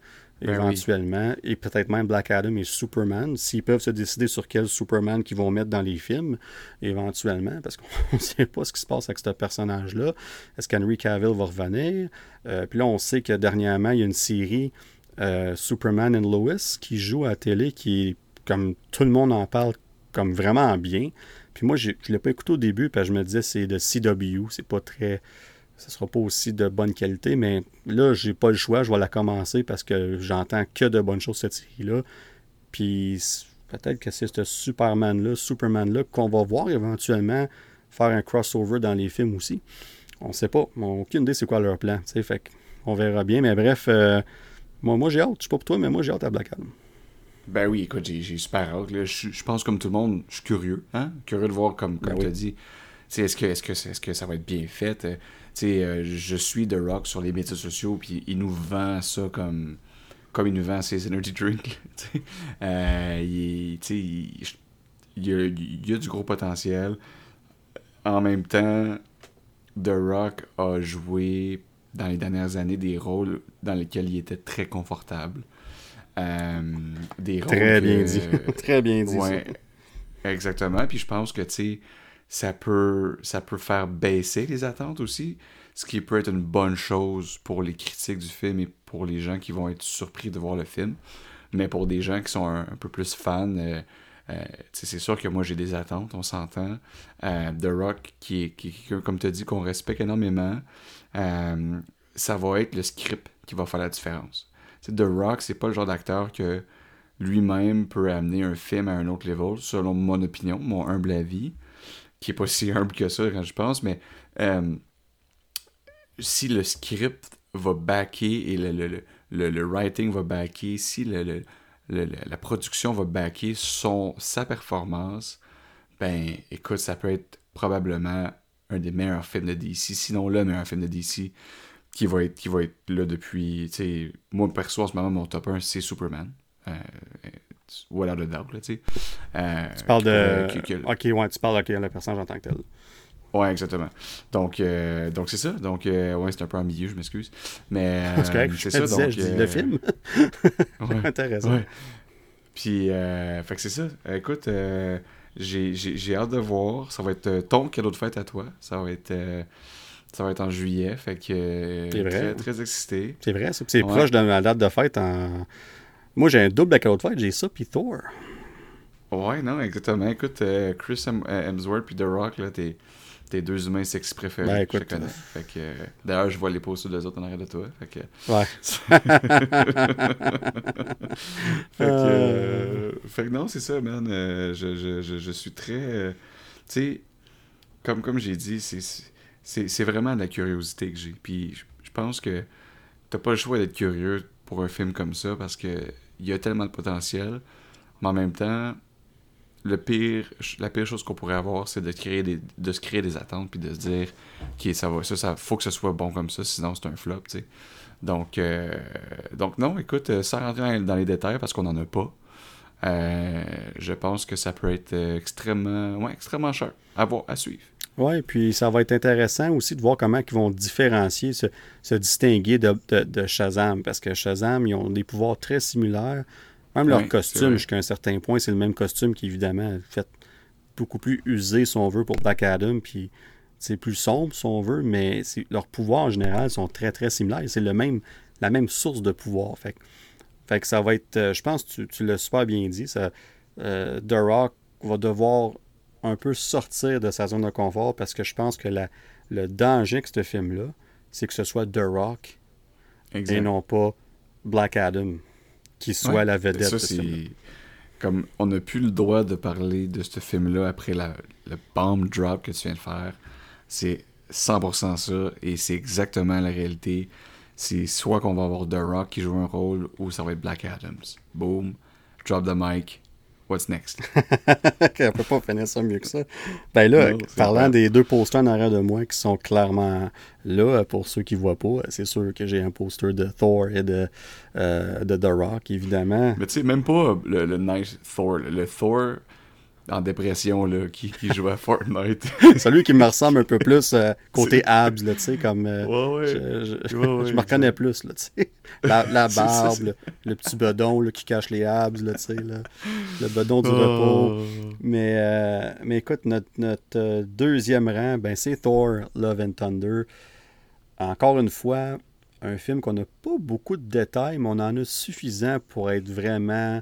ben éventuellement, et peut-être même Black Adam et Superman, s'ils peuvent se décider sur quel Superman qu'ils vont mettre dans les films, éventuellement, parce qu'on [laughs] ne sait pas ce qui se passe avec ce personnage-là. Est-ce qu'Henry Cavill va revenir? Euh, puis là, on sait que dernièrement, il y a une série, euh, Superman and Lois, qui joue à la télé, qui comme tout le monde en parle, comme vraiment bien. Puis moi, je ne l'ai pas écouté au début, parce que je me disais, c'est de CW, c'est pas très ce ne sera pas aussi de bonne qualité, mais là, j'ai pas le choix, je vais la commencer parce que j'entends que de bonnes choses cette série-là. Puis peut-être que c'est ce Superman-là, Superman-là, qu'on va voir éventuellement faire un crossover dans les films aussi. On ne sait pas. On n'a aucune idée c'est quoi leur plan. Fait on verra bien. Mais bref, euh, moi, moi j'ai hâte. Je sais pas pour toi, mais moi j'ai hâte à Black Adam. Ben oui, écoute, j'ai super hâte. Je, pense comme tout le monde, je suis curieux. Hein? Curieux de voir comme, comme ben tu as dit. Est-ce que, est -ce que, est -ce que ça va être bien fait? Euh, je suis The Rock sur les médias sociaux, puis il nous vend ça comme, comme il nous vend ses energy drinks. [laughs] euh, il, il, il, a, il, a, du gros potentiel. En même temps, The Rock a joué dans les dernières années des rôles dans lesquels il était très confortable. Euh, des rôles [laughs] très bien dit. très bien dit. Ouais, exactement. Puis je pense que, tu sais, ça peut, ça peut faire baisser les attentes aussi. ce qui peut être une bonne chose pour les critiques du film et pour les gens qui vont être surpris de voir le film. Mais pour des gens qui sont un, peu plus fans, euh, euh, c'est sûr que moi j'ai des attentes, on s'entend. Euh, The Rock, qui est, qui, comme tu as dit, qu'on respecte énormément, ça va être le script qui va faire la différence. The Rock, c'est pas le genre d'acteur que lui-même peut amener un film à un autre level, selon mon opinion, mon humble avis, qui est pas si humble que ça quand je pense, mais si le script va backer et le, le, le, writing va backer, si la production va backer son, sa performance, ben écoute, ça peut être probablement un des meilleurs films de DC, sinon le meilleur film de DC qui va être, qui va être là depuis. Moi, perso, en ce moment, mon top 1, c'est Superman. Euh, without a doubt, tu sais. Euh, tu parles de. ok, ouais, tu parles de la personnage en tant que tel. Ouais, exactement. Donc, euh, donc c'est ça. Donc, euh, ouais, c'est un peu en milieu, je m'excuse. Mais [laughs] euh, c'est ça. donc, je dis le film. [laughs] ouais, [laughs] Intéressant. Ouais. Puis, fait que c'est ça. Écoute, j'ai hâte de voir. Ça va être ton cadeau de fête à toi. Ça va être. ça va être en juillet, fait que très, très excité. C'est vrai, c'est proche de ma date de fête. En... Moi, j'ai un double de fête, j'ai ça, puis Thor. Ouais, non, exactement. Écoute, Chris Hemsworth puis The Rock, là, t'es tes deux humains sexy préférés ben, écoute, je connais. Fait que, d'ailleurs, je vois les posters des autres en arrière de toi. Fait que... Ouais. [laughs] fait, que, euh, fait que non, c'est ça, man. Euh, je, je, je, suis très... Euh, tu sais, comme, comme j'ai dit, c'est vraiment de la curiosité que j'ai. Puis je pense que t'as pas le choix d'être curieux pour un film comme ça parce que il y a tellement de potentiel. Mais en même temps, le pire, la pire chose qu'on pourrait avoir, c'est de créer de se créer des attentes puis de se dire, ok, ça va, ça, ça, faut que ce soit bon comme ça, sinon c'est un flop, tu sais. Donc, euh, donc non, écoute, euh, sans rentrer dans les détails parce qu'on n'en a pas, euh, je pense que ça peut être extrêmement, ouais, extrêmement cher à voir, à suivre. Oui, puis ça va être intéressant aussi de voir comment ils vont différencier, se, se distinguer de, de, de, Shazam, parce que Shazam, ils ont des pouvoirs très similaires. Même leur costume, jusqu'à un certain point, c'est le même costume qui, évidemment, fait beaucoup plus usé, si on veut, pour Black Adam, puis c'est plus sombre, si on veut, mais leurs pouvoirs, en général, sont très, très similaires. C'est le même, la même source de pouvoir. Fait, fait que ça va être, euh, je pense tu, tu l'as super bien dit, ça, euh, The Rock va devoir un peu sortir de sa zone de confort parce que je pense que la, le danger que ce film-là, c'est que ce soit The Rock et non pas Black Adam qui soit la vedette. Ça, comme on n'a plus le droit de parler de ce film-là après la, le bomb drop que tu viens de faire. C'est 100% ça et c'est exactement la réalité. C'est soit qu'on va avoir The Rock qui joue un rôle ou ça va être Black Adams. Boom, drop the mic, What's next? [laughs] On peut pas finir ça mieux que ça. Ben là, parlant des deux posters en arrière de moi qui sont clairement là, pour ceux qui voient pas, c'est sûr que j'ai un poster de Thor et de, euh, de The Rock, évidemment. Mais tu sais, même pas le, le nice Thor. Le Thor, en dépression là, qui, qui joue à Fortnite. [laughs] Celui qui me ressemble un peu plus euh, côté abs, tu sais, comme... Euh, ouais, ouais. Je, je, [laughs] me reconnais plus, tu sais. La, la [laughs] barbe, le, petit bedon là, qui cache les abs, tu sais, le bedon du repos. Oh. Mais, euh, mais écoute, notre, notre deuxième rang, ben, c'est Thor, Love and Thunder. Encore une fois, un film qu'on n'a pas beaucoup de détails, mais on en a suffisant pour être vraiment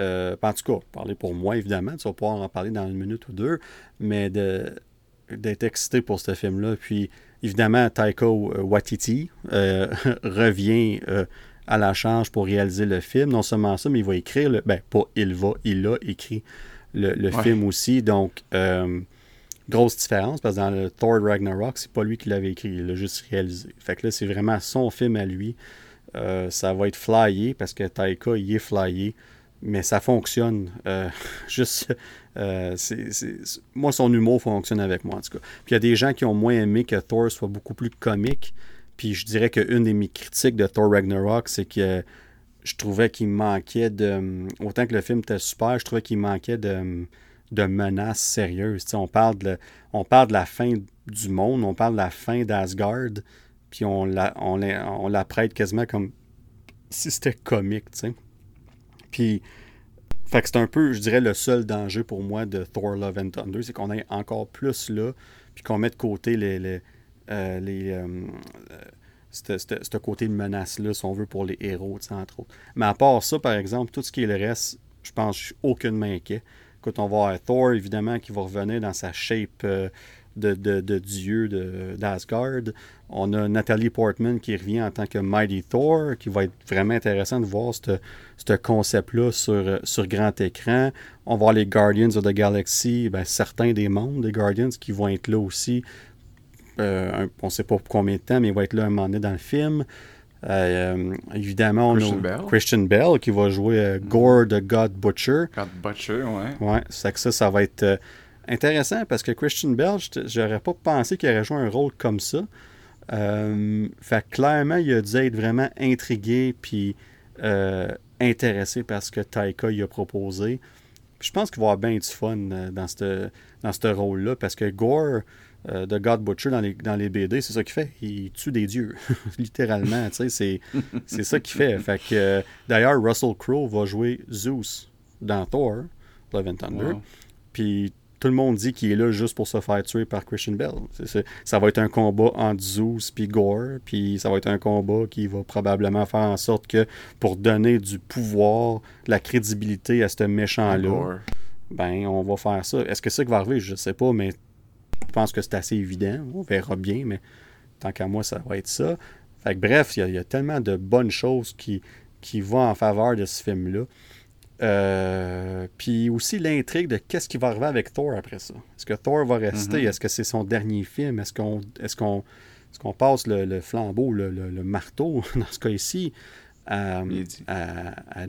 euh, en tout cas, parler pour moi, évidemment, tu vas pouvoir en parler dans une minute ou deux, mais d'être excité pour ce film-là. Puis, évidemment, Taika Waititi euh, [laughs] revient euh, à la charge pour réaliser le film. Non seulement ça, mais il va écrire, le, ben, pas il va, il a écrit le, film aussi. Donc, grosse différence, parce que dans le Thor Ragnarok, c'est pas lui qui l'avait écrit, il l'a juste réalisé. Fait que là, c'est vraiment son film à lui. ça va être flyé, parce que Taika, il est flyé mais ça fonctionne. Euh, [laughs] juste, euh, moi, son humour fonctionne avec moi, en tout cas. Puis il y a des gens qui ont moins aimé que Thor soit beaucoup plus comique. Puis je dirais qu'une des mes critiques de Thor Ragnarok, c'est que je trouvais qu'il manquait de. Autant que le film était super, je trouvais qu'il manquait de, de menaces sérieuses. on, parle de, on parle de la fin du monde, on parle de la fin d'Asgard, puis on la, on, on la prête quasiment comme si c'était comique, tu sais. Puis, fait que c'est un peu, je dirais, le seul danger pour moi de Thor Love and Thunder, c'est qu'on ait encore plus là, puis qu'on mette de côté les, euh, les, ce côté de menace-là, si on veut, pour les héros, entre autres. Mais à part ça, par exemple, tout ce qui est le reste, je pense je suis aucunement inquiet. Écoute, on va Thor, évidemment, qui va revenir dans sa shape de, de, de, dieu d'Asgard. On a Nathalie Portman qui revient en tant que Mighty Thor, qui va être vraiment intéressant de voir ce concept-là sur, sur grand écran. On va voir les Guardians of the Galaxy, ben, certains des membres des Guardians qui vont être là aussi euh, on ne sait pas pour combien de temps, mais il va être là un moment donné dans le film. Euh, évidemment, Christian on a Bell. Christian Bell qui va jouer euh, mm-hmm. Gore the God Butcher. God Butcher, ouais. Ouais, c'est que ça, ça va être intéressant parce que Christian Bell, j'aurais pas pensé qu'il aurait joué un rôle comme ça. fait clairement, il a dû être vraiment intrigué puis intéressé par ce que Taika il a proposé. je pense qu'il va avoir bien du fun dans ce dans rôle-là parce que Gore, euh, de God Butcher dans les, dans les BD, c'est ça qu'il fait. Il tue des dieux, [laughs] littéralement. c'est, c'est ça qu'il fait. fait que, euh, d'ailleurs, Russell Crowe va jouer Zeus dans Thor, Love and Thunder. Puis tout le monde dit qu'il est là juste pour se faire tuer par Christian Bell. ça va être un combat entre Zeus puis Gore, puis ça va être un combat qui va probablement faire en sorte que pour donner du pouvoir, de la crédibilité à ce méchant-là, ben on va faire ça. Est-ce que c'est ça qui va arriver? Je sais pas, mais je pense que c'est assez évident. On verra bien, mais tant qu'à moi, ça va être ça. Fait bref, il y, a tellement de bonnes choses qui, qui vont en faveur de ce film-là. Euh, puis aussi l'intrigue de qu'est-ce qui va arriver avec Thor après ça. Est-ce que Thor va rester? Mm-hmm. Est-ce que c'est son dernier film? Est-ce qu'on est qu'on est qu'on passe le, flambeau, le, marteau, [laughs] dans ce cas ici, à,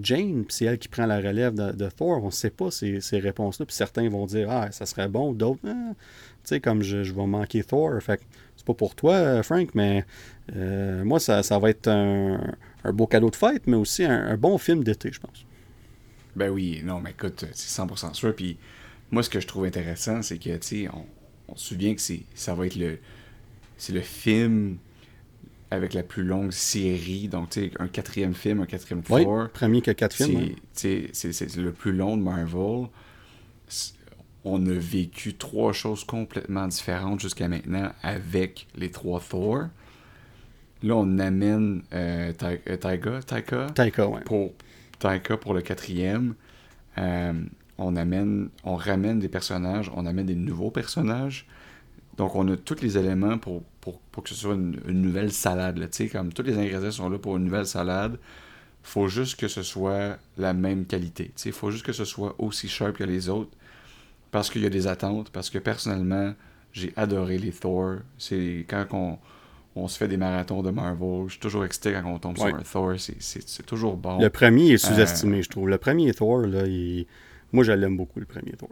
Jane? c'est elle qui prend la relève de, Thor. On ne sait pas ces, ces réponses-là. Puis certains vont dire Ah, ça serait bon. D'autres, ah, tu sais, comme je, vais manquer Thor. Fait c'est pas pour toi, Frank, mais euh, moi, ça, va être un, beau cadeau de fête, mais aussi un, bon film d'été, je pense. Ben oui, non, mais écoute, c'est 100% sûr. Puis moi, ce que je trouve intéressant, c'est que, tu sais, on, se souvient que ça va être le, c'est le film avec la plus longue série. Donc, tu sais, un quatrième film, un quatrième Thor. Oui, premier que quatre films. C'est le plus long de Marvel on a vécu trois choses complètement différentes jusqu'à maintenant avec les trois Thor. Là, on amène euh, euh Taika, Taika, ouais. pour, Taika pour le quatrième. Euh, on, amène, on ramène des personnages, on amène des nouveaux personnages. Donc, on a tous les éléments pour, pour, que ce soit une, nouvelle salade. Comme tous les ingrédients sont là pour une nouvelle salade, faut juste que ce soit la même qualité. Il faut juste que ce soit aussi sharp que les autres parce qu'il y a des attentes, parce que personnellement, j'ai adoré les Thor. C'est quand on, se fait des marathons de Marvel, je suis toujours excité quand on tombe sur un Thor, c'est toujours bon. Le premier est sous-estimé, euh, je trouve. Le premier Thor, là, moi je l'aime beaucoup, le premier Thor.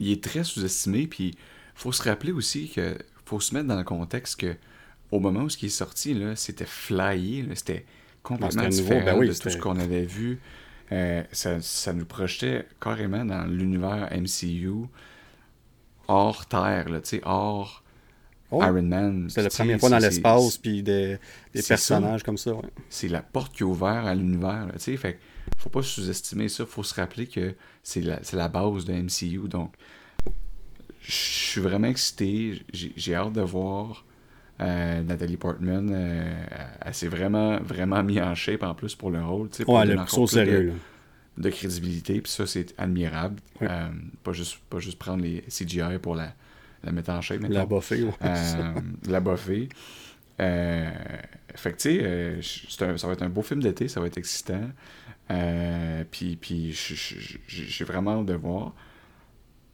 Il est très sous-estimé, puis faut se rappeler aussi que faut se mettre dans le contexte que au moment où ce qui est sorti, là, c'était flyé, c'était complètement différent ben de tout ce qu'on avait vu. Euh, ça, nous projetait carrément dans l'univers MCU hors Terre, tu sais, hors oh. Iron Man. C'est la première fois dans l'espace, puis des, personnages comme ça. C'est la porte qui est ouverte à l'univers, tu sais, fait faut pas sous-estimer ça, faut se rappeler que c'est la, la base de MCU, donc je suis vraiment excité, j'ai hâte de voir euh, Nathalie Portman, euh, elle s'est vraiment, vraiment mis en shape en plus pour le rôle. Pour elle est sérieux. De, crédibilité, puis ça, c'est admirable. Euh, pas, juste, pas juste prendre les CGI pour la, la mettre en shape. La boffer, La boffer. fait que, tu sais, ça va être un beau film d'été, ça va être excitant. puis, puis j'ai vraiment hâte de voir.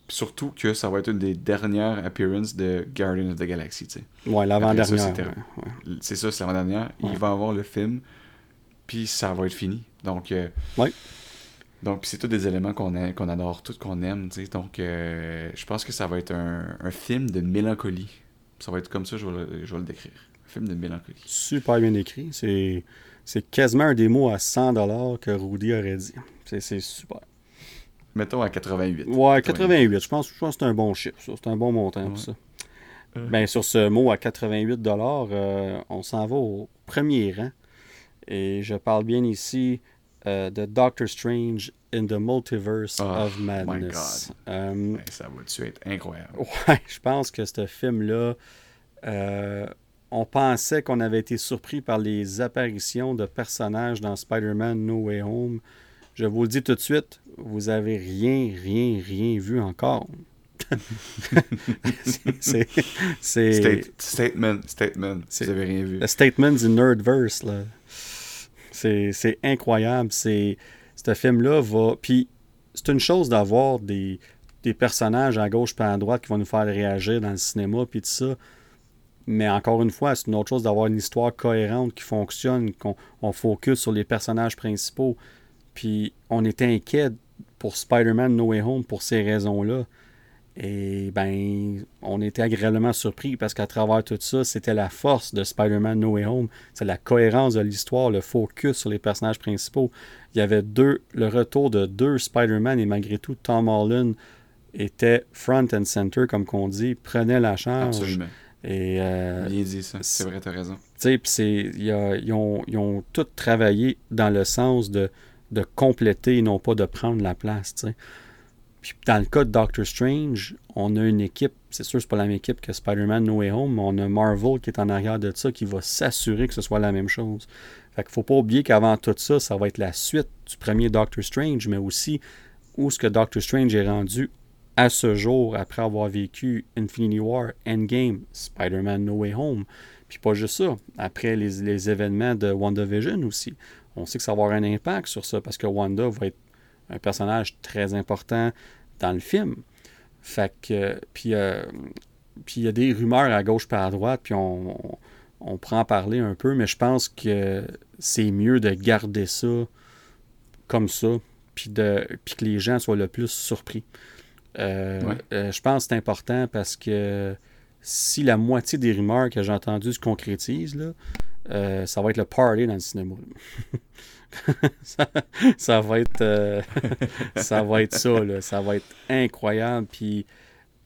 Surtout que ça va être une des dernières appearances de Guardians of the Galaxy, tu sais. Ouais, l'avant-dernière. C'est ça, c'est l'avant-dernière. Il va avoir le film, puis ça va être fini. Donc, euh, ouais. Donc c'est tous des éléments qu'on qu'on adore, tout qu'on aime, tu sais. Donc, euh, je pense que ça va être un, un, film de mélancolie. Ça va être comme ça, je vais le, je vais le décrire. Un film de mélancolie. Super bien écrit. C'est quasiment un démo à 100$ que Rudy aurait dit. C'est super. Mettons à 88. Ouais, 88. Je pense, que c'est un bon chiffre, C'est un bon montant pour ça. Ben, sur ce mot à 88 euh, on s'en va au premier rang. Et je parle bien ici euh, de Doctor Strange in the Multiverse oh of Madness. My God. Ben, ça va-tu être incroyable? Ouais, je pense que ce film-là, Euh, on pensait qu'on avait été surpris par les apparitions de personnages dans Spider-Man No Way Home. Je vous le dis tout de suite, vous avez rien, rien, rien vu encore. [laughs] c'est, c'est, statement, statement. Vous avez rien vu. Le statement du Nerdverse, là. C'est, incroyable. C'est, ce film-là va. C'est une chose d'avoir des, personnages à gauche et à droite qui vont nous faire réagir dans le cinéma, puis. Mais encore une fois, c'est une autre chose d'avoir une histoire cohérente qui fonctionne, qu'on on focus sur les personnages principaux. Puis on était inquiet pour Spider-Man No Way Home pour ces raisons-là. Et ben, on était agréablement surpris parce qu'à travers tout ça, c'était la force de Spider-Man No Way Home. C'est la cohérence de l'histoire, le focus sur les personnages principaux. Il y avait deux, le retour de deux Spider-Man et malgré tout, Tom Holland était front and center, comme qu'on dit, prenait la charge. Absolument. Et, euh, Bien dit ça, c'est vrai, t'as raison. Tu sais, ils ont, ils ont tous travaillé dans le sens de, de compléter et non pas de prendre la place. sais. Puis dans le cas de Doctor Strange, on a une équipe, c'est sûr c'est pas la même équipe que Spider-Man No Way Home, mais on a Marvel qui est en arrière de ça, qui va s'assurer que ce soit la même chose. Fait qu'il faut pas oublier qu'avant tout ça, ça va être la suite du premier Doctor Strange, mais aussi où ce que Doctor Strange est rendu à ce jour, après avoir vécu Infinity War, Endgame, Spider-Man No Way Home. Puis pas juste ça, après les, événements de WandaVision aussi. On sait que ça va avoir un impact sur ça parce que Wanda va être un personnage très important dans le film. Fait que, puis, euh, puis il y a des rumeurs à gauche et à droite, puis on, on, prend en parler un peu, mais je pense que c'est mieux de garder ça comme ça, puis, de, puis que les gens soient le plus surpris. Euh, euh, je pense que c'est important parce que si la moitié des rumeurs que j'ai entendues se concrétisent, là, ça va être le party dans le cinéma. [laughs] [laughs] ça, va être [laughs] ça va être ça, là. ça va être incroyable. Puis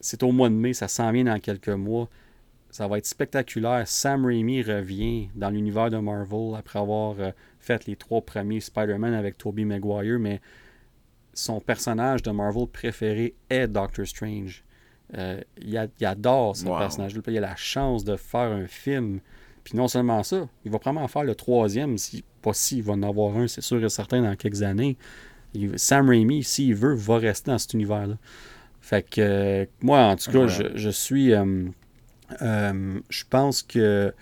c'est au mois de mai, ça s'en vient dans quelques mois. Ça va être spectaculaire. Sam Raimi revient dans l'univers de Marvel après avoir fait les trois premiers Spider-Man avec Tobey Maguire, mais son personnage de Marvel préféré est Doctor Strange. Euh, il, adore ce personnage-là. Il a la chance de faire un film. Puis non seulement ça, il va probablement faire le troisième, si, pas si, il va en avoir un, c'est sûr et certain, dans quelques années. Sam Raimi, s'il veut, va rester dans cet univers-là. Fait que euh, moi, en tout cas, je, suis. Euh, je pense que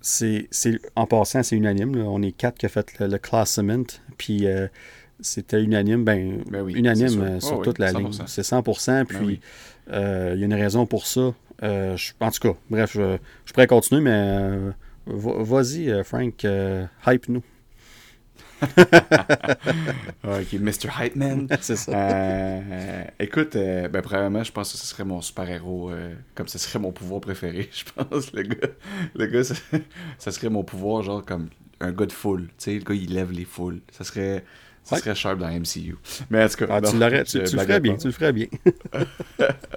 c'est. En passant, c'est unanime. On est quatre qui a fait le, le classement. Puis c'était unanime, ben, ben unanime euh, sur toute la ligne. C'est 100%, ben puis euh, il y a une raison pour ça. Euh, en tout cas, bref, je, je pourrais continuer, mais vas-y, Frank, hype-nous. [laughs] ok, Mr. Hype Man. [laughs] C'est ça. écoute, ben, premièrement, je pense que ce serait mon super-héros, comme ce serait mon pouvoir préféré, [laughs] je pense. Le gars, le gars ça, ça, serait mon pouvoir, genre comme un gars de foule. Tu sais, le gars, il lève les foules. Ça serait ça serait sharp dans MCU. Mais en tout cas, ah, tu, tu, le ferais bien. Tu le ferais bien.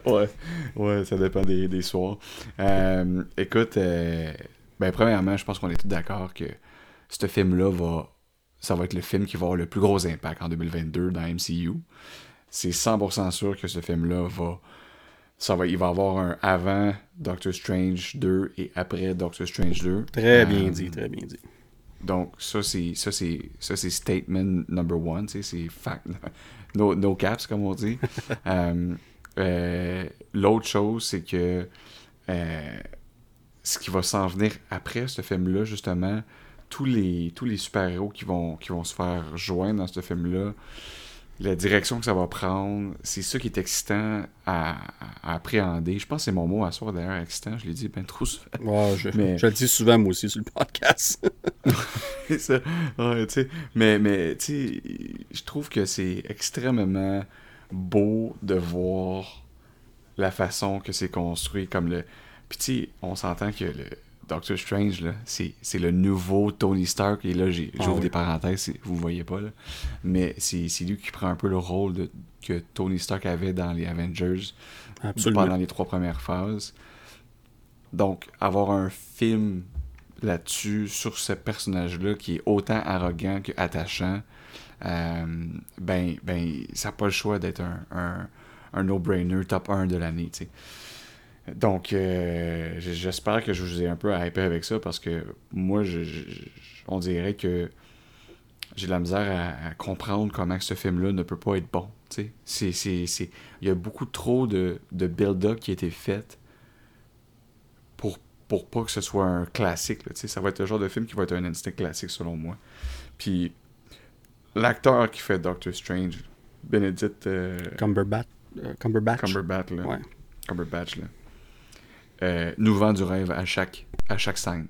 ouais, ouais, ça dépend des, des soirs. Euh, écoute, euh, ben, premièrement, je pense qu'on est tous d'accord que ce film-là va. Ça va être le film qui va avoir le plus gros impact en 2022 dans MCU. C'est 100% sûr que ce film-là va. Ça va, il va avoir un avant Doctor Strange 2 et après Doctor Strange 2. Très bien euh, dit, très bien dit. Donc, ça, c'est ça c'est ça c'est statement number one, tu sais, c'est fact. [laughs] No, no, caps, comme on dit. [laughs] Euh, euh, l'autre chose, c'est que euh, ce qui va s'en venir après ce film-là, justement, tous les, tous les super-héros qui vont, qui vont se faire joindre dans ce film-là, la direction que ça va prendre, c'est ça qui est excitant à, appréhender. Je pense que c'est mon mot à soi d'ailleurs, excitant, je l'ai dit bien trop souvent. je, je, le dis souvent moi aussi sur le podcast. [laughs] ça. mais mais je trouve que c'est extrêmement beau de voir la façon que c'est construit comme le. Puis tu on s'entend que le Doctor Strange, là, c'est, le nouveau Tony Stark. Et là, ah j'ouvre des parenthèses, vous voyez pas, là. Mais c'est, lui qui prend un peu le rôle de, que Tony Stark avait dans les Avengers pendant les trois premières phases. Donc, avoir un film là-dessus, sur ce personnage-là, qui est autant arrogant qu'attachant, euh, ben, ben, ça n'a pas le choix d'être un, un, no-brainer top 1 de l'année, Donc, euh, j'espère que je vous ai un peu hypé avec ça parce que moi, je, on dirait que j'ai de la misère à, comprendre comment ce film-là ne peut pas être bon. C'est, Il y a beaucoup trop de, de build-up qui a été fait pour, pour pas que ce soit un classique. Là, ça va être le genre de film qui va être un instinct classique selon moi. Puis l'acteur qui fait Doctor Strange, Benedict... Euh, Cumberbatch. Euh, Cumberbatch? Cumberbatch, là. Ouais. Cumberbatch, là. Euh, nous vend du rêve à chaque, à chaque scène.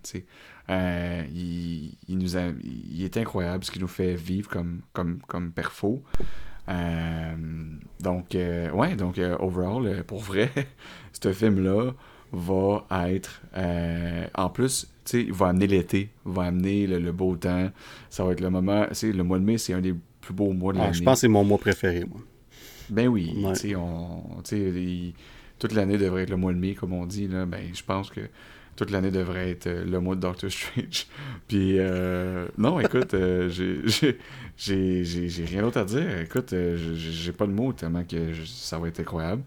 Euh, il, nous il est incroyable ce qu'il nous fait vivre comme, comme, comme perfo. Euh, donc, ouais, donc, overall, pour vrai, [laughs] ce film-là va être. en plus, tu sais, il va amener l'été, va amener le, beau temps. Ça va être le moment. Tu le mois de mai, c'est un des plus beaux mois de ah, l'année. Je pense que c'est mon mois préféré, moi. Ben oui, tu sais, on toute l'année devrait être le mois de mai, comme on dit, là, ben, je pense que toute l'année devrait être euh, le mois de Doctor Strange. [laughs] Puis, euh, non, écoute, euh, j'ai rien d'autre à dire. Écoute, j'ai pas de mots tellement que ça va être incroyable.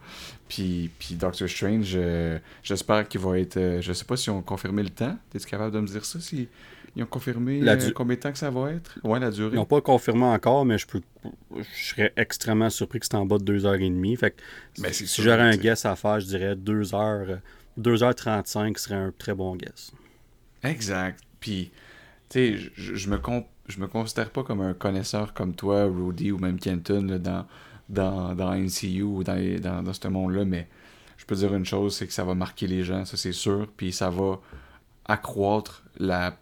Puis, puis Doctor Strange, j'espère qu'il va être. je sais pas si on confirmé le temps. Es-tu capable de me dire ça? Si ils ont confirmé combien de temps que ça va être? Ouais, la durée. Ils n'ont pas confirmé encore, mais je peux je serais extrêmement surpris que c'est en bas de 2h30. Fait que ben, si j'aurais un guess à faire, je dirais 2h, 2h35 serait un très bon guess. Exact. Puis, tu sais, je, je, me je me considère pas comme un connaisseur comme toi, Rudy ou même Kenton dans, dans, dans NCU ou dans, dans, dans ce monde-là, mais je peux dire une chose, c'est que ça va marquer les gens, ça c'est sûr, puis ça va accroître la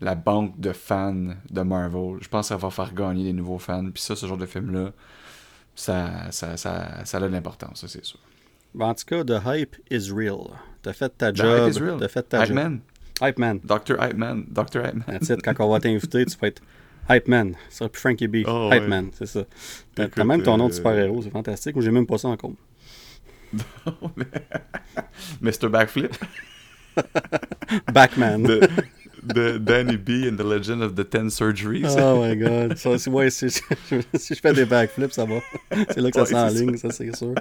la banque de fans de Marvel. Je pense que ça va faire gagner des nouveaux fans. Puis ça, ce genre de film-là, ça, ça, ça, ça a de l'importance, ça c'est sûr. en tout cas, the hype is real. T'as fait ta job. T'as fait ta hype Man. Hype Man. Dr. Hype Man. Dr. Hype Man. That's it. Quand on va t'inviter, tu vas être Hype Man. Ça sera plus Frankie B. Oh, hype Man, c'est ça. T'as même ton nom de euh, super-héros, c'est fantastique. Ou j'ai même pas ça encore. [laughs] Mr. Backflip. [laughs] Backman [laughs] de Danny B and the Legend of the Ten Surgeries. Oh my god. ouais, [laughs] si, je fais des backflips, ça va. C'est là que ça s'enligne, ça, c'est sûr.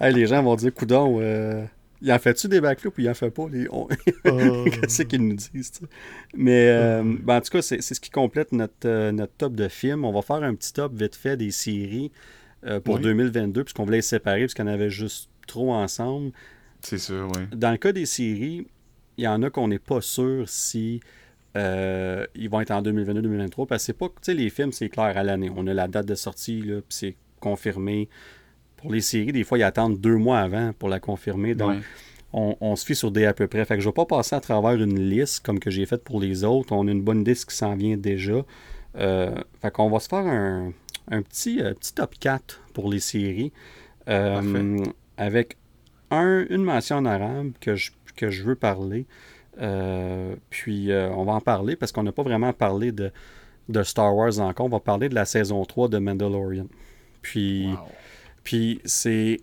les gens vont dire, coudon, euh, il en fait-tu des backflips ou il en fait pas? Les... Oh. [laughs] Qu'est-ce qu'ils nous disent? Mais euh, ben, en tout cas, c'est ce qui complète notre, euh, notre top de films. On va faire un petit top vite fait des séries pour 2022, puisqu'on voulait les séparer, puisqu'on avait juste trop ensemble. C'est sûr, oui. Dans le cas des séries, il y en a qu'on n'est pas sûr si euh, ils vont être en 2022-2023 parce que c'est pas, tu sais, les films, c'est clair à l'année. On a la date de sortie, là, puis c'est confirmé. Pour les séries, des fois, ils attendent deux mois avant pour la confirmer. Donc, on, se fie sur des à peu près. Fait que je vais pas passer à travers une liste comme que j'ai faite pour les autres. On a une bonne liste qui s'en vient déjà. Euh, fait qu'on va se faire un, petit, euh, petit top 4 pour les séries. avec un, une mention en arabe que je, que je veux parler. Euh, puis euh, on va en parler parce qu'on n'a pas vraiment parlé de, de, Star Wars encore. On va parler de la saison 3 de Mandalorian. Puis, puis c'est.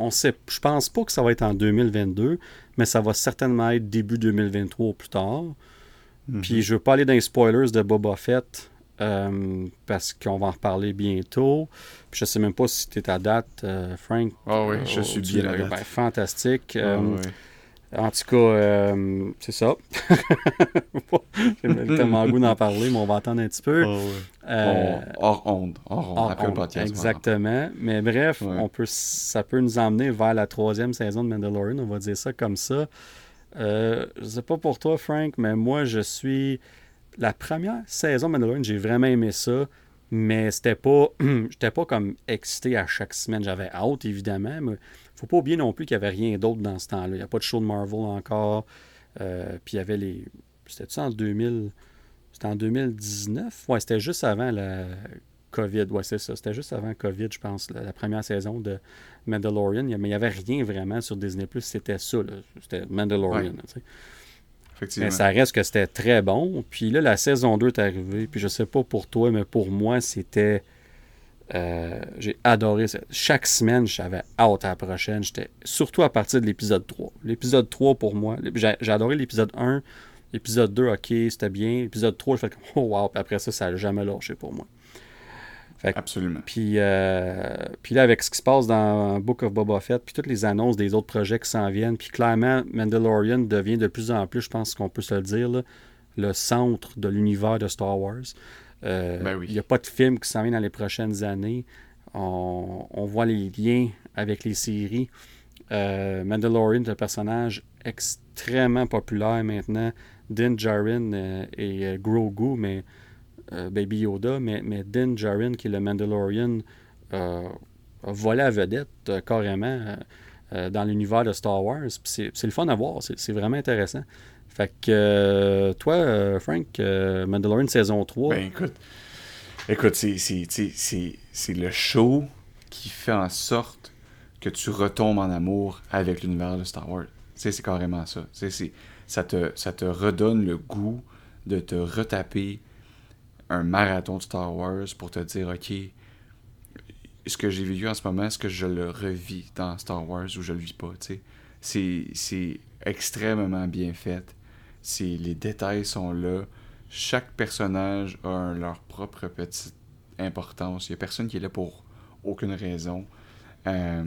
On sait, je pense pas que ça va être en 2022, mais ça va certainement être début 2023 ou plus tard. Mhm. Puis je veux pas aller dans les spoilers de Boba Fett euh, parce qu'on va en reparler bientôt. Puis je sais même pas si tu es à date, Frank. Ah oui, je suis bien ben, fantastique. Ah en tout cas, euh, c'est ça. [laughs] J'ai tellement goût d'en parler, mais on va attendre un petit peu. Oh, euh, hors onde, hors onde, Exactement. Mais bref, on peut, ça peut nous emmener vers la troisième saison de Mandalorian, on va dire ça comme ça. Euh, je sais pas pour toi, Frank, mais moi, je suis... La première saison de Mandalorian, j'ai vraiment aimé ça, mais c'était pas... [clears throat] J'étais pas comme excité à chaque semaine. J'avais hâte, évidemment, mais faut pas oublier non plus qu'il n'y avait rien d'autre dans ce temps-là. Il n'y a pas de show de Marvel encore. Euh, puis il y avait les. C'était-tu en 2000. C'était en 2019? Ouais, c'était juste avant la COVID. Ouais, c'est ça. C'était juste avant COVID, je pense, la, première saison de Mandalorian. Mais il n'y avait rien vraiment sur Disney. C'était ça. C'était Mandalorian. Mais ça reste que c'était très bon. Puis là, la saison 2 est arrivée. Puis je sais pas pour toi, mais pour moi, c'était euh, j'ai adoré ça. Chaque semaine, j'avais hâte à la prochaine. J'étais surtout à partir de l'épisode 3. L'épisode 3 pour moi, j'ai, adoré l'épisode 1. L'épisode 2, ok, c'était bien. L'épisode 3, je fais comme oh wow. Puis après ça, ça n'a jamais lâché pour moi. Absolument. Puis, euh, puis là, avec ce qui se passe dans Book of Boba Fett, puis toutes les annonces des autres projets qui s'en viennent, puis clairement, Mandalorian devient de plus en plus, je pense qu'on peut se le dire, le centre de l'univers de Star Wars. Euh, ben il n'y a pas de film qui s'en vient dans les prochaines années. On, voit les liens avec les séries. Euh, Mandalorian est un personnage extrêmement populaire maintenant. Din Djarin euh, et Grogu, mais Baby Yoda, mais, mais Din Djarin, qui est le Mandalorian, a volé à vedette carrément dans l'univers de Star Wars. C'est le fun à voir, c'est vraiment intéressant. Fait que euh, toi, euh, Frank, euh, Mandalorian saison 3. Ben écoute, écoute, c'est le show qui fait en sorte que tu retombes en amour avec l'univers de Star Wars. C'est carrément ça. ça, te, ça te redonne le goût de te retaper un marathon de Star Wars pour te dire, OK, ce que j'ai vécu en ce moment, est-ce que je le revis dans Star Wars ou je le vis pas? C'est extrêmement bien fait les détails sont là. Chaque personnage a leur propre petite importance. Il n'y a personne qui est là pour aucune raison. Euh,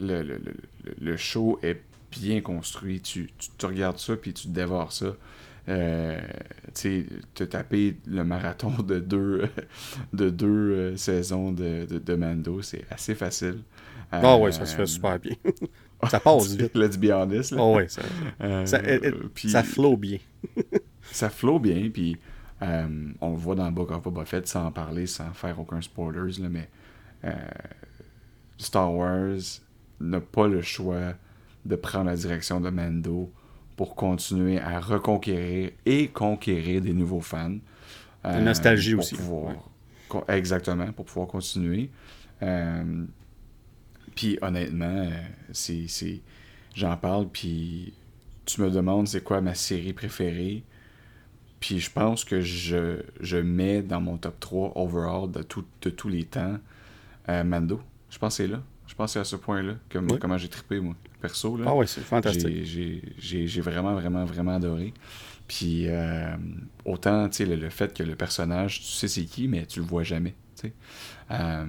le, show est bien construit. Tu, tu, regardes ça puis tu dévores ça. Euh, tu te taper le marathon [laughs] de deux, de deux euh, saisons de, de, Mando, c'est assez facile. Ah ouais, ça se fait super bien. [laughs] [laughs] Ça passe vite. Let's be honest. Oh ouais, ça, euh, ça, ça flow bien. [laughs] ça flow bien, puis euh, on le voit dans Book of Boba Fett sans en parler, sans faire aucun spoilers, là, mais euh, Star Wars n'a pas le choix de prendre la direction de Mando pour continuer à reconquérir et conquérir des nouveaux fans. La nostalgie aussi. Exactement, pour pouvoir continuer. Puis honnêtement, euh, c'est, j'en parle, puis tu me demandes c'est quoi ma série préférée. Puis je pense que je, je mets dans mon top 3 overall de, tout, de tous les temps euh, Mando. Je pense que c'est là. Je pense que c'est à ce point-là que, comment j'ai trippé, moi, perso. Là. Ah ouais, c'est fantastique. J'ai, vraiment, vraiment, vraiment adoré. Puis euh, autant, tu sais, le, le, fait que le personnage, tu sais c'est qui, mais tu le vois jamais. Euh,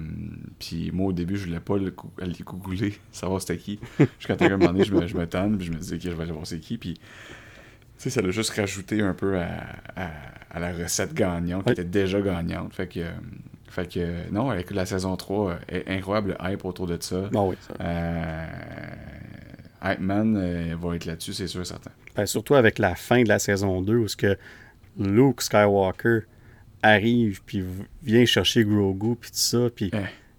puis moi, au début, je voulais pas le, aller googler, [laughs] savoir c'était qui. Jusqu'à un moment donné, je me, je me puis je me disais, que je vais aller voir c'est qui. Puis, tu sais, ça l'a juste rajouté un peu à, à, la recette gagnante, qui était déjà gagnante. Fait que, fait que non, avec la saison 3, incroyable hype autour de ça. Oui, ça. Euh, Hype Man euh, va être là-dessus, c'est sûr, certain. Ben, surtout avec la fin de la saison 2, où ce que Luke Skywalker arrive puis vient chercher Grogu puis tout ça puis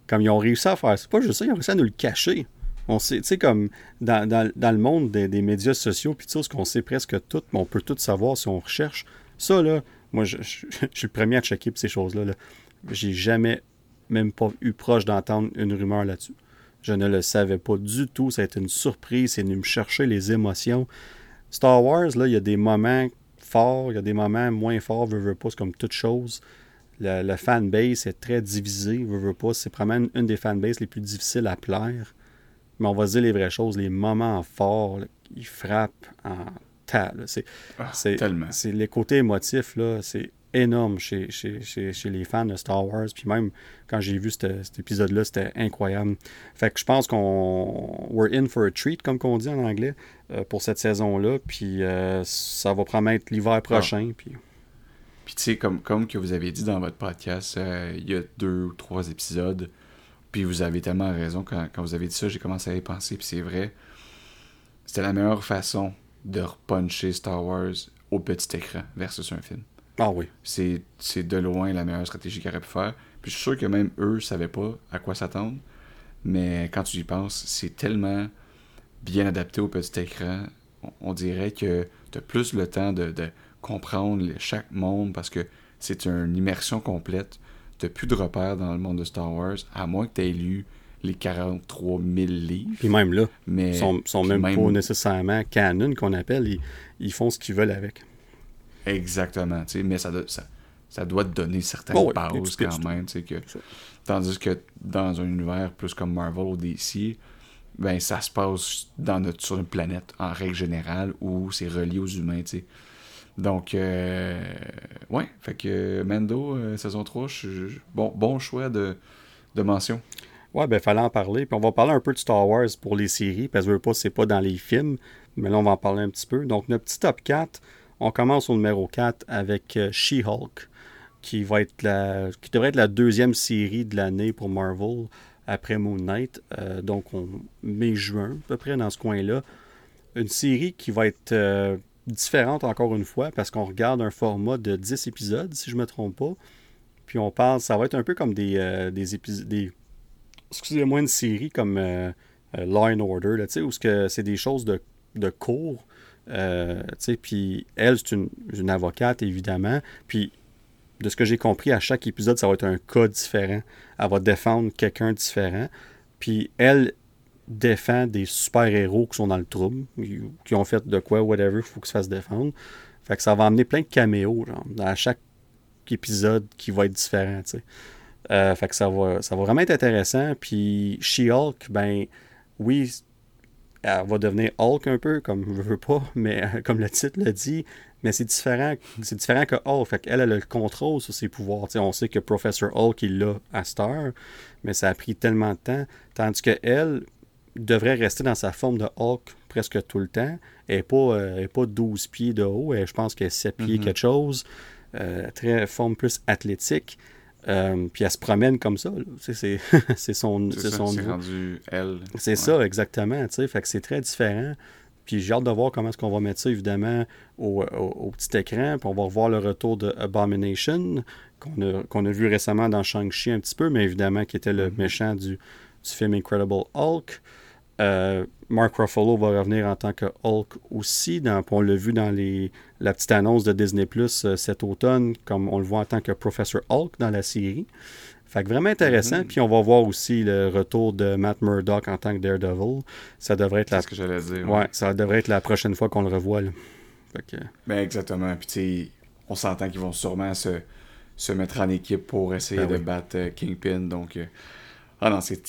comme ils ont réussi à faire c'est pas juste ça ils ont réussi à nous le cacher. On sait tu sais comme dans, le monde des, médias sociaux puis tout ce qu'on sait presque tout mais on peut tout savoir si on recherche. Ça là moi je, [laughs] suis le premier à checker ces choses là, j'ai jamais même pas eu proche d'entendre une rumeur là-dessus. Je ne le savais pas du tout. Ça a été une surprise. C'est venu me chercher les émotions. Star Wars là il y a des moments fort, il y a des moments moins forts, veut, veut pas, c'est comme toute chose. Le, fanbase est très divisé, veut, veut pas, c'est probablement une des fanbases les plus difficiles à plaire. Mais on va se dire les vraies choses, les moments forts, ils frappent en tas. C'est, ah, c'est, les côtés émotifs, là, c'est énorme chez, chez, chez, les fans de Star Wars. Puis même quand j'ai vu cet épisode-là, c'était incroyable. Fait que je pense qu'on we're in for a treat, comme on dit en anglais, euh, pour cette saison-là. Puis euh, ça va promettre l'hiver prochain. Puis, puis tu sais, comme, comme que vous avez dit dans votre podcast, euh, il y a deux ou trois épisodes. Puis vous avez tellement raison. Quand, quand vous avez dit ça, j'ai commencé à y penser. Puis c'est vrai. C'était la meilleure façon de repuncher Star Wars au petit écran versus un film. Ah oui. C'est de loin la meilleure stratégie qu'il aurait pu faire. Puis je suis sûr que même eux ne savaient pas à quoi s'attendre. Mais quand tu y penses, c'est tellement bien adapté au petit écran. On, dirait que tu as plus le temps de, comprendre chaque monde parce que c'est une immersion complète. Tu n'as plus de repères dans le monde de Star Wars, à moins que tu aies lu les 43 000 livres. Puis même là, mais, sont, sont même, pas nécessairement canon qu'on appelle. Ils, ils font ce qu'ils veulent avec. Exactement, mais ça, ça, ça, doit te donner certaines pauses quand même. Que, tandis que dans un univers plus comme Marvel ou DC, ben, ça se passe dans notre, sur une planète en règle générale où c'est relié aux humains. Donc, euh, ouais, fait que Mando, euh, saison 3, bon, bon choix de, de mention. Ouais, ben, fallait en parler. Puis on va parler un peu de Star Wars pour les séries, parce que pas, c'est pas dans les films, mais là, on va en parler un petit peu. Donc, notre petit top 4, on commence au numéro 4 avec euh, She-Hulk, qui va être la, qui devrait être la deuxième série de l'année pour Marvel après Moon Knight. Euh, donc, on, mai-juin, à peu près dans ce coin-là. Une série qui va être euh, différente encore une fois, parce qu'on regarde un format de 10 épisodes, si je ne me trompe pas. Puis on parle, ça va être un peu comme des, des épisodes, excusez-moi, une série comme Law and Order, là, où c'est des choses de, de cours. Euh, puis elle, c'est une, avocate, évidemment. Puis de ce que j'ai compris, à chaque épisode, ça va être un cas différent. Elle va défendre quelqu'un différent. Puis elle défend des super-héros qui sont dans le trouble, qui ont fait de quoi, whatever, il faut qu'ils se fassent défendre. Fait que ça va amener plein de caméos, à chaque épisode qui va être différent, tu sais. Euh, fait que ça va, ça va vraiment être intéressant. Puis She-Hulk, ben oui, elle va devenir Hulk un peu, comme je veux pas, [laughs] mais comme le titre le dit, mais c'est différent, c'est différent que Hulk. Fait qu'elle a le contrôle sur ses pouvoirs. on sait que Professor Hulk, il l'a à Star, mais ça a pris tellement de temps. Tandis qu'elle devrait rester dans sa forme de Hulk presque tout le temps. Elle n'est pas, euh, pas 12 pieds de haut, je pense qu'elle est 7 pieds mm-hmm. quelque chose. Euh, très forme plus athlétique. Euh, puis elle se promène comme ça. [laughs] C'est son, c'est son rendu elle. C'est ça, exactement. Fait que c'est très différent. Puis j'ai hâte de voir comment est-ce qu'on va mettre ça, évidemment, au, petit écran. Puis on va revoir le retour de Abomination, qu'on a, vu récemment dans Shang-Chi un petit peu, mais évidemment qui était le mm-hmm. méchant du, du film Incredible Hulk. Euh, Mark Ruffalo va revenir en tant que Hulk aussi. Dans, on l'a vu dans les, la petite annonce de Disney Plus euh, cet automne, comme on le voit en tant que Professor Hulk dans la série. Fait que vraiment intéressant. Mm-hmm. Puis on va voir aussi le retour de Matt Murdock en tant que Daredevil. Ça devrait être la... ce que j'allais dire. Ouais. ça devrait être la prochaine fois qu'on le revoit. Là. Ben exactement. Puis tu on s'entend qu'ils vont sûrement se, se mettre en équipe pour essayer ben de battre euh, Kingpin. Donc ah non, c'est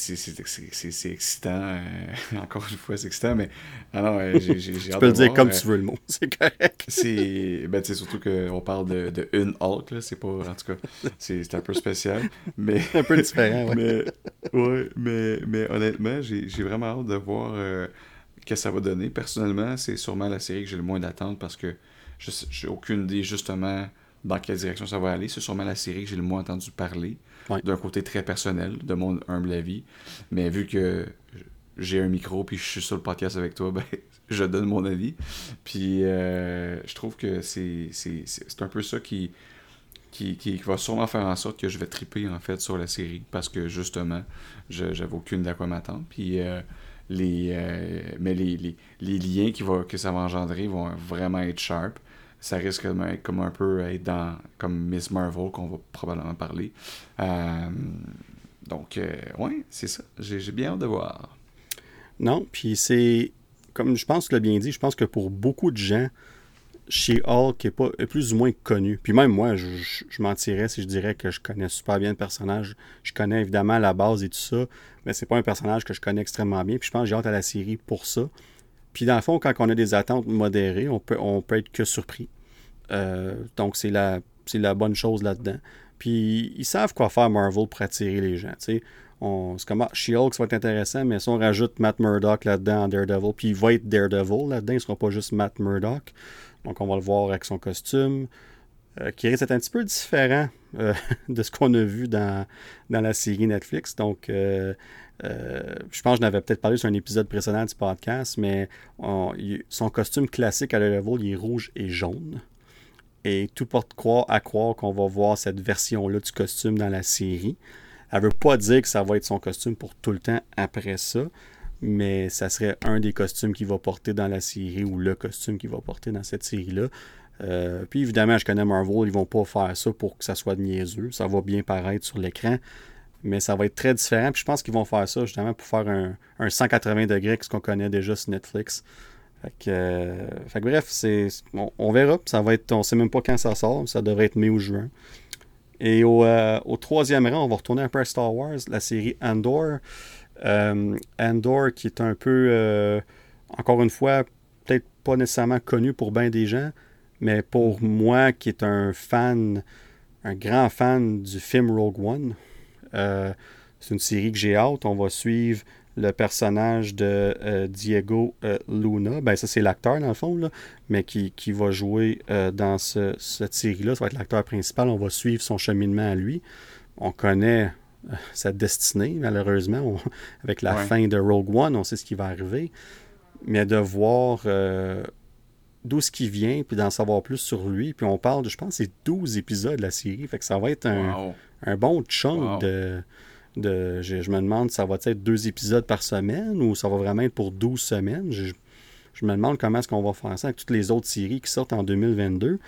excitant. Euh, [laughs] encore une fois, c'est excitant, mais. Ah non, euh, j'ai Tu peux le dire comme euh, tu veux le mot, c'est correct. [laughs] C'est. Ben, tu surtout qu'on parle de, de, une Hulk, là. C'est pas. En tout cas, c'est un peu spécial. Mais. [laughs] un peu différent, ouais. mais, ouais, mais, mais honnêtement, j'ai vraiment hâte de voir ce que ça va donner. Personnellement, c'est sûrement la série que j'ai le moins d'attente parce que j'ai aucune idée, justement, dans quelle direction ça va aller. C'est sûrement la série que j'ai le moins entendu parler d'un côté très personnel, de mon humble avis. Mais vu que j'ai un micro puis je suis sur le podcast avec toi, [laughs] ben, je donne mon avis. Puis euh, je trouve que c'est un peu ça qui, qui, qui, va sûrement faire en sorte que je vais triper en fait sur la série parce que justement, j'avais aucune d'à quoi m'attendre. Puis euh, les, euh, mais les, les, liens qui que ça va engendrer vont vraiment être sharp ça risque d'être comme un peu être dans comme Miss Marvel qu'on va probablement parler. Euh, donc, euh, ouais, c'est ça. J'ai bien hâte de voir. Non, puis c'est, comme je pense que tu l'as bien dit, je pense que pour beaucoup de gens, chez Hulk est, pas, est plus ou moins connu. Puis même moi, je, je, mentirais si je dirais que je connais super bien le personnage. Je connais évidemment la base et tout ça, mais c'est pas un personnage que je connais extrêmement bien. Puis je pense que j'ai hâte à la série pour ça. Puis dans le fond, quand on a des attentes modérées, on peut, on peut être que surpris. Euh, donc c'est la, la bonne chose là-dedans. Puis ils savent quoi faire Marvel pour attirer les gens. C'est comme ah, She-Hulk, ça va être intéressant, mais si on rajoute Matt Murdock là-dedans en Daredevil, puis il va être Daredevil là-dedans, il ne sera pas juste Matt Murdock. Donc on va le voir avec son costume. Euh, qui risque d'être un petit peu différent euh, [laughs] de ce qu'on a vu dans, dans la série Netflix. Donc, euh, je pense que je n'avais peut-être parlé sur un épisode précédent du podcast, mais son costume classique à le level, il est rouge et jaune. Et tout porte croire à croire qu'on va voir cette version-là du costume dans la série. Elle veut pas dire que ça va être son costume pour tout le temps après ça, mais ça serait un des costumes qu'il va porter dans la série ou le costume qu'il va porter dans cette série-là. Euh, puis évidemment, je connais Marvel, ils vont pas faire ça pour que ça soit niaiseux. Ça va bien paraître sur l'écran mais ça va être très différent. Puis je pense qu'ils vont faire ça justement pour faire un, 180 degrés que ce qu'on connaît déjà sur Netflix. Fait que, euh, bref, c'est, on, verra. Ça va être, on sait même pas quand ça sort. Ça devrait être mai ou juin. Et au, euh, troisième rang, on va retourner un peu à Star Wars, la série Andor. Euh, Andor qui est un peu, encore une fois, peut-être pas nécessairement connu pour bien des gens, Mais pour moi, qui est un fan, un grand fan du film Rogue One, euh, c'est une série que j'ai hâte. On va suivre le personnage de euh, Diego euh, Luna. Ben, ça, c'est l'acteur, dans le fond, là, mais qui, qui va jouer dans cette série-là. Ça va être l'acteur principal. On va suivre son cheminement à lui. On connaît sa destinée, malheureusement. [laughs] avec la fin de Rogue One, on sait ce qui va arriver. Mais de voir d'où ce qui vient, puis d'en savoir plus sur lui. Puis on parle de, je pense, c'est 12 épisodes de la série. Fait que ça va être un, un bon chunk de. de je, me demande, ça va être deux épisodes par semaine ou ça va vraiment être pour 12 semaines? Je, je me demande comment est-ce qu'on va faire ça avec toutes les autres séries qui sortent en 2022.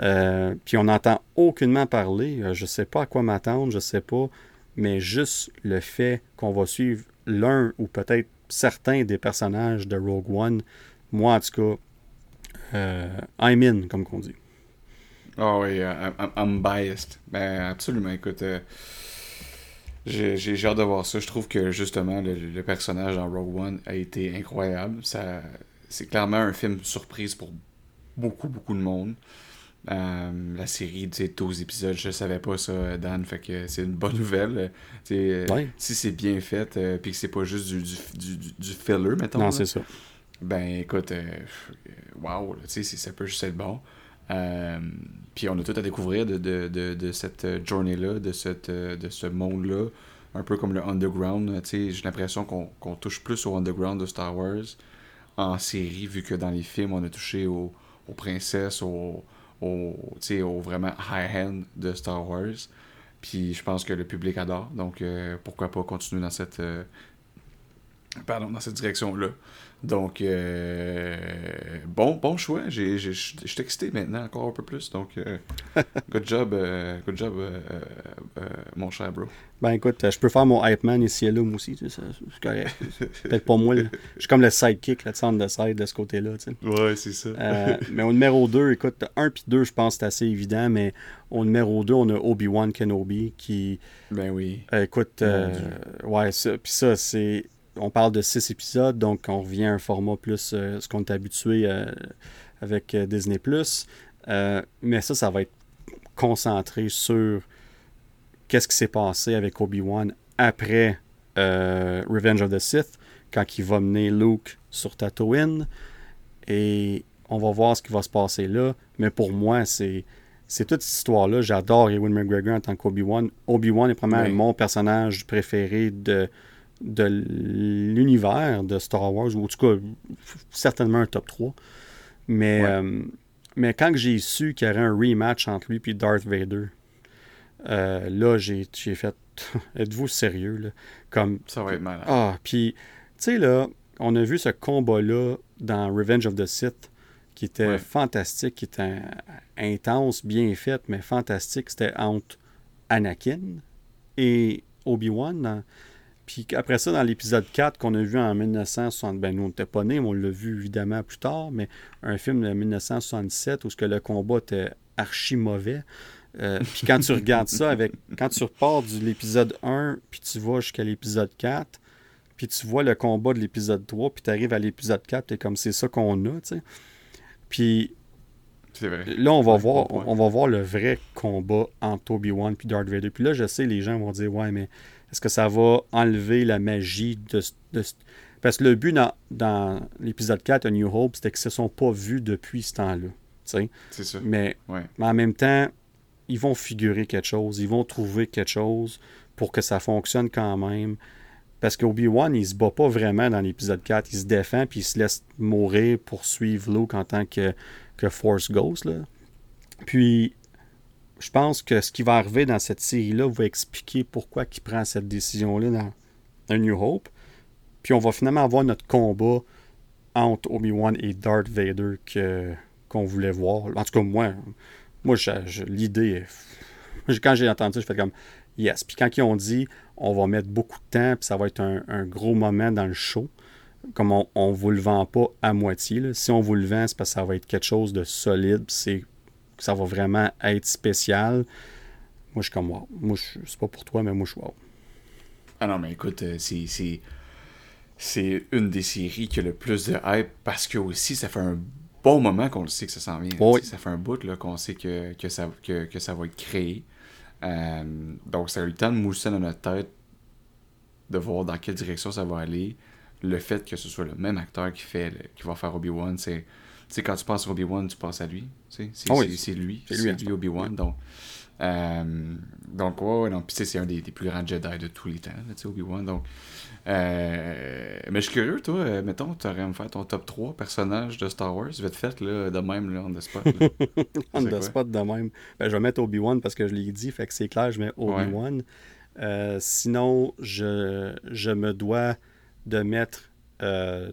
Euh, puis on n'entend aucunement parler. Euh, je sais pas à quoi m'attendre, je sais pas. Mais juste le fait qu'on va suivre l'un ou peut-être certains des personnages de Rogue One, moi en tout cas, euh, I'm in, comme qu'on dit. Ah oh oui, I'm, biased. Ben, absolument. Écoute, euh, j'ai hâte de voir ça. Je trouve que justement, le, personnage dans Rogue One a été incroyable. Ça, c'est clairement un film surprise pour beaucoup, beaucoup de monde. Euh, la série, de 12 épisodes, je savais pas ça, Dan, fait que c'est une bonne nouvelle. Si c'est bien fait, puis que c'est pas juste du, du, du, du filler, mettons. Non, c'est ça. Ben écoute, euh, wow, tu sais, ça peut juste être bon. Euh, puis on a tout à découvrir de, de, de, cette journée-là, de, cette, de ce monde-là, un peu comme le underground. J'ai l'impression qu'on touche plus au underground de Star Wars en série, vu que dans les films, on a touché aux, aux princesses, au, au, au vraiment high-end de Star Wars. Puis je pense que le public adore, donc euh, pourquoi pas continuer dans cette, pardon, dans cette direction-là. Donc, euh, bon, bon choix. Je suis excité maintenant encore un peu plus. Donc, euh, [laughs] good job, euh, good job mon cher bro. Ben écoute, je peux faire mon hype man ici et là, moi aussi. C'est correct. Peut-être pas moi. Je suis comme le sidekick, le centre de side de ce côté-là. Ouais, c'est ça. mais au numéro 2, écoute, 1 puis 2, je pense que c'est assez évident. Mais au numéro 2, on a Obi-Wan Kenobi qui. Ben oui. écoute, ouais, puis ça, c'est on parle de six épisodes, donc on revient à un format plus euh, ce qu'on est habitué euh, avec euh, Disney ⁇ mais ça, ça va être concentré sur qu'est-ce qui s'est passé avec Obi-Wan après Revenge of the Sith, quand il va mener Luke sur Tatooine. Et on va voir ce qui va se passer là. Mais pour moi, c'est c'est toute cette histoire-là. J'adore Ewan McGregor en tant qu'Obi-Wan. Obi-Wan est probablement mon personnage préféré de, de l'univers de Star Wars, ou en tout cas, certainement un top 3. Mais, euh, mais quand j'ai su qu'il y aurait un rematch entre lui et Darth Vader, euh, là, j'ai fait [laughs] Êtes-vous sérieux là? Comme, Ça va être malade. Ah, puis, tu sais, là, on a vu ce combat-là dans Revenge of the Sith qui était fantastique, qui était intense, bien fait, mais fantastique. C'était entre Anakin et Obi-Wan puis après ça, dans l'épisode 4 qu'on a vu en 1960, ben nous on n'était pas nés, mais on l'a vu évidemment plus tard, mais un film de 1967 où ce que le combat était archi mauvais. Euh, puis quand tu regardes ça, avec quand tu repars de l'épisode 1, puis tu vas jusqu'à l'épisode 4, puis tu vois le combat de l'épisode 3, puis tu arrives à l'épisode 4, es comme c'est ça qu'on a, tu sais. Puis là, on va, voir, on, va voir le vrai combat entre Obi-Wan et Darth Vader. Puis là, je sais, les gens vont dire, ouais, mais est-ce que ça va enlever la magie de, Parce que le but dans, l'épisode 4 de New Hope, c'était qu'ils ne se sont pas vus depuis ce temps-là. C'est ça. Mais, mais en même temps, ils vont figurer quelque chose, ils vont trouver quelque chose pour que ça fonctionne quand même. Parce qu'Obi-Wan, il se bat pas vraiment dans l'épisode 4. Il se défend puis il se laisse mourir pour suivre Luke en tant que, que Force Ghost. Là. Puis je pense que ce qui va arriver dans cette série-là va expliquer pourquoi il prend cette décision-là dans A New Hope. Puis on va finalement avoir notre combat entre Obi-Wan et Darth Vader que, qu'on voulait voir. En tout cas, moi, moi l'idée, quand j'ai entendu ça, je fais comme yes. Puis quand ils ont dit on va mettre beaucoup de temps, puis ça va être un, gros moment dans le show, comme on ne vous le vend pas à moitié. Si on vous le vend, c'est parce que ça va être quelque chose de solide, c'est que ça va vraiment être spécial. Moi, je suis comme wow. Moi, c'est pas pour toi, mais moi, je suis wow. Ah non, mais écoute, euh, c'est. C'est une des séries qui a le plus de hype parce que aussi, ça fait un bon moment qu'on le sait que ça s'en vient. Oui. Ça fait un bout là, qu'on sait que, que, ça, que, que ça va être créé. Euh, donc, ça a eu le temps de mousser dans notre tête, de voir dans quelle direction ça va aller. Le fait que ce soit le même acteur qui, fait qui va faire Obi-Wan, c'est. Tu sais, quand tu penses à Obi-Wan, tu penses à lui. C'est Ah oui. c'est- lui. C'est lui, lui, Obi-Wan. Donc, euh, donc, ouais, non. Puis, c'est un des, des plus grands Jedi de tous les temps, tu sais, Obi-Wan. Donc, euh, mais je suis curieux, toi, euh, mettons, tu aurais me faire ton top 3 personnages de Star Wars, vite fait, là, de même, là, on the spot. là. [laughs] On the spot de même. Ben, je vais mettre Obi-Wan parce que je l'ai dit, fait que c'est clair, je mets Obi-Wan. Euh, sinon, je, je me dois de mettre euh,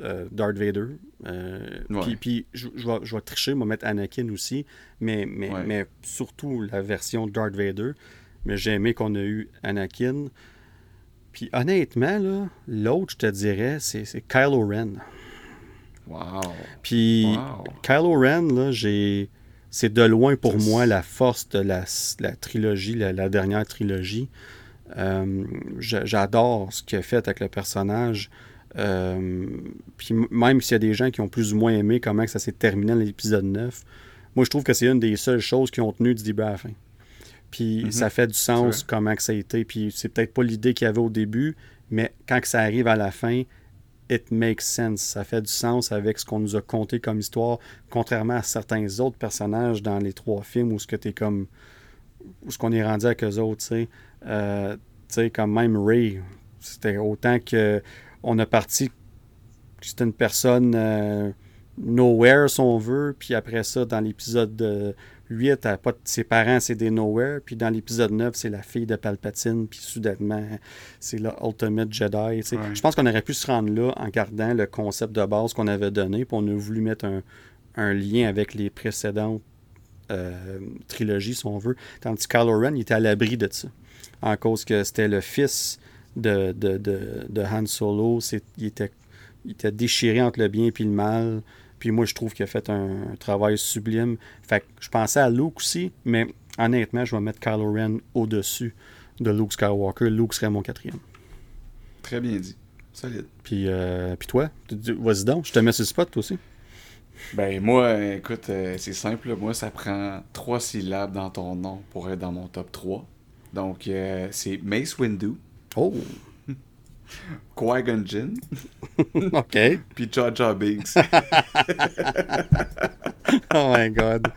euh, Darth Vader. Euh. Puis, puis je, je vais, tricher, je vais mettre Anakin aussi, mais, mais, Ouais. mais surtout la version Darth Vader. Mais j'ai aimé qu'on a eu Anakin. Puis honnêtement, là, l'autre, je te dirais, c'est c'est Kylo Ren. Wow. Puis Wow. Kylo Ren, là, j'ai. C'est de loin pour moi la force de la, la trilogie, la, la dernière trilogie. Euh, J'adore ce qu'il a fait avec le personnage. Euh, puis même s'il y a des gens qui ont plus ou moins aimé comment que ça s'est terminé dans l'épisode 9, moi je trouve que c'est une des seules choses qui ont tenu du début à la fin. Puis Mhm. ça fait du sens comment que ça a été. Puis c'est peut-être pas l'idée qu'il y avait au début, mais quand que ça arrive à la fin, it makes sense. Ça fait du sens avec ce qu'on nous a conté comme histoire, contrairement à certains autres personnages dans les trois films où ce que t'es comme. où ce qu'on est rendu avec eux autres, tu sais. Euh, tu sais, comme même Ray. C'était autant que on a parti. C'était une personne euh, nowhere, si on veut. Puis après ça, dans l'épisode euh, 8, elle a pas de- ses parents, c'est des nowhere. Puis dans l'épisode 9, c'est la fille de Palpatine. Puis soudainement, c'est le Ultimate Jedi. Ouais. Je pense qu'on aurait pu se rendre là en gardant le concept de base qu'on avait donné. Puis on a voulu mettre un, un lien avec les précédentes euh, trilogies, si on veut. Tandis que Kylo Ren, il était à l'abri de ça. En cause que c'était le fils de, de, de, de Han Solo. Il était, il était déchiré entre le bien et le mal. Puis moi, je trouve qu'il a fait un, un travail sublime. Fait que je pensais à Luke aussi, mais honnêtement, je vais mettre Kylo Ren au-dessus de Luke Skywalker. Luke serait mon quatrième. Très bien dit. Solide. Puis, euh, puis toi, vas-y donc, je te mets sur le spot, toi aussi. Ben, moi, écoute, euh, c'est simple. Moi, ça prend trois syllabes dans ton nom pour être dans mon top 3. Donc, euh, c'est Mace Windu, Oh, Qui-Gon Jinn, [laughs] OK. puis Jar Jar Binks. [laughs] Oh my God.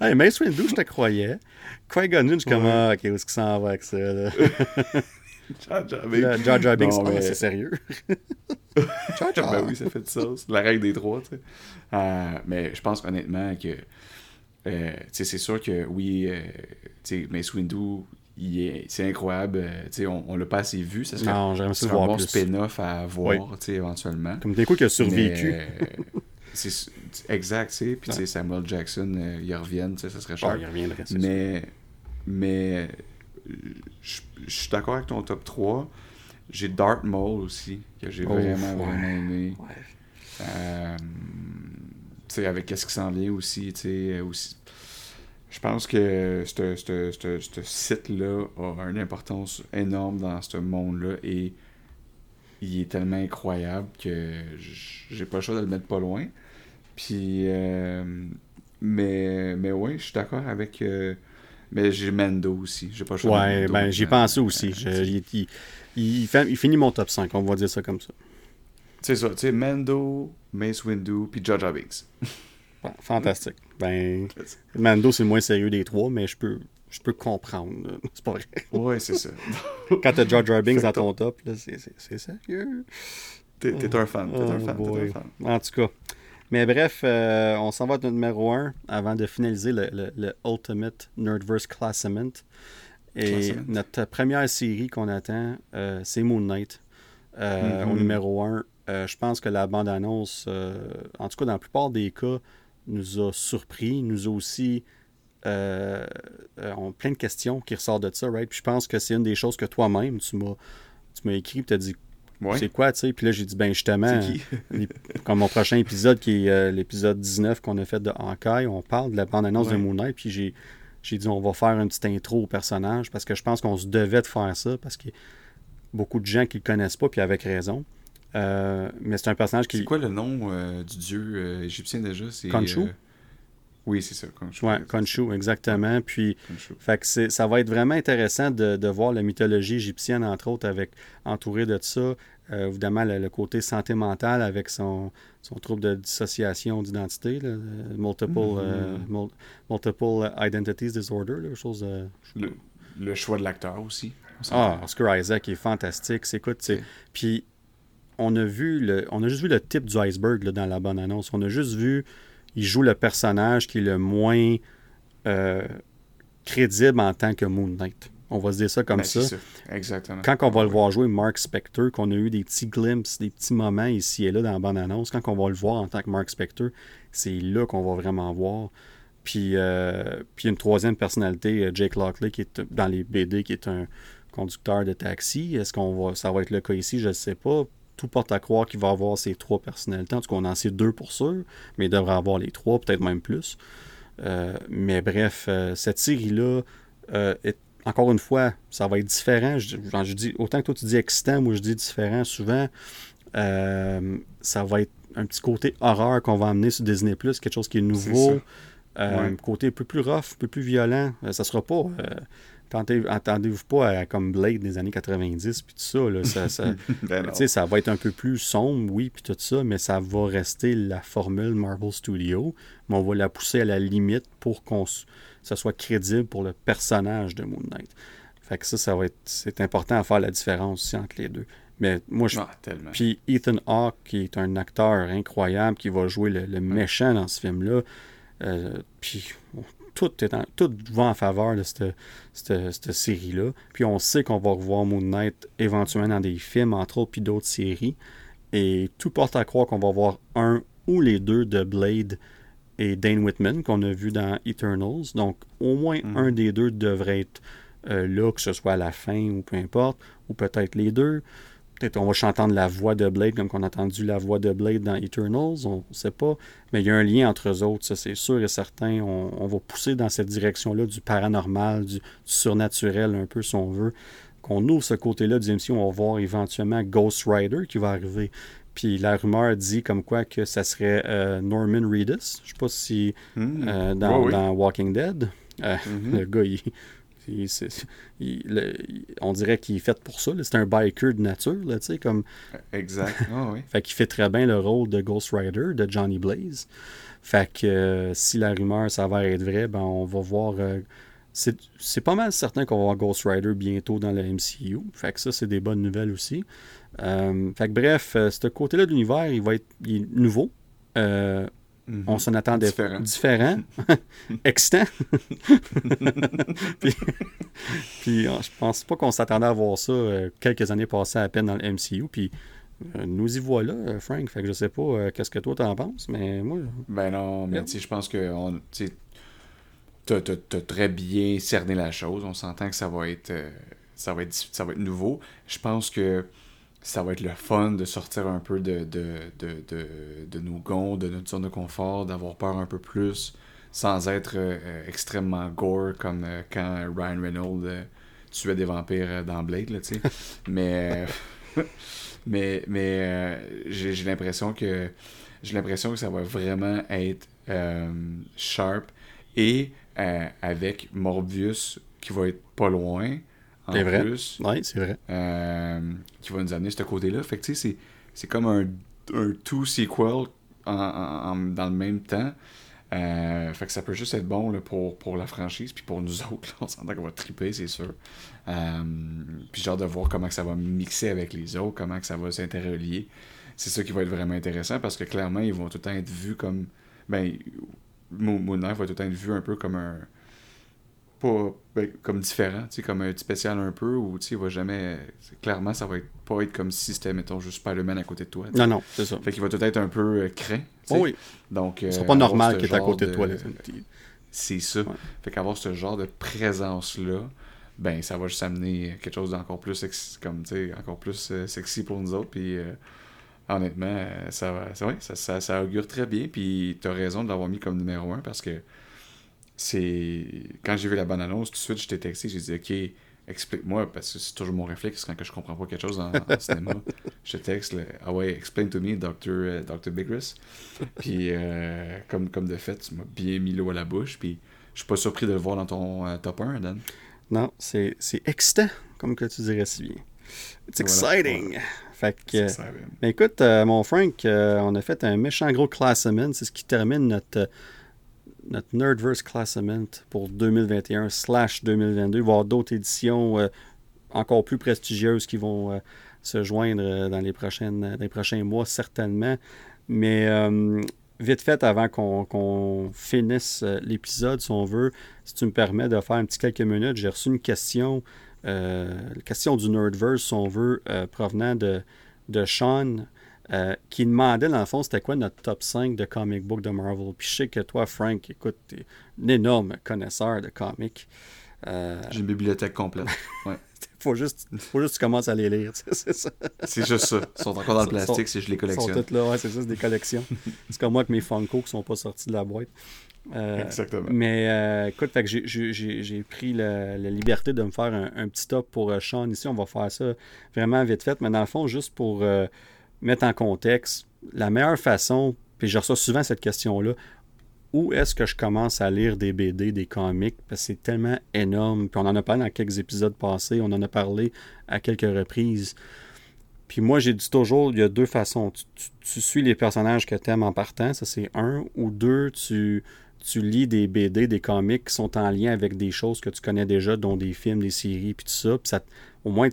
hey, Mace Windu, je te croyais. Qui-Gon Jinn, je suis comme, Ouais. ah, OK, où est-ce qu'il s'en va avec ça, là? [laughs] Jar Jar Binks. Jar Jar Binks, ah, c'est sérieux? Jar Jar. ben oui, ça fait du sens. La règle des trois, tu sais. Euh, mais je pense honnêtement que. euh, tu sais, c'est sûr que oui, euh, tu sais, Mace Windu, c'est incroyable. euh, tu sais, on, on l'a pas assez vu. Ça serait, Non, j'aimerais ça un bon plus. spin-off à voir, tu sais, éventuellement. Comme des coups qui a survécu. Mais, euh, c'est exact, tu sais. Puis, tu sais, Samuel Jackson, euh, ils reviennent, tu sais, ça serait cher. Il reviendrait, c'est sûr. Mais, mais je suis d'accord avec ton top 3. J'ai Darth Maul aussi, que j'ai Oh, vraiment, ouais. vraiment aimé. Ouais. Euh, tu sais, avec qu'est-ce qui s'en vient aussi, tu sais, aussi. Je pense que ce- site-là a une importance énorme dans ce monde-là et il est tellement incroyable que j'ai pas le choix de le mettre pas loin. Puis, euh, mais, mais ouais, je suis d'accord avec. euh, mais j'ai Mendo aussi. J'ai pas le choix Ouais, ben j'y pensé aussi. Euh, Je- il, il- il fait- il finit mon top 5, on va dire ça comme ça. C'est ça, tu sais, Mendo, Mace Windu, puis Jar Binks. [laughs] Ouais, fantastique. Ben, Mando, c'est le moins sérieux des trois, mais je peux, je peux comprendre. [laughs] C'est pas vrai. Ouais, c'est ça. Quand t'as Jar Jar Binks dans ton top, là, c'est, sérieux. T'es t'es un fan, t'es Oh un fan. En tout cas. Mais bref, euh, on s'en va à notre numéro 1 avant de finaliser le, le- le Ultimate Nerdverse Classement. Et Classement. notre première série qu'on attend, euh, c'est Moon Knight. Euh. Au numéro 1, je pense que la bande-annonce, en tout cas dans la plupart des cas, nous a surpris, nous a aussi... Euh, euh, on a plein de questions qui ressortent de ça, right? Puis je pense que c'est une des choses que toi-même, tu m'as, tu m'as écrit, tu as dit, Ouais. c'est quoi, tu sais? Puis là, j'ai dit, ben justement, [laughs] les- comme mon prochain épisode, qui est euh, l'épisode 19 qu'on a fait de Hawkeye, on parle de la bande-annonce de. Moon Knight, puis j'ai, j'ai dit, on va faire une petite intro au personnage, parce que je pense qu'on se devait de faire ça, parce qu'il y a beaucoup de gens qui le connaissent pas, puis avec raison. Mais c'est un personnage qui. C'est quoi le nom du dieu égyptien déjà? C'est Khonshu oui, c'est ça, Khonshu. Oui, Khonshu, exactement. Puis, Fait que ça va être vraiment intéressant de, de, voir la mythologie égyptienne, entre autres, avec entouré de ça. Euh, évidemment, le, côté santé mentale avec son, son trouble de dissociation d'identité, multiple, euh, mm-hmm. multiple Identities Disorder, là, chose, le, le, choix de l'acteur aussi. Ah, Oscar Isaac est fantastique. Écoute, puis on a vu le, on a juste vu le type du iceberg dans la bonne annonce. On a juste vu, il joue le personnage qui est le moins euh, crédible en tant que Moon Knight. On va se dire ça comme ben, ça. Exactement. Quand on va le voir jouer Mark Spector, qu'on a eu des petits glimpses, des petits moments ici et là dans la bande-annonce, quand on va le voir en tant que Mark Spector, c'est là qu'on va vraiment voir. Puis, euh, puis une troisième personnalité, euh, Jake Lockley, qui est dans les BD, qui est un conducteur de taxi. Est-ce qu'on va, ça va être le cas ici? Je ne sais pas. Tout porte à croire qu'il va avoir ces trois personnalités. En tout cas, on en sait deux pour sûr, mais il devrait avoir les trois, peut-être même plus. Euh, mais bref, cette série-là est encore une fois, ça va être différent. Je, je, dis, autant que toi tu dis excitant, moi je dis différent souvent. Euh, ça va être un petit côté horreur qu'on va amener sur Disney Plus, quelque chose qui est nouveau. Euh, un côté un peu plus rough, un peu plus violent. Euh, ça sera pas. Attendez-vous pas à comme Blade des années 90 puis tout ça. Là, ça, [laughs] ça, ben ça va être un peu plus sombre, oui, puis tout ça, mais ça va rester la formule Marvel Studio. Mais on va la pousser à la limite pour qu'on ça soit crédible pour le personnage de Moon Knight. Fait que ça, ça va être. C'est important à faire la différence aussi entre les deux. Mais moi, je. Ah, puis Ethan Hawke, qui est un acteur incroyable, qui va jouer le, méchant dans ce film-là. Euh, puis tout, est tout va en faveur de cette, cette, série-là. Puis on sait qu'on va revoir Moon Knight éventuellement dans des films, entre autres, puis d'autres séries. Et tout porte à croire qu'on va voir un ou les deux de Blade et Dane Whitman qu'on a vu dans Eternals. Donc, au moins mhm. un des deux devrait être euh, là, que ce soit à la fin ou peu importe, ou peut-être les deux. Peut-être on va entendre la voix de Blade comme qu'on a entendu la voix de Blade dans Eternals, on ne sait pas. Mais il y a un lien entre eux autres, ça c'est sûr et certain. On, va pousser dans cette direction-là du paranormal, du, surnaturel un peu si on veut. Qu'on ouvre ce côté-là du MCU, on va voir éventuellement Ghost Rider qui va arriver. Puis la rumeur dit comme quoi que ça serait euh, Norman Reedus. Je sais pas si hmm. euh, dans, Walking Dead. Euh, mm-hmm. [laughs] Le gars, il, on dirait qu'il est fait pour ça. C'est un biker de nature, là, tu sais, comme... Exact. [laughs] Oui. fait qu'il fait très bien le rôle de Ghost Rider, de Johnny Blaze. Fait que si la rumeur s'avère être vraie, ben on va voir... c'est pas mal certain qu'on va voir Ghost Rider bientôt dans le MCU. Fait que ça, c'est des bonnes nouvelles aussi. Euh, fait que bref, euh, ce côté-là de l'univers, il va être nouveau. Euh. On s'en attendait différent, différent. [laughs] excitant. [laughs] puis, je pense pas qu'on s'attendait à voir ça quelques années passées à peine dans le MCU. Puis nous y voilà, Frank. Fait que je sais pas qu'est-ce que toi t'en penses, mais moi. Ben non, mais tu je pense que tu as, très bien cerné la chose. On s'entend que ça va être ça va être ça va être nouveau. Je pense que ça va être le fun de sortir un peu de, de, de, de, de nos gonds, de notre zone de confort, d'avoir peur un peu plus, sans être euh, extrêmement gore comme euh, quand Ryan Reynolds euh, tuait des vampires dans Blade, là, tu sais. [laughs] [laughs] mais mais, mais j'ai l'impression que j'ai l'impression que ça va vraiment être sharp et avec Morbius qui va être pas loin c'est vrai. Oui, c'est vrai. Euh, qui va nous amener ce côté-là. Fait que tu sais, c'est comme un, un two sequel en, dans le même temps. Euh, fait que ça peut juste être bon là, pour, pour la franchise, puis pour nous [laughs] autres, on s'entend qu'on va triper, c'est sûr. Euh, puis genre de voir comment que ça va mixer avec les autres, comment que ça va s'interrelier. C'est ça qui va être vraiment intéressant parce que clairement, ils vont tout le temps être vus comme. Ben, Moon va tout le temps être vu un peu comme un pas ben, comme différent, comme un spécial un peu, ou il va jamais. Clairement, ça va être, pas être comme si c'était, mettons, juste Spider-Man à côté de toi. Non, non, c'est ça. Fait qu'il va tout être un peu euh, craint. Oh oui. Donc, euh, pas normal qu'il est à côté de, toi. C'est ça. Fait qu'avoir ce genre de présence-là, ben, ça va juste amener quelque chose d'encore plus sexy, comme, encore plus euh, sexy pour nous autres. Puis, honnêtement, ça, ça, ça, ça, augure très bien. Puis, tu as raison de l'avoir mis comme numéro un parce que c'est quand j'ai vu la bonne annonce, tout de suite, je t'ai texté, j'ai dit, OK, explique-moi, parce que c'est toujours mon réflexe quand que je comprends pas quelque chose en, en [laughs] cinéma. Je te texte, là, ah ouais, explain to me, Dr. euh, Dr. Bigris. Puis, euh, comme, comme de fait, tu m'as bien mis l'eau à la bouche, puis je suis pas surpris de le voir dans ton euh, top 1, Dan. Non, c'est c'est excitant, comme que tu dirais si bien. It's Voilà, exciting. Fait que, ben écoute, euh, mon Frank, on a fait un méchant gros classement. C'est ce qui termine notre, notre Nerdverse classement pour 2021 slash 2022. Il d'autres éditions euh, encore plus prestigieuses qui vont euh, se joindre euh, dans les, prochaines, dans les prochains mois, certainement. Mais vite fait, avant qu'on finisse l'épisode, si on veut, si tu me permets de faire un petit quelques minutes, j'ai reçu une question, question du Nerdverse, si on veut, provenant de, de Sean, euh, qui demandait, dans le fond, c'était quoi notre top 5 de comic book de Marvel. Puis je sais que toi, Frank, écoute, t'es un énorme connaisseur de comics. Euh, J'ai une bibliothèque complète. [laughs] Ouais. faut, juste, faut juste que tu commences à les lire, [laughs] c'est ça. C'est juste ça. Ils sont encore dans le Sont- plastique si je les Ils sont collectionne. toutes là, ouais, c'est ça, c'est des collections. [laughs] c'est comme moi avec mes Funko qui sont pas sortis de la boîte. Euh, Exactement. Mais euh, écoute, fait que j'ai- pris la, la liberté de me faire un, un petit top pour Sean ici. On va faire ça vraiment vite fait. Mais dans le fond, juste pour mettre en contexte, la meilleure façon, puis je reçois souvent cette question-là, où est-ce que je commence à lire des BD, des comics, parce que c'est tellement énorme. Puis on en a parlé dans quelques épisodes passés, on en a parlé à quelques reprises. Puis moi, j'ai dit toujours, il y a deux façons. Tu, tu- suis les personnages que tu aimes en partant, ça c'est un. Ou deux, tu, tu lis des BD, des comics qui sont en lien avec des choses que tu connais déjà, dont des films, des séries, puis tout ça. Puis au moins,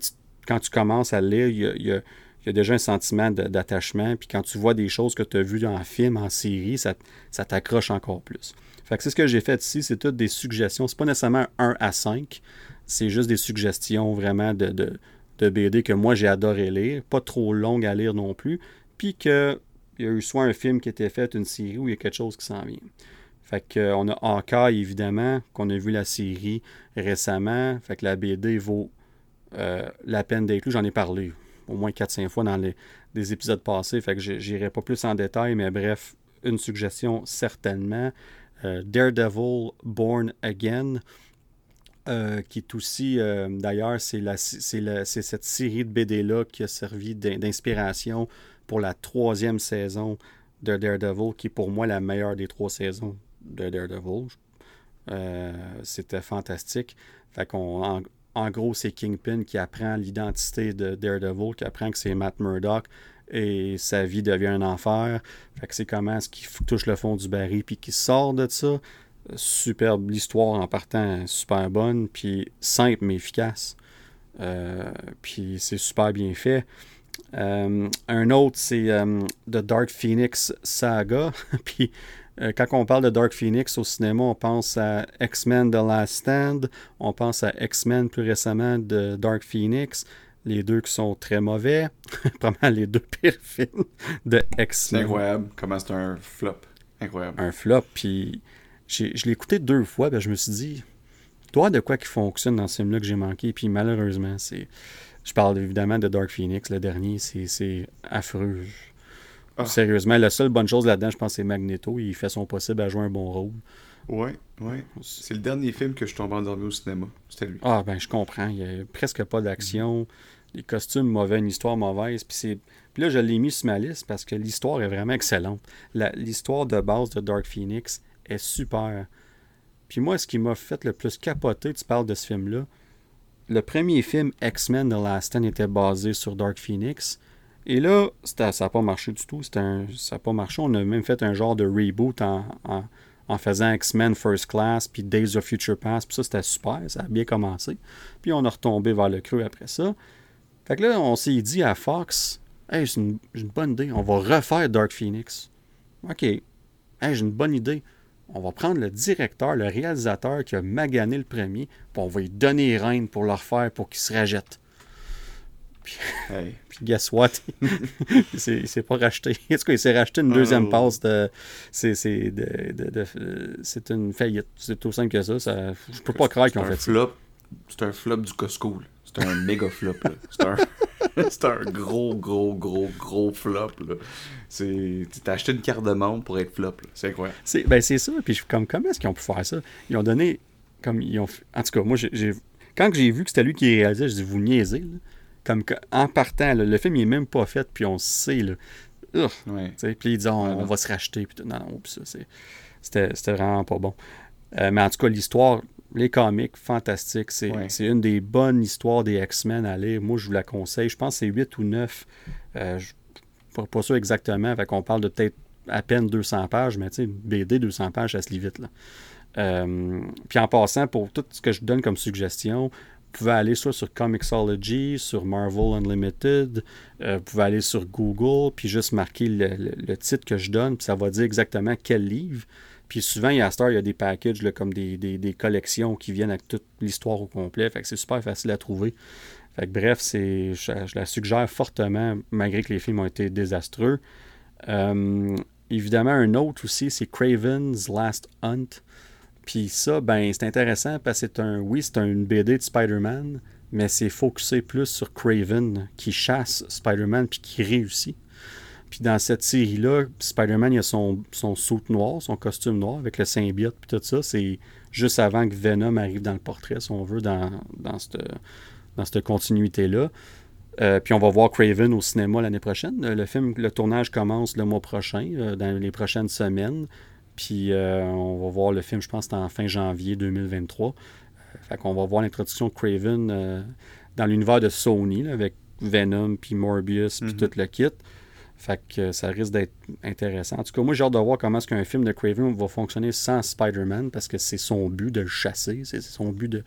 quand tu commences à lire, il y a- il y a déjà un sentiment d'attachement. Puis quand tu vois des choses que tu as vues en film, en série, ça, ça t'accroche encore plus. Fait que c'est ce que j'ai fait ici, c'est toutes des suggestions. C'est pas nécessairement 1 à 5, c'est juste des suggestions vraiment de, de, de BD que moi j'ai adoré lire, pas trop longues à lire non plus, puis qu'il y a eu soit un film qui était fait, une série, ou il y a quelque chose qui s'en vient. Fait que, euh, a Hawkeye, évidemment, qu'on a vu la série récemment. Fait que la BD vaut euh, la peine d'être lue. J'en ai parlé au moins 4-5 fois dans les, des épisodes passés. Fait que j'irai pas plus en détail, mais bref, une suggestion certainement. Euh, Daredevil Born Again, euh, qui est aussi, euh, d'ailleurs, c'est cette série de BD-là qui a servi d'in- d'inspiration pour la troisième saison de Daredevil, qui est pour moi la meilleure des trois saisons de Daredevil. C'était fantastique. Fait qu'on, en, gros, c'est Kingpin qui apprend l'identité de Daredevil, qui apprend que c'est Matt Murdock et sa vie devient un enfer. Fait que c'est comment ce qui f- touche le fond du baril puis qui sort de ça. Superbe l'histoire en partant, super bonne, puis simple mais efficace. Euh, puis c'est super bien fait. Euh, un autre, c'est euh, The Dark Phoenix Saga. [laughs] euh, quand on parle de Dark Phoenix au cinéma, on pense à X-Men The Last Stand, on pense à X-Men plus récemment de Dark Phoenix, les deux qui sont très mauvais, [laughs] probablement les deux pires films de C'est X-Men. incroyable comment c'est un flop. Incroyable. Un flop, puis je l'ai écouté deux fois, ben je me suis dit, toi de quoi qui fonctionne dans ce film-là que j'ai manqué, puis malheureusement, c'est. Je parle évidemment de Dark Phoenix, le dernier, c'est- c'est affreux. Ah. Sérieusement, la seule bonne chose là-dedans, je pense, c'est Magneto. Il fait son possible à jouer un bon rôle. Ouais, ouais. C'est le dernier film que je tombe endormi au cinéma. C'était lui. Ah, ben, je comprends. Il n'y a presque pas d'action. Les costumes mauvais, une histoire mauvaise. Puis, puis là, je l'ai mis sur ma liste parce que l'histoire est vraiment excellente. La- L'histoire de base de Dark Phoenix est super. Puis moi, ce qui m'a fait le plus capoter, tu parles de ce film-là, le premier film X-Men The Last Stand était basé sur Dark Phoenix. Et là, ça n'a pas marché du tout. Ça n'a pas marché. On a même fait un genre de reboot en, faisant X-Men First Class, puis Days of Future Past. Puis ça, c'était super. Ça a bien commencé. Puis on a retombé vers le creux après ça. Fait que là, on s'est dit à Fox, hey, j'ai une, bonne idée. On va refaire Dark Phoenix. OK. Hey, j'ai une bonne idée. On va prendre le directeur, le réalisateur qui a magané le premier, puis on va lui donner les pour le refaire pour qu'il se rajette. [laughs] Hey. Puis guess what? [laughs] il s'est- pas racheté. En tout cas, il s'est racheté une deuxième Oh. passe de. C'est c'est de- de- une faillite. C'est tout simple que ça. ça je peux pas croire qu'ils ont fait ça. flop. C'est un flop du Costco. là. C'est un méga flop. là. C'est un... [laughs] c'est un gros, gros, gros, gros flop. là. C'est... T'as acheté une carte de membre pour être flop. là. C'est incroyable. C'est ben c'est ça. Puis je suis comme comment est-ce qu'ils ont pu faire ça? Ils ont donné comme ils ont. En tout cas, moi j'ai quand j'ai vu que c'était lui qui réalisait, je dis, vous niaisez. Comme en partant, le film il est même pas fait, puis on sait. Là. Puis il dit, on, va se racheter. Puis non, non, ça, c'était vraiment pas bon. Euh, mais en tout cas, l'histoire, les comics, fantastiques. C'est une des bonnes histoires des X-Men à lire. Moi, je vous la conseille. Je pense que c'est 8 ou 9. Euh, je pas, pas sûr exactement. Fait qu'on parle de peut-être à peine 200 pages, mais tu sais, BD 200 pages, ça se lit vite. Là. Euh, puis en passant, pour tout ce que je donne comme suggestion, pouvez aller soit sur Comixology, sur Marvel Unlimited, euh, vous pouvez aller sur Google, puis juste marquer le, titre que je donne, puis ça va dire exactement quel livre. Puis souvent, il y a il y a des packages comme des, collections qui viennent avec toute l'histoire au complet. Fait que c'est super facile à trouver. Fait que bref, c'est, je, la suggère fortement, malgré que les films ont été désastreux. Euh, évidemment, un autre aussi, c'est Craven's Last Hunt. Puis ça, ben, c'est intéressant parce que c'est un, oui, c'est une BD de Spider-Man, mais c'est focusé plus sur Craven qui chasse Spider-Man puis qui réussit. Puis dans cette série-là, Spider-Man, il a son, son suit noir, son costume noir avec le symbiote puis tout ça. C'est juste avant que Venom arrive dans le portrait, si on veut, dans, dans cette continuité-là. Euh, puis on va voir Craven au cinéma l'année prochaine. Le film, le tournage commence le mois prochain, euh, dans les prochaines semaines. Puis euh, on va voir le film, je pense, en fin janvier 2023. fait qu'on va voir l'introduction de Craven dans l'univers de Sony, avec Venom, puis Morbius, puis mhm. tout le kit. Fait que ça risque d'être intéressant. En tout cas, moi, j'ai hâte de voir comment est-ce qu'un film de Craven va fonctionner sans Spider-Man, parce que c'est son but de le chasser. C'est son but de.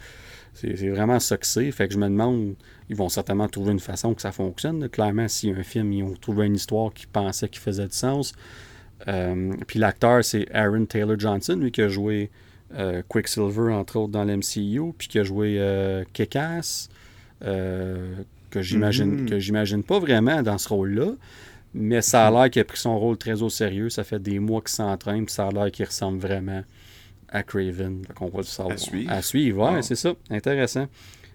C'est vraiment ça que c'est. Fait que je me demande, ils vont certainement trouver une façon que ça fonctionne. Clairement, si un film, ils ont trouvé une histoire qui pensait qu'il faisait du sens. Euh, puis l'acteur, c'est Aaron Taylor Johnson, lui qui a joué euh, Quicksilver, entre autres, dans l'MCU, puis qui a joué euh, Kick-Ass, euh, que j'imagine mm-hmm. que j'imagine pas vraiment dans ce rôle-là. Mais ça a l'air qu'il a pris son rôle très au sérieux. Ça fait des mois qu'il s'entraîne, puis ça a l'air qu'il ressemble vraiment à Craven. on va le savoir. À suivre. À c'est ça. Intéressant.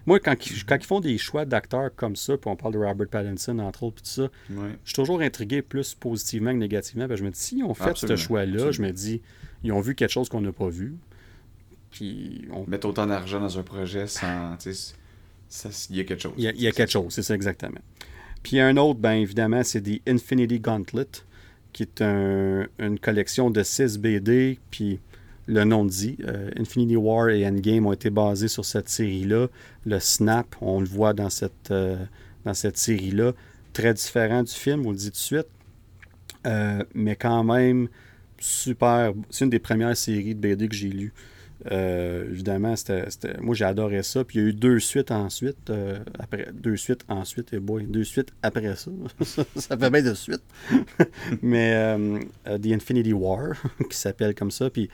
Moi, quand, ils, font des choix d'acteurs comme ça, puis on parle de Robert Pattinson, entre autres, puis tout ça, je suis toujours intrigué plus positivement que négativement. je me dis, s'ils ont fait ce choix-là, je me dis, ils ont vu quelque chose qu'on n'a pas vu. Puis on... Mettre autant d'argent dans un projet sans. Il y a quelque chose. Il y a, quelque chose, c'est ça exactement. Puis un autre, bien évidemment, c'est The Infinity Gauntlet, qui est une collection de 6 BD. Puis le nom dit, euh, Infinity War et Endgame ont été basés sur cette série-là. Le snap, on le voit dans cette, euh, dans cette série-là. Très différent du film, on le dit tout de suite. Euh, mais quand même, super. C'est une des premières séries de BD que j'ai lues. Évidemment, c'était, moi j'ai adoré ça. Puis il y a eu deux suites ensuite. Après, deux suites ensuite, et boy, deux suites après ça. [laughs] ça fait bien de suite. [laughs] Mais The Infinity War, [laughs] qui s'appelle comme ça, puis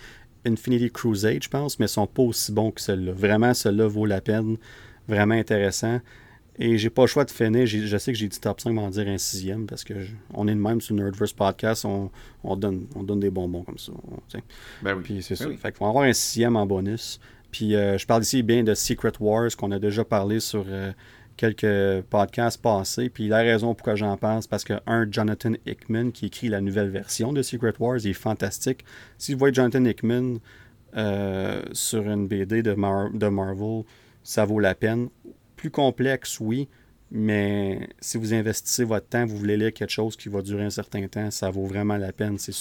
Infinity Crusade, je pense, mais ils sont pas aussi bons que celle-là. Vraiment, celle-là vaut la peine. Vraiment intéressant. Et j'ai pas le choix de finir. Je sais que j'ai dit top 5, mais en dire un sixième parce que on est de même sur Nerdverse Podcast. On, donne, on donne des bonbons comme ça. ben oui. Puis c'est ben ça. Fait qu'on va avoir un sixième en bonus. Puis euh, je parle ici bien de Secret Wars qu'on a déjà parlé sur euh, quelques podcasts passés. Puis la raison pourquoi j'en pense, parce que un, Jonathan Hickman qui écrit la nouvelle version de Secret Wars, il est fantastique. Si vous voyez Jonathan Hickman euh, sur une BD de, de Marvel, ça vaut la peine plus complexe, oui, mais si vous investissez votre temps, vous voulez lire quelque chose qui va durer un certain temps, ça vaut vraiment la peine. C'est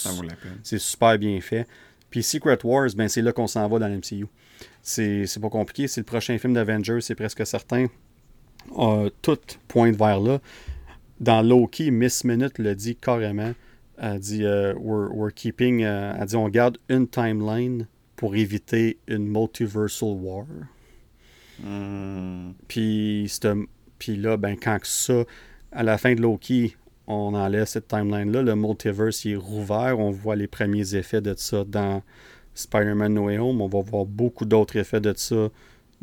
C'est super bien fait. Puis Secret Wars, ben c'est là qu'on s'en va dans l'MCU. C'est pas compliqué. C'est le prochain film d'Avengers, c'est presque certain. Tout pointe vers là. Dans Loki, Miss Minute le dit carrément. Elle dit euh, we're, keeping. Euh, elle dit on garde une timeline pour éviter une multiversal war. Hmm. Puis, là, ben, quand ça, à la fin de Loki, on enlève cette timeline-là, le multiverse est rouvert, on voit les premiers effets de ça dans Spider-Man No Way Home, on va voir beaucoup d'autres effets de ça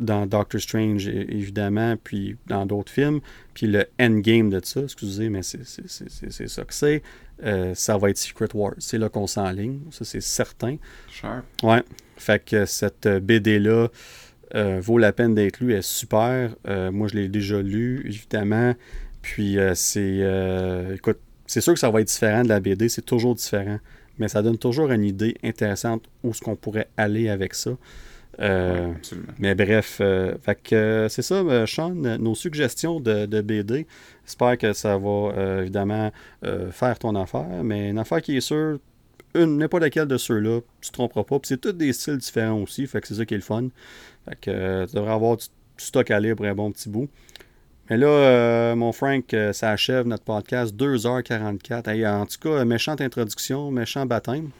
dans Doctor Strange, évidemment, puis dans d'autres films. Puis le endgame de ça, excusez, mais c'est ça que c'est. Euh, ça va être Secret Wars. C'est là qu'on s'enligne, ça c'est certain. Sure. Ouais. Fait que cette BD-là, euh, vaut la peine d'être lu, est super. Euh, moi, je l'ai déjà lu, évidemment. Puis, euh, c'est. écoute, c'est sûr que ça va être différent de la BD, c'est toujours différent. Mais ça donne toujours une idée intéressante où ce qu'on pourrait aller avec ça. Euh, absolument. mais bref, euh, fait que, euh, c'est ça, Sean, nos suggestions de, de BD. J'espère que ça va évidemment faire ton affaire, mais une affaire qui est sûre, une, n'importe laquelle de ceux-là, tu te tromperas pas. Puis c'est tous des styles différents aussi, fait que c'est ça qui est le fun. Fait que tu devrais avoir du, du stock à pour un bon petit bout. Mais là, mon Frank, ça achève notre podcast 2h44. Hey, en tout cas, méchante introduction, méchant baptême.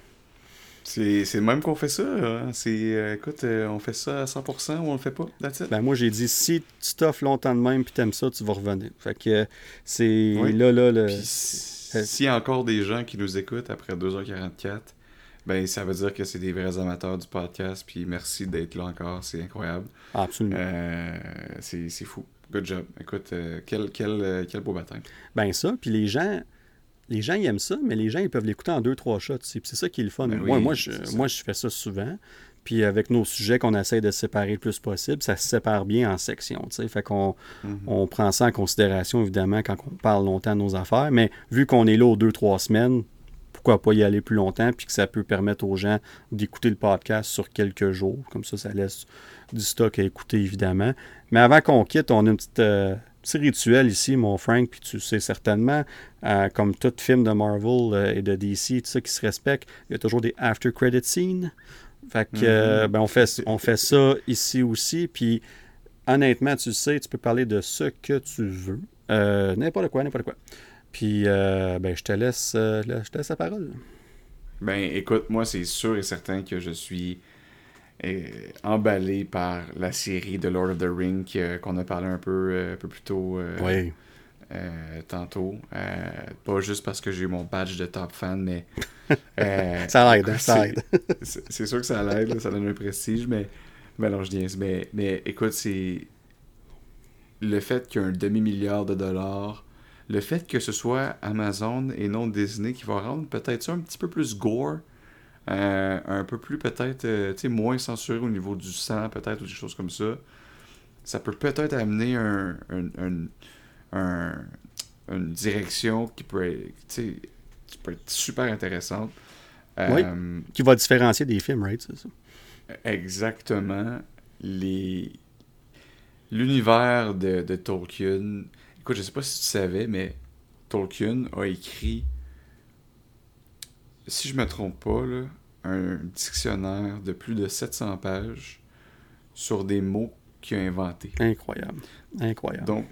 C'est le même qu'on fait ça. hein. C'est, euh, écoute, euh, on fait ça à 100% ou on le fait pas? Ben moi j'ai dit si tu t'offres longtemps de même puis t'aimes ça, tu vas revenir. Fait que euh, c'est Oui. là là le. S'il y a encore des gens qui nous écoutent après 2h44, ben ça veut dire que c'est des vrais amateurs du podcast. Puis merci d'être là encore. C'est incroyable. Ah, absolument. Euh, c'est fou. Good job. Écoute, quel, quel, quel beau baptême. Ben ça, puis les gens. Les gens ils aiment ça, mais les gens ils peuvent l'écouter en deux, trois shots. c'est ça qui est le fun. Ben moi, oui, moi, je, moi, je fais ça souvent. Puis avec nos sujets qu'on essaie de séparer le plus possible, ça se sépare bien en sections. Fait qu'on Mhm. on prend ça en considération, évidemment, quand on parle longtemps de nos affaires. Mais vu qu'on est là aux deux, trois semaines, pourquoi pas y aller plus longtemps, puis que ça peut permettre aux gens d'écouter le podcast sur quelques jours. Comme ça, ça laisse du stock à écouter, évidemment. Mais avant qu'on quitte, on a un petit, euh, petit rituel ici, mon Frank, puis tu sais certainement, euh, comme tout film de Marvel euh, et de DC, tout ça qui se respecte, il y a toujours des after credit scenes. Fait que, euh, ben, on, fait, on fait ça ici aussi, puis honnêtement, tu sais, tu peux parler de ce que tu veux. N'importe quoi, n'importe quoi. Puis, euh, ben, je te laisse, je te laisse la parole. Ben écoute, moi c'est sûr et certain que je suis emballé par la série de Lord of the Ring qui, euh, qu'on a parlé un peu, euh, un peu plus tôt euh, Oui. euh, tantôt. Euh, pas juste parce que j'ai eu mon badge de top fan, mais... [laughs] euh, Ça aide, hein, ça c'est- aide. c'est sûr que ça l'aide, ça donne un prestige, mais, mais non, je niaise. Mais, mais écoute, c'est le fait qu'il y a un demi-milliard de dollars, le fait que ce soit Amazon et non Disney qui va rendre peut-être ça un petit peu plus gore, euh, un peu plus peut-être, euh, tu sais, moins censuré au niveau du sang, peut-être, ou des choses comme ça, ça peut peut-être amener un, un- un- un- une direction qui peut être, qui peut être super intéressante. Oui. Euh, Qui va différencier des films, right? Ça? exactement les l'univers de, de Tolkien. Écoute, je sais pas si tu savais, mais Tolkien a écrit, si je me trompe pas, là, un dictionnaire de plus de 700 pages sur des mots qu'il a inventés. Incroyable. Incroyable. Donc,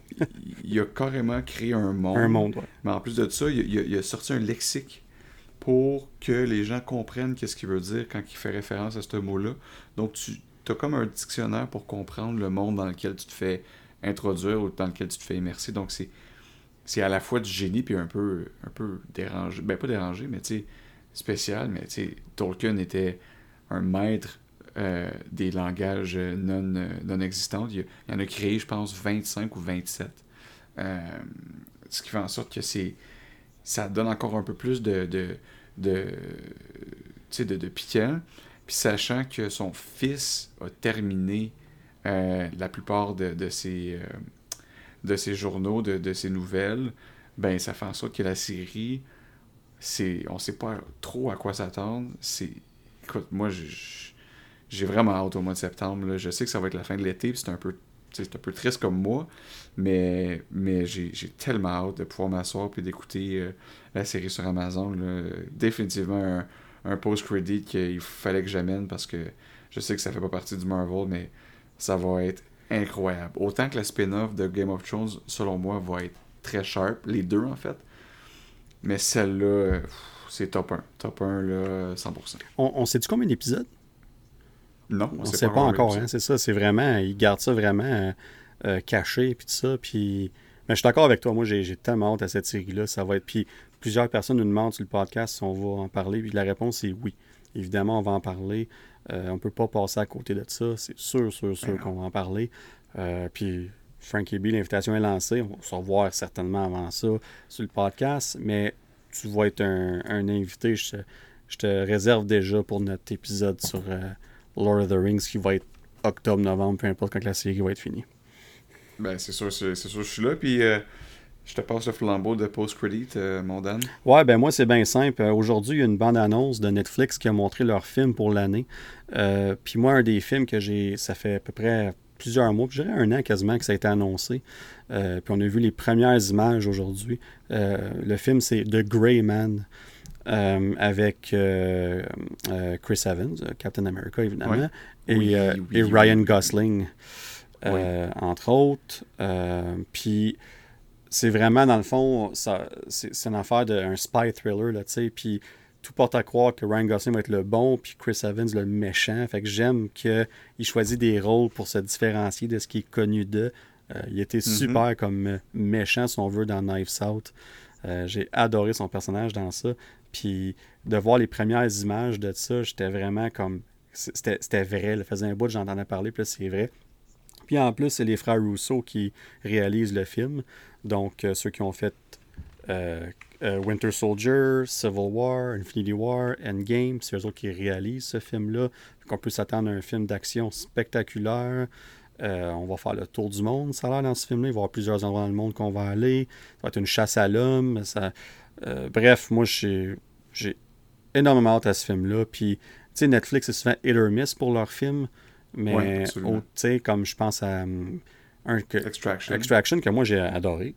il a carrément créé un monde. un monde, ouais. Mais en plus de ça, il a, il a- il a sorti un lexique pour que les gens comprennent qu'est-ce qu'il veut dire quand il fait référence à ce mot-là. Donc, tu as comme un dictionnaire pour comprendre le monde dans lequel tu te fais introduire ou dans lequel tu te fais immerser. Donc, c'est c'est à la fois du génie puis un peu, un peu dérangé. Ben, pas dérangé, mais tu sais, spécial. Mais Tolkien était un maître euh, des langages non, euh, non existants. Il, il en a créé, je pense, 25 ou 27. Euh, ce qui fait en sorte que c'est ça donne encore un peu plus de de, de, de, de piquant. Puis sachant que son fils a terminé la plupart de, de ses, de ses journaux, de, de ses nouvelles, ben ça fait en sorte que la série, c'est on sait pas trop à quoi s'attendre. C'est écoute, moi j'ai vraiment hâte au mois de septembre. là. Je sais que ça va être la fin de l'été, c'est un peu c'est un peu triste comme moi, mais, mais j'ai j'ai tellement hâte de pouvoir m'asseoir et d'écouter euh, la série sur Amazon. là. Définitivement un, un post-credit qu'il fallait que j'amène parce que je sais que ça fait pas partie du Marvel, mais ça va être incroyable. Autant que la spin-off de Game of Thrones, selon moi, va être très sharp, les deux en fait. Mais celle-là, c'est top 1. Top 1, là, 100%. On, on sait-tu combien d'épisodes? Non, On ne sait pas encore, l'épisode. hein, c'est ça. C'est vraiment, ils gardent ça vraiment euh, caché, puis tout ça. Puis, mais je suis d'accord avec toi. Moi, j'ai tellement hâte à cette série-là. Ça va être. Puis, plusieurs personnes nous demandent sur le podcast si on va en parler. Puis la réponse est oui. Évidemment, on va en parler. Euh, on ne peut pas passer à côté de ça. C'est sûr, sûr, sûr Ben qu'on va en parler. Euh, puis, Frankie B, l'invitation est lancée. On va se revoir certainement avant ça sur le podcast. Mais tu vas être un, un invité. Je, te- je te réserve déjà pour notre épisode sur euh, Lord of the Rings qui va être octobre, novembre, peu importe quand la série va être finie. Ben, c'est sûr, c'est sûr, je suis là. Puis, euh, Je te passe le flambeau de post-credit, euh, mon Dan. Ouais, ben moi, c'est bien simple. Euh, aujourd'hui, il y a une bande-annonce de Netflix qui a montré leur film pour l'année. Euh, puis moi, un des films que j'ai, ça fait à peu près plusieurs mois, je dirais un an quasiment que ça a été annoncé. puis on a vu les premières images aujourd'hui. le film, c'est The Grey Man. avec Chris Evans, Captain America évidemment, et, et, Ryan Gosling, entre autres. Puis c'est vraiment, dans le fond, c'est une affaire d'un spy thriller, là, tu sais, puis tout porte à croire que Ryan Gosling va être le bon, puis Chris Evans le méchant. Fait que j'aime qu'il choisit des rôles pour se différencier de ce qui est connu d'eux. Euh, il était mm-hmm. super comme méchant, si on veut, dans Knives Out. Euh, j'ai adoré son personnage dans ça. Puis de voir les premières images de ça, j'étais vraiment comme. C'était vrai. Le faisait un bout, j'en entendais parler, puis c'est vrai. Puis en plus, c'est les frères Rousseau qui réalisent le film. Donc, euh, ceux qui ont fait euh, euh, Winter Soldier, Civil War, Infinity War, Endgame, c'est eux autres qui réalisent ce film-là. On peut s'attendre à un film d'action spectaculaire. on va faire le tour du monde, ça a l'air dans ce film-là. Il va y avoir plusieurs endroits dans le monde qu'on va aller. Ça va être une chasse à l'homme. bref, moi, j'ai énormément hâte à ce film-là. Puis, tu sais, Netflix, c'est souvent hit or miss pour leurs films. Mais, tu sais, comme je pense à. Extraction. Extraction, que moi j'ai adoré.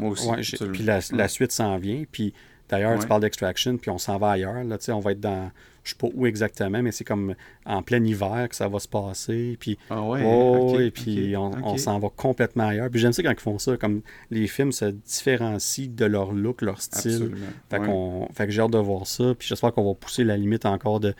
Moi aussi. puis la, la suite s'en vient. Puis d'ailleurs, tu parles d'Extraction, puis on s'en va ailleurs. Là, on va être dans. Je sais pas où exactement, mais c'est comme en plein hiver que ça va se passer. Puis, ah ouais, et puis on, s'en va complètement ailleurs. Puis j'aime ça quand ils font ça, comme les films se différencient de leur look, leur style. Fait, fait que j'ai hâte de voir ça. Puis j'espère qu'on va pousser la limite encore de,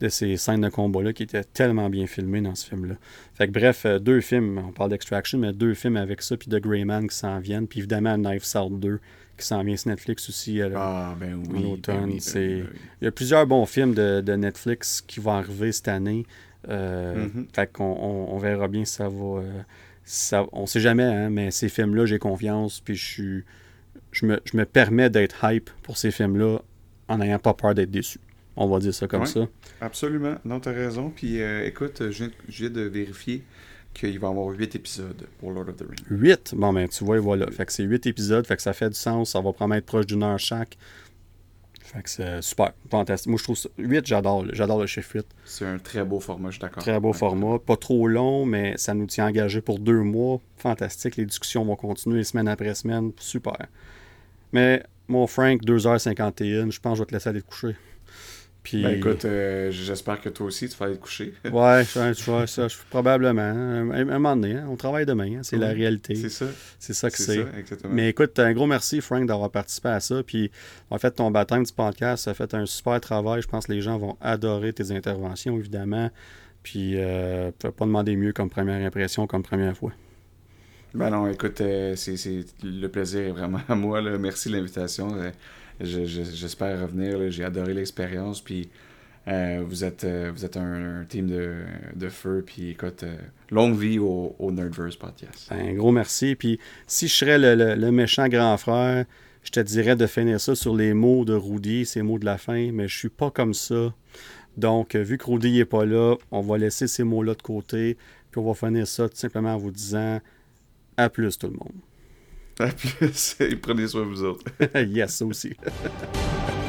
de ces scènes de combat-là qui étaient tellement bien filmées dans ce film-là. Fait que bref, euh, deux films, on parle d'Extraction, mais deux films avec ça, puis The Grey Man qui s'en viennent, puis évidemment Knife Out 2 qui s'en vient sur Netflix aussi euh, ah, ben oui, en automne. Ben ben Il y a plusieurs bons films de, Netflix qui vont arriver cette année. Euh, mm-hmm. Fait qu'on on, verra bien si ça va. ça, on sait jamais, hein, mais ces films-là, j'ai confiance, puis je suis. Je me, je me permets d'être hype pour ces films-là en n'ayant pas peur d'être déçu. On va dire ça comme ça. Absolument. Non, tu as raison. Puis euh, écoute, je viens, de vérifier qu'il va y avoir 8 épisodes pour Lord of the Rings. 8 Bon, ben, tu vois, voilà. Fait que c'est 8 épisodes. Fait que ça fait du sens. Ça va probablement être proche d'une heure chaque. Fait que c'est super. Fantastique. Moi, je trouve ça. 8, j'adore. J'adore le chiffre 8. C'est un très beau format, je suis d'accord. Très beau format. Pas trop long, mais ça nous tient engagés pour deux mois. Fantastique. Les discussions vont continuer semaine après semaine. Super. Mais, mon Frank, 2h51, je pense que je vais te laisser aller te coucher. Ben écoute, euh, j'espère que toi aussi tu vas aller te coucher. [laughs] ouais, tu vois, ça, probablement. Un, un, moment donné, hein, on travaille demain, hein, c'est la réalité. C'est ça. C'est ça que c'est. Mais écoute, un gros merci, Frank, d'avoir participé à ça. Puis, en fait, ton baptême du podcast, ça a fait un super travail. Je pense que les gens vont adorer tes interventions, évidemment. Puis, euh, peux pas demander mieux comme première impression, comme première fois. Ben non, écoute, euh, c'est le plaisir est vraiment [laughs] à moi. Là. Merci de l'invitation. J'espère revenir. J'ai adoré l'expérience. Puis euh, vous êtes, euh, vous êtes un, team de, feu. Puis écoute, euh, longue vie au, Nerdverse podcast. Un gros merci. Puis si je serais le, méchant grand frère, je te dirais de finir ça sur les mots de Rudy, ces mots de la fin. Mais je suis pas comme ça. Donc, vu que Rudy n'est pas là, on va laisser ces mots-là de côté. Puis on va finir ça tout simplement en vous disant à plus tout le monde. À plus. Prenez soin de vous autres. [laughs] yes, aussi. [laughs]